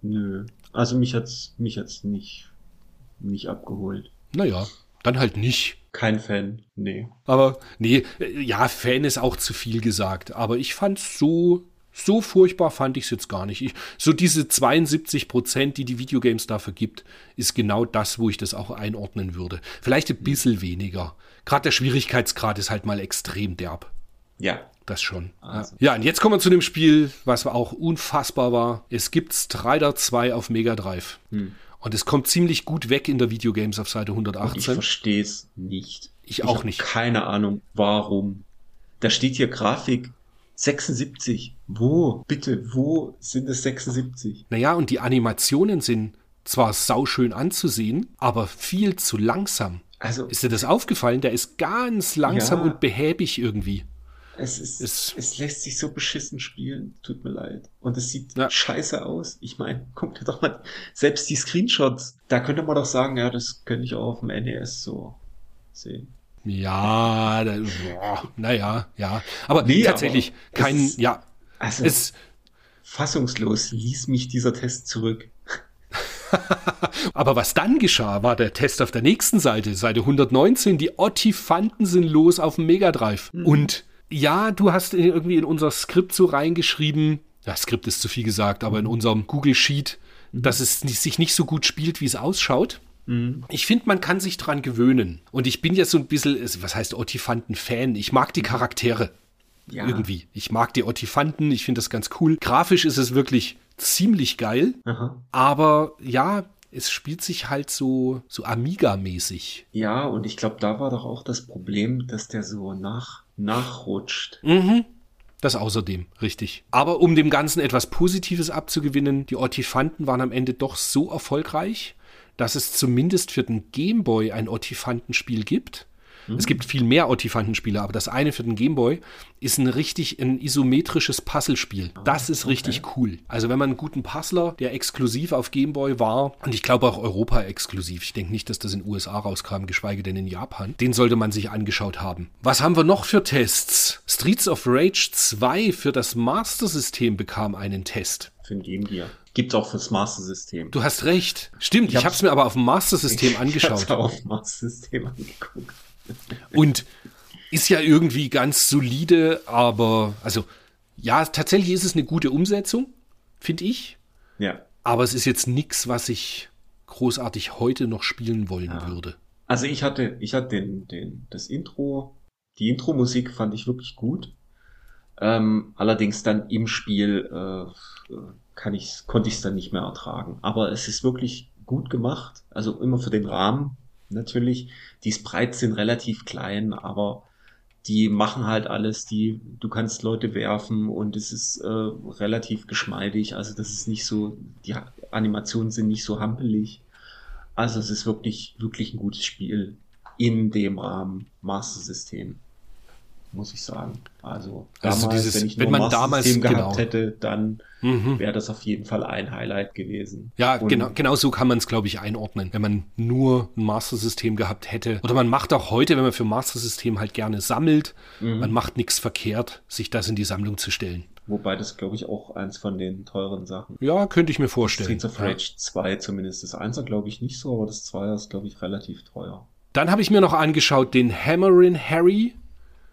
Nö. Also mich hat's mich hat's nicht nicht abgeholt. Naja, dann halt nicht. Kein Fan, nee. Aber nee, äh, ja, Fan ist auch zu viel gesagt. Aber ich fand's so, so furchtbar fand ich es jetzt gar nicht. Ich, so diese 72 Prozent, die die Videogames dafür gibt, ist genau das, wo ich das auch einordnen würde. Vielleicht ein bisschen weniger. Gerade der Schwierigkeitsgrad ist halt mal extrem derb. Ja. Das schon. Also. Ja, und jetzt kommen wir zu dem Spiel, was auch unfassbar war. Es gibt Strider 2 auf Mega Drive. Hm. Und es kommt ziemlich gut weg in der Videogames auf Seite 118. ich verstehe es nicht. Ich, ich auch nicht. Keine Ahnung, warum. Da steht hier Grafik 76. Wo? Bitte, wo sind es 76? Naja, und die Animationen sind zwar sauschön anzusehen, aber viel zu langsam. Also, Ist dir das aufgefallen? Der ist ganz langsam Ja. und behäbig irgendwie. Es, ist, es- es, lässt sich so beschissen spielen. Tut mir leid. Und es sieht Ja. scheiße aus. Ich meine, guck dir doch mal, selbst die Screenshots, da könnte man doch sagen, ja, das könnte ich auch auf dem NES so sehen. Ja, da, boah, naja, ja. Aber Nee, tatsächlich aber kein, es- ja, Also, es, fassungslos ließ mich dieser Test zurück. aber was dann geschah, war der Test auf der nächsten Seite, Seite 119, die Ottifanten sind los auf dem Mega Drive. Und ja, du hast irgendwie in unser Skript so reingeschrieben, ja, Skript ist zu viel gesagt, aber in unserem Google Sheet, dass es sich nicht so gut spielt, wie es ausschaut. Ich finde, man kann sich dran gewöhnen. Und ich bin ja so ein bisschen, was heißt Ottifanten-Fan? Ich mag die Charaktere. Ja. Irgendwie. Ich mag die Ottifanten, ich finde das ganz cool. Grafisch ist es wirklich ziemlich geil, Aha. aber ja, es spielt sich halt so, so Amiga-mäßig. Ja, und ich glaube, da war doch auch das Problem, dass der so nach, nachrutscht. Mhm. Das außerdem, richtig. Aber um dem Ganzen etwas Positives abzugewinnen, die Ottifanten waren am Ende doch so erfolgreich, dass es zumindest für den Gameboy ein Ottifantenspiel gibt. Es gibt viel mehr Ottifantenspiele, aber das eine für den Gameboy ist ein richtig ein isometrisches Puzzlespiel. Das ist richtig cool. Also wenn man einen guten Puzzler, der exklusiv auf Gameboy war und ich glaube auch Europa exklusiv, ich denke nicht, dass das in den USA rauskam, geschweige denn in Japan, den sollte man sich angeschaut haben. Was haben wir noch für Tests? Streets of Rage 2 für das Master System bekam einen Test. Für ein Game Gear. Gibt's auch fürs Master System. Du hast recht. Stimmt, ich, hab's- habe es mir aber auf dem Master System Ich angeschaut. auch auf dem Master System angeguckt. Und ist ja irgendwie ganz solide, aber also ja, tatsächlich ist es eine gute Umsetzung, finde ich. Ja. Aber es ist jetzt nichts, was ich großartig heute noch spielen wollen Ja. würde. Also ich hatte, ich hatte den, den, das Intro, die Intro-Musik fand ich wirklich gut. Ähm, allerdings dann im Spiel äh, kann ich, konnte ich es dann nicht mehr ertragen. Aber es ist wirklich gut gemacht. Also immer für den Rahmen natürlich. Die Sprites sind relativ klein, aber die machen halt alles. Die, du kannst Leute werfen und es ist äh, relativ geschmeidig. Also das ist nicht so, die Animationen sind nicht so hampelig. Also es ist wirklich, wirklich ein gutes Spiel in dem Rahmen Master System, muss ich sagen. Also, Also damals, dieses- wenn ich wenn man damals- System gehabt genau. hätte, dann Mhm. wäre das auf jeden Fall ein Highlight gewesen. Ja, Und- genau, genau so kann man es, glaube ich, einordnen. Wenn man nur ein Master-System gehabt hätte. Oder man macht auch heute, wenn man für Master-System halt gerne sammelt, Mhm. man macht nichts verkehrt, sich das in die Sammlung zu stellen. Wobei das, glaube ich, auch eins von den teuren Sachen. Ja, könnte ich mir vorstellen. Streets of Ja. Rage 2 zumindest. Das 1er glaube ich nicht so, aber das 2er ist, glaube ich, relativ teuer. Dann habe ich mir noch angeschaut den Hammerin Harry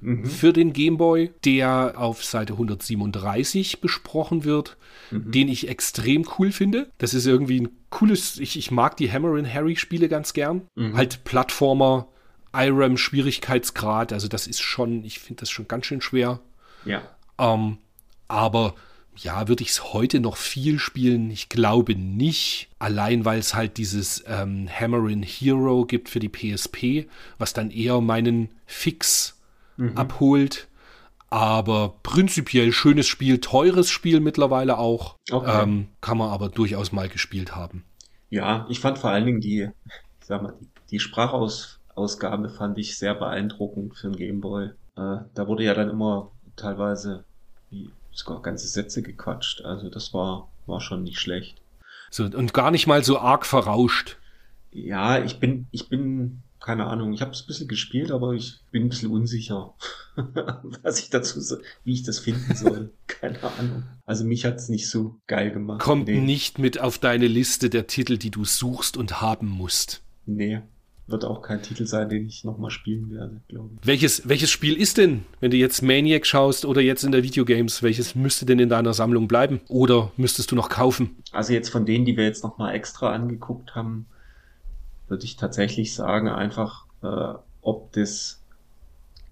Mhm. für den Gameboy, der auf Seite 137 besprochen wird, Mhm. den ich extrem cool finde. Das ist irgendwie ein cooles, ich, ich mag die Hammerin Harry Spiele ganz gern. Mhm. Halt Plattformer, IRAM Schwierigkeitsgrad, also das ist schon, ich finde das schon ganz schön schwer. Ja. Ähm, aber ja, würde ich es heute noch viel spielen? Ich glaube nicht. Allein weil es halt dieses ähm, Hammerin Hero gibt für die PSP, was dann eher meinen Fix abholt. Aber prinzipiell schönes Spiel, teures Spiel mittlerweile auch. Okay. Ähm, kann man aber durchaus mal gespielt haben. Ja, ich fand vor allen Dingen die, ich sag mal, die, die Sprachausgabe fand ich sehr beeindruckend für einen Gameboy. Äh, da wurde ja dann immer teilweise wie, sogar ganze Sätze gequatscht. Also das war, war schon nicht schlecht. So, und gar nicht mal so arg verrauscht. Ja, ich bin, ich bin, keine Ahnung, ich habe es ein bisschen gespielt, aber ich bin ein bisschen unsicher, was ich dazu, so- wie ich das finden soll. keine Ahnung. Also mich hat's nicht so geil gemacht. Kommt nee, nicht mit auf deine Liste der Titel, die du suchst und haben musst. Nee, wird auch kein Titel sein, den ich nochmal spielen werde, glaube ich. Welches, welches Spiel ist denn, wenn du jetzt Maniac schaust oder jetzt in der Videogames, welches müsste denn in deiner Sammlung bleiben? Oder müsstest du noch kaufen? Also jetzt von denen, die wir jetzt nochmal extra angeguckt haben, würde ich tatsächlich sagen, einfach äh, ob des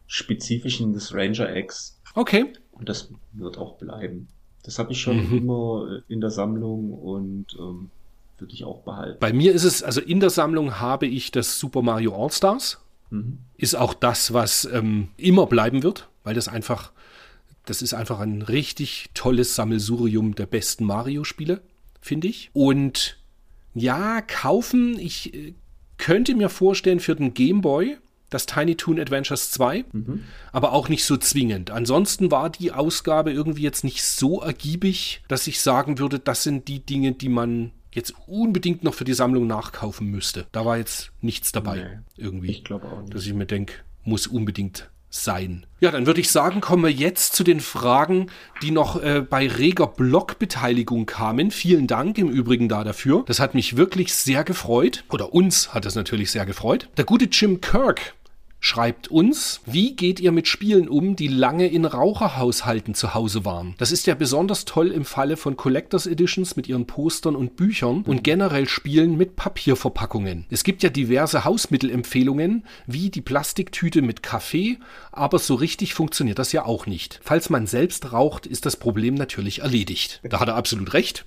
Spezifischen des Ranger X Okay. und das wird auch bleiben. Das habe ich schon Mhm. immer in der Sammlung und ähm, würde ich auch behalten. Bei mir ist es, also in der Sammlung habe ich das Super Mario All-Stars. Mhm. Ist auch das, was ähm, immer bleiben wird, weil das einfach Das ist einfach ein richtig tolles Sammelsurium der besten Mario-Spiele, finde ich. Und ja, kaufen, ich äh, könnte mir vorstellen für den Game Boy das Tiny Toon Adventures 2, mhm. aber auch nicht so zwingend. Ansonsten war die Ausgabe irgendwie jetzt nicht so ergiebig, dass ich sagen würde, das sind die Dinge, die man jetzt unbedingt noch für die Sammlung nachkaufen müsste. Da war jetzt nichts dabei nee, irgendwie. Ich glaube auch nicht. Dass ich mir denke, muss unbedingt sein. Ja, dann würde ich sagen, kommen wir jetzt zu den Fragen, die noch äh, bei reger Blogbeteiligung kamen. Vielen Dank im Übrigen da dafür. Das hat mich wirklich sehr gefreut. Oder uns hat es natürlich sehr gefreut. Der gute Jim Kirk schreibt uns, wie geht ihr mit Spielen um, die lange in Raucherhaushalten zu Hause waren? Das ist ja besonders toll im Falle von Collectors Editions mit ihren Postern und Büchern und generell Spielen mit Papierverpackungen. Es gibt ja diverse Hausmittelempfehlungen, wie die Plastiktüte mit Kaffee, aber so richtig funktioniert das ja auch nicht. Falls man selbst raucht, ist das Problem natürlich erledigt. Da hat er absolut recht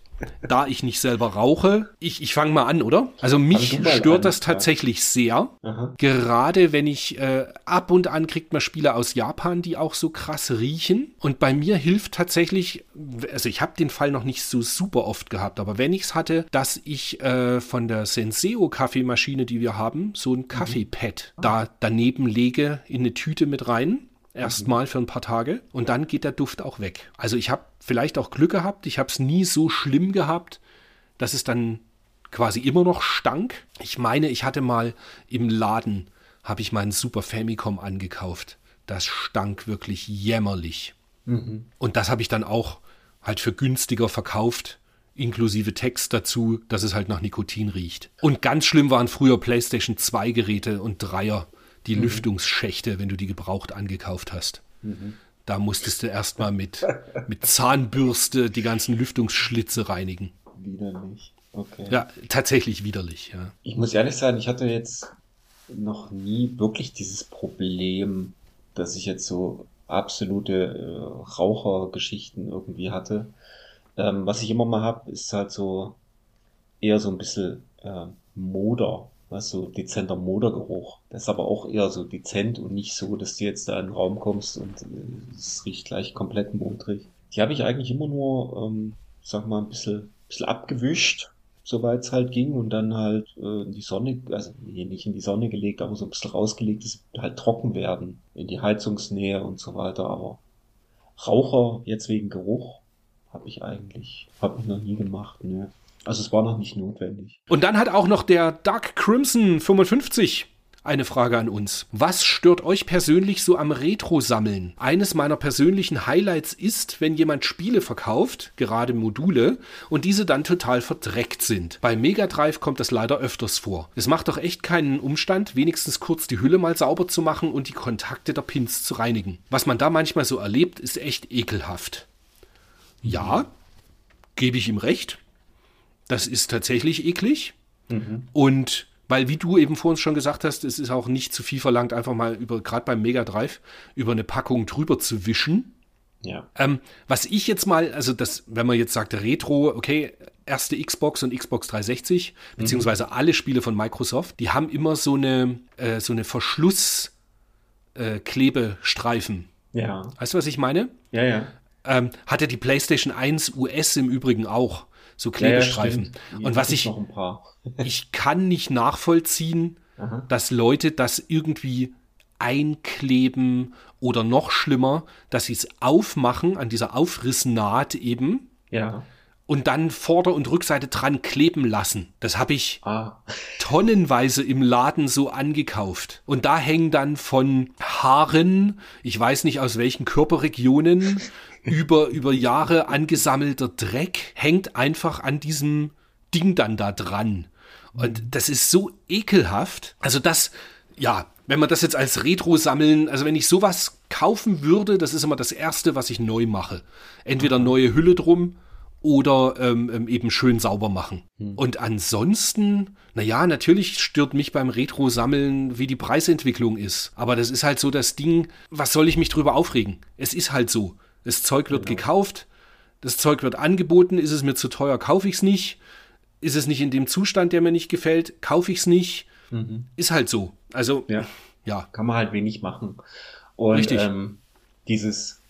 da ich nicht selber rauche, ich, ich fange mal an, oder? Also mich stört an, das tatsächlich ja. sehr. Aha. Gerade wenn ich äh, ab und an kriegt man Spiele aus Japan, die auch so krass riechen. Und bei mir hilft tatsächlich, also ich habe den Fall noch nicht so super oft gehabt, aber wenn ich es hatte, dass ich äh, von der Senseo Kaffeemaschine, die wir haben, so ein mhm. Kaffeepad mhm. da daneben lege in eine Tüte mit rein erstmal für ein paar Tage und dann geht der Duft auch weg. Also ich habe vielleicht auch Glück gehabt. Ich habe es nie so schlimm gehabt, dass es dann quasi immer noch stank. Ich meine, ich hatte mal im Laden, habe ich meinen Super Famicom angekauft. Das stank wirklich jämmerlich. Mhm. Und das habe ich dann auch halt für günstiger verkauft, inklusive Text dazu, dass es halt nach Nikotin riecht. Und ganz schlimm waren früher PlayStation 2 Geräte und Dreier, die mhm. Lüftungsschächte, wenn du die gebraucht angekauft hast. Mhm. Da musstest du erstmal mit, mit Zahnbürste die ganzen Lüftungsschlitze reinigen. Widerlich. Okay. Ja, tatsächlich widerlich, ja. Ich muss ehrlich sagen, ich hatte jetzt noch nie wirklich dieses Problem, dass ich jetzt so absolute äh, Rauchergeschichten irgendwie hatte. Ähm, was ich immer mal habe, ist halt so eher so ein bisschen äh, Moder was so dezenter Modergeruch. Das ist aber auch eher so dezent und nicht so, dass du jetzt da in den Raum kommst und äh, es riecht gleich komplett modrig. Die habe ich eigentlich immer nur, ähm, sag mal, ein bisschen, bisschen abgewischt, soweit es halt ging und dann halt äh, in die Sonne, also nee, nicht in die Sonne gelegt, aber so ein bisschen rausgelegt, dass sie halt trocken werden, in die Heizungsnähe und so weiter. Aber Raucher jetzt wegen Geruch habe ich eigentlich, habe ich noch nie gemacht, ne. Also es war noch nicht notwendig. Und dann hat auch noch der Dark Crimson 55 eine Frage an uns. Was stört euch persönlich so am Retro-Sammeln? Eines meiner persönlichen Highlights ist, wenn jemand Spiele verkauft, gerade Module, und diese dann total verdreckt sind. Bei Mega Drive kommt das leider öfters vor. Es macht doch echt keinen Umstand, wenigstens kurz die Hülle mal sauber zu machen und die Kontakte der Pins zu reinigen. Was man da manchmal so erlebt, ist echt ekelhaft. Ja, gebe ich ihm recht. Das ist tatsächlich eklig. Mhm. Und weil, wie du eben vor uns schon gesagt hast, es ist auch nicht zu viel verlangt, einfach mal über, gerade beim Mega Drive, über eine Packung drüber zu wischen. Ja. Ähm, was ich jetzt mal, also das, wenn man jetzt sagt Retro, okay, erste Xbox und Xbox 360, mhm. beziehungsweise alle Spiele von Microsoft, die haben immer so eine, äh, so eine Verschlusskleberstreifen. Äh, ja. Weißt du, was ich meine? Ja, ja. Ähm, hatte die PlayStation 1 US im Übrigen auch so Klebestreifen. Ja, ja, und was ich, ich kann nicht nachvollziehen, Aha. dass Leute das irgendwie einkleben oder noch schlimmer, dass sie es aufmachen an dieser Aufrissnaht eben. Ja. Und dann Vorder- und Rückseite dran kleben lassen. Das habe ich ah. tonnenweise im Laden so angekauft. Und da hängen dann von Haaren, ich weiß nicht aus welchen Körperregionen, über, über Jahre angesammelter Dreck hängt einfach an diesem Ding dann da dran. Und das ist so ekelhaft. Also das, ja, wenn man das jetzt als Retro sammeln, also wenn ich sowas kaufen würde, das ist immer das Erste, was ich neu mache. Entweder neue Hülle drum oder ähm, ähm eben schön sauber machen. Hm. Und ansonsten, naja, natürlich stört mich beim Retro-Sammeln, wie die Preisentwicklung ist. Aber das ist halt so das Ding, was soll ich mich drüber aufregen? Es ist halt so. Das Zeug wird genau. gekauft, das Zeug wird angeboten, ist es mir zu teuer, kaufe ich es nicht. Ist es nicht in dem Zustand, der mir nicht gefällt, kaufe ich es nicht. Mhm. Ist halt so. Also, ja. ja. Kann man halt wenig machen. Und Richtig. Ähm, dieses,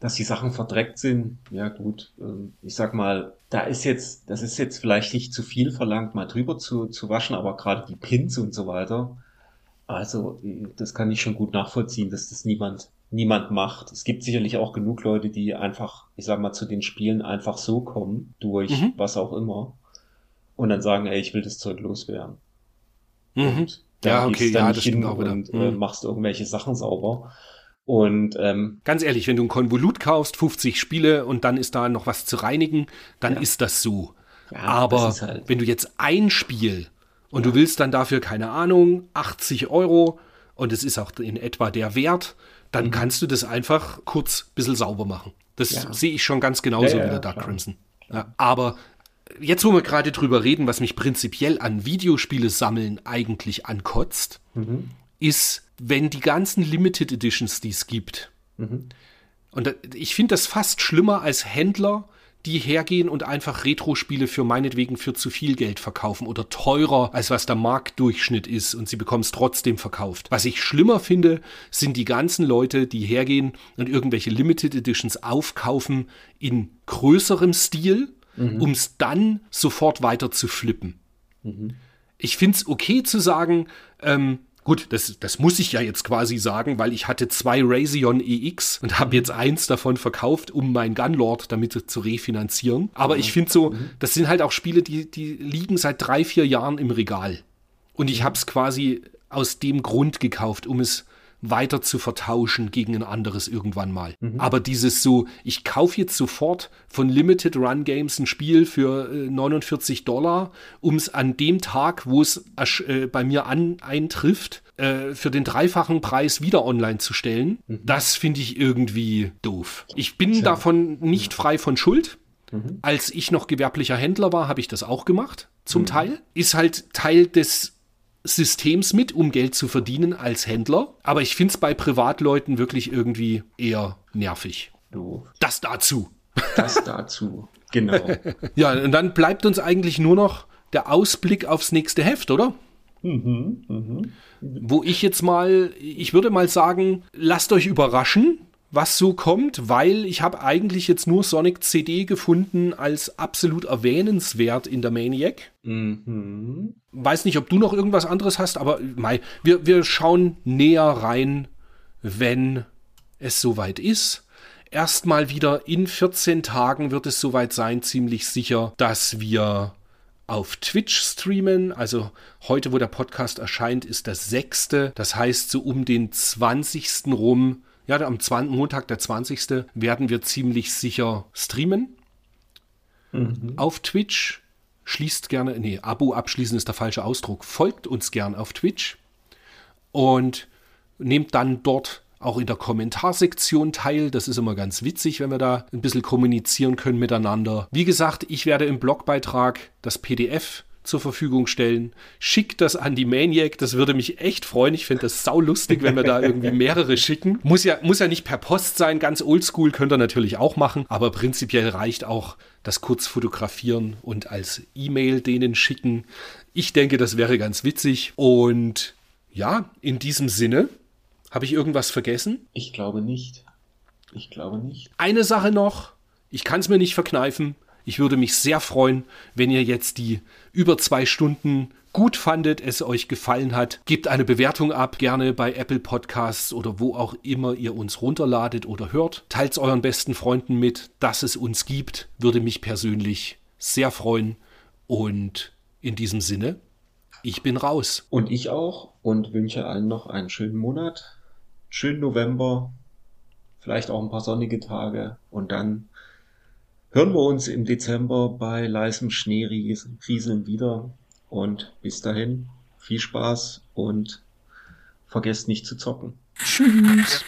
dass die Sachen verdreckt sind, ja gut, ähm, ich sag mal, da ist jetzt, das ist jetzt vielleicht nicht zu viel verlangt, mal drüber zu, zu waschen, aber gerade die Pins und so weiter, also das kann ich schon gut nachvollziehen, dass das niemand, niemand macht. Es gibt sicherlich auch genug Leute, die einfach, ich sag mal, zu den Spielen einfach so kommen, durch mhm. was auch immer, und dann sagen, ey, ich will das Zeug loswerden. Mhm. Und ja, okay, ja, das stimmt auch wieder. Und äh, mhm. machst irgendwelche Sachen sauber. Und ähm, ganz ehrlich, wenn du ein Konvolut kaufst, 50 Spiele und dann ist da noch was zu reinigen, dann ja. ist das so. Ja, Aber das halt wenn du jetzt ein Spiel und ja. du willst dann dafür, keine Ahnung, 80 Euro und es ist auch in etwa der Wert, dann mhm. kannst du das einfach kurz ein bisschen sauber machen. Das sehe ich schon ganz genauso wie der Dark klar. Crimson. aber jetzt, wo wir gerade drüber reden, was mich prinzipiell an Videospiele sammeln eigentlich ankotzt, mhm. ist wenn die ganzen Limited Editions, die es gibt, mhm. und ich finde das fast schlimmer als Händler, die hergehen und einfach Retro-Spiele für meinetwegen für zu viel Geld verkaufen oder teurer, als was der Marktdurchschnitt ist und sie bekommen es trotzdem verkauft. Was ich schlimmer finde, sind die ganzen Leute, die hergehen und irgendwelche Limited Editions aufkaufen in größerem Stil, mhm. um es dann sofort weiter zu flippen. Mhm. Ich finde es okay zu sagen, ähm, Gut, das, das muss ich ja jetzt quasi sagen, weil ich hatte zwei Razion EX und habe jetzt eins davon verkauft, um mein Gunlord damit zu refinanzieren. Aber ich finde so, mhm. das sind halt auch Spiele, die, die liegen seit drei, vier Jahren im Regal. Und ich habe es quasi aus dem Grund gekauft, um es weiter zu vertauschen gegen ein anderes irgendwann mal. Mhm. Aber dieses so, ich kaufe jetzt sofort von Limited Run Games ein Spiel für äh, 49 Dollar, um es an dem Tag, wo es äh, bei mir an, eintrifft, äh, für den dreifachen Preis wieder online zu stellen, mhm. das finde ich irgendwie doof. Ich bin Tja. davon nicht frei von Schuld. Mhm. Als ich noch gewerblicher Händler war, habe ich das auch gemacht, zum mhm. Teil. Ist halt Teil des Systems mit, um Geld zu verdienen als Händler. Aber ich finde es bei Privatleuten wirklich irgendwie eher nervig. Du. Das dazu. Das dazu. Genau. ja, und dann bleibt uns eigentlich nur noch der Ausblick aufs nächste Heft, oder? Mhm, mhm. Wo ich jetzt mal, ich würde mal sagen, lasst euch überraschen was so kommt, weil ich habe eigentlich jetzt nur Sonic CD gefunden als absolut erwähnenswert in der Maniac. Mhm. Weiß nicht, ob du noch irgendwas anderes hast, aber Mai, wir, wir schauen näher rein, wenn es soweit ist. Erstmal wieder in 14 Tagen wird es soweit sein, ziemlich sicher, dass wir auf Twitch streamen. Also heute, wo der Podcast erscheint, ist der 6. Das heißt, so um den 20. rum ja, am 20, Montag, der 20. werden wir ziemlich sicher streamen. Mhm. Auf Twitch. Schließt gerne, nee, Abo abschließen ist der falsche Ausdruck. Folgt uns gern auf Twitch und nehmt dann dort auch in der Kommentarsektion teil. Das ist immer ganz witzig, wenn wir da ein bisschen kommunizieren können miteinander. Wie gesagt, ich werde im Blogbeitrag das PDF zur Verfügung stellen. Schickt das an die Maniac, das würde mich echt freuen. Ich finde das saulustig, wenn wir da irgendwie mehrere schicken. Muss ja, muss ja nicht per Post sein, ganz oldschool könnt ihr natürlich auch machen, aber prinzipiell reicht auch das kurz fotografieren und als E-Mail denen schicken. Ich denke, das wäre ganz witzig und ja, in diesem Sinne, habe ich irgendwas vergessen? Ich glaube nicht. Ich glaube nicht. Eine Sache noch, ich kann es mir nicht verkneifen. Ich würde mich sehr freuen, wenn ihr jetzt die über zwei Stunden gut fandet, es euch gefallen hat. Gebt eine Bewertung ab, gerne bei Apple Podcasts oder wo auch immer ihr uns runterladet oder hört. Teilt es euren besten Freunden mit, dass es uns gibt. Würde mich persönlich sehr freuen. Und in diesem Sinne, ich bin raus. Und ich auch und wünsche allen noch einen schönen Monat, schönen November, vielleicht auch ein paar sonnige Tage und dann hören wir uns im Dezember bei leisem Schneerieseln wieder. Und bis dahin viel Spaß und vergesst nicht zu zocken. Tschüss.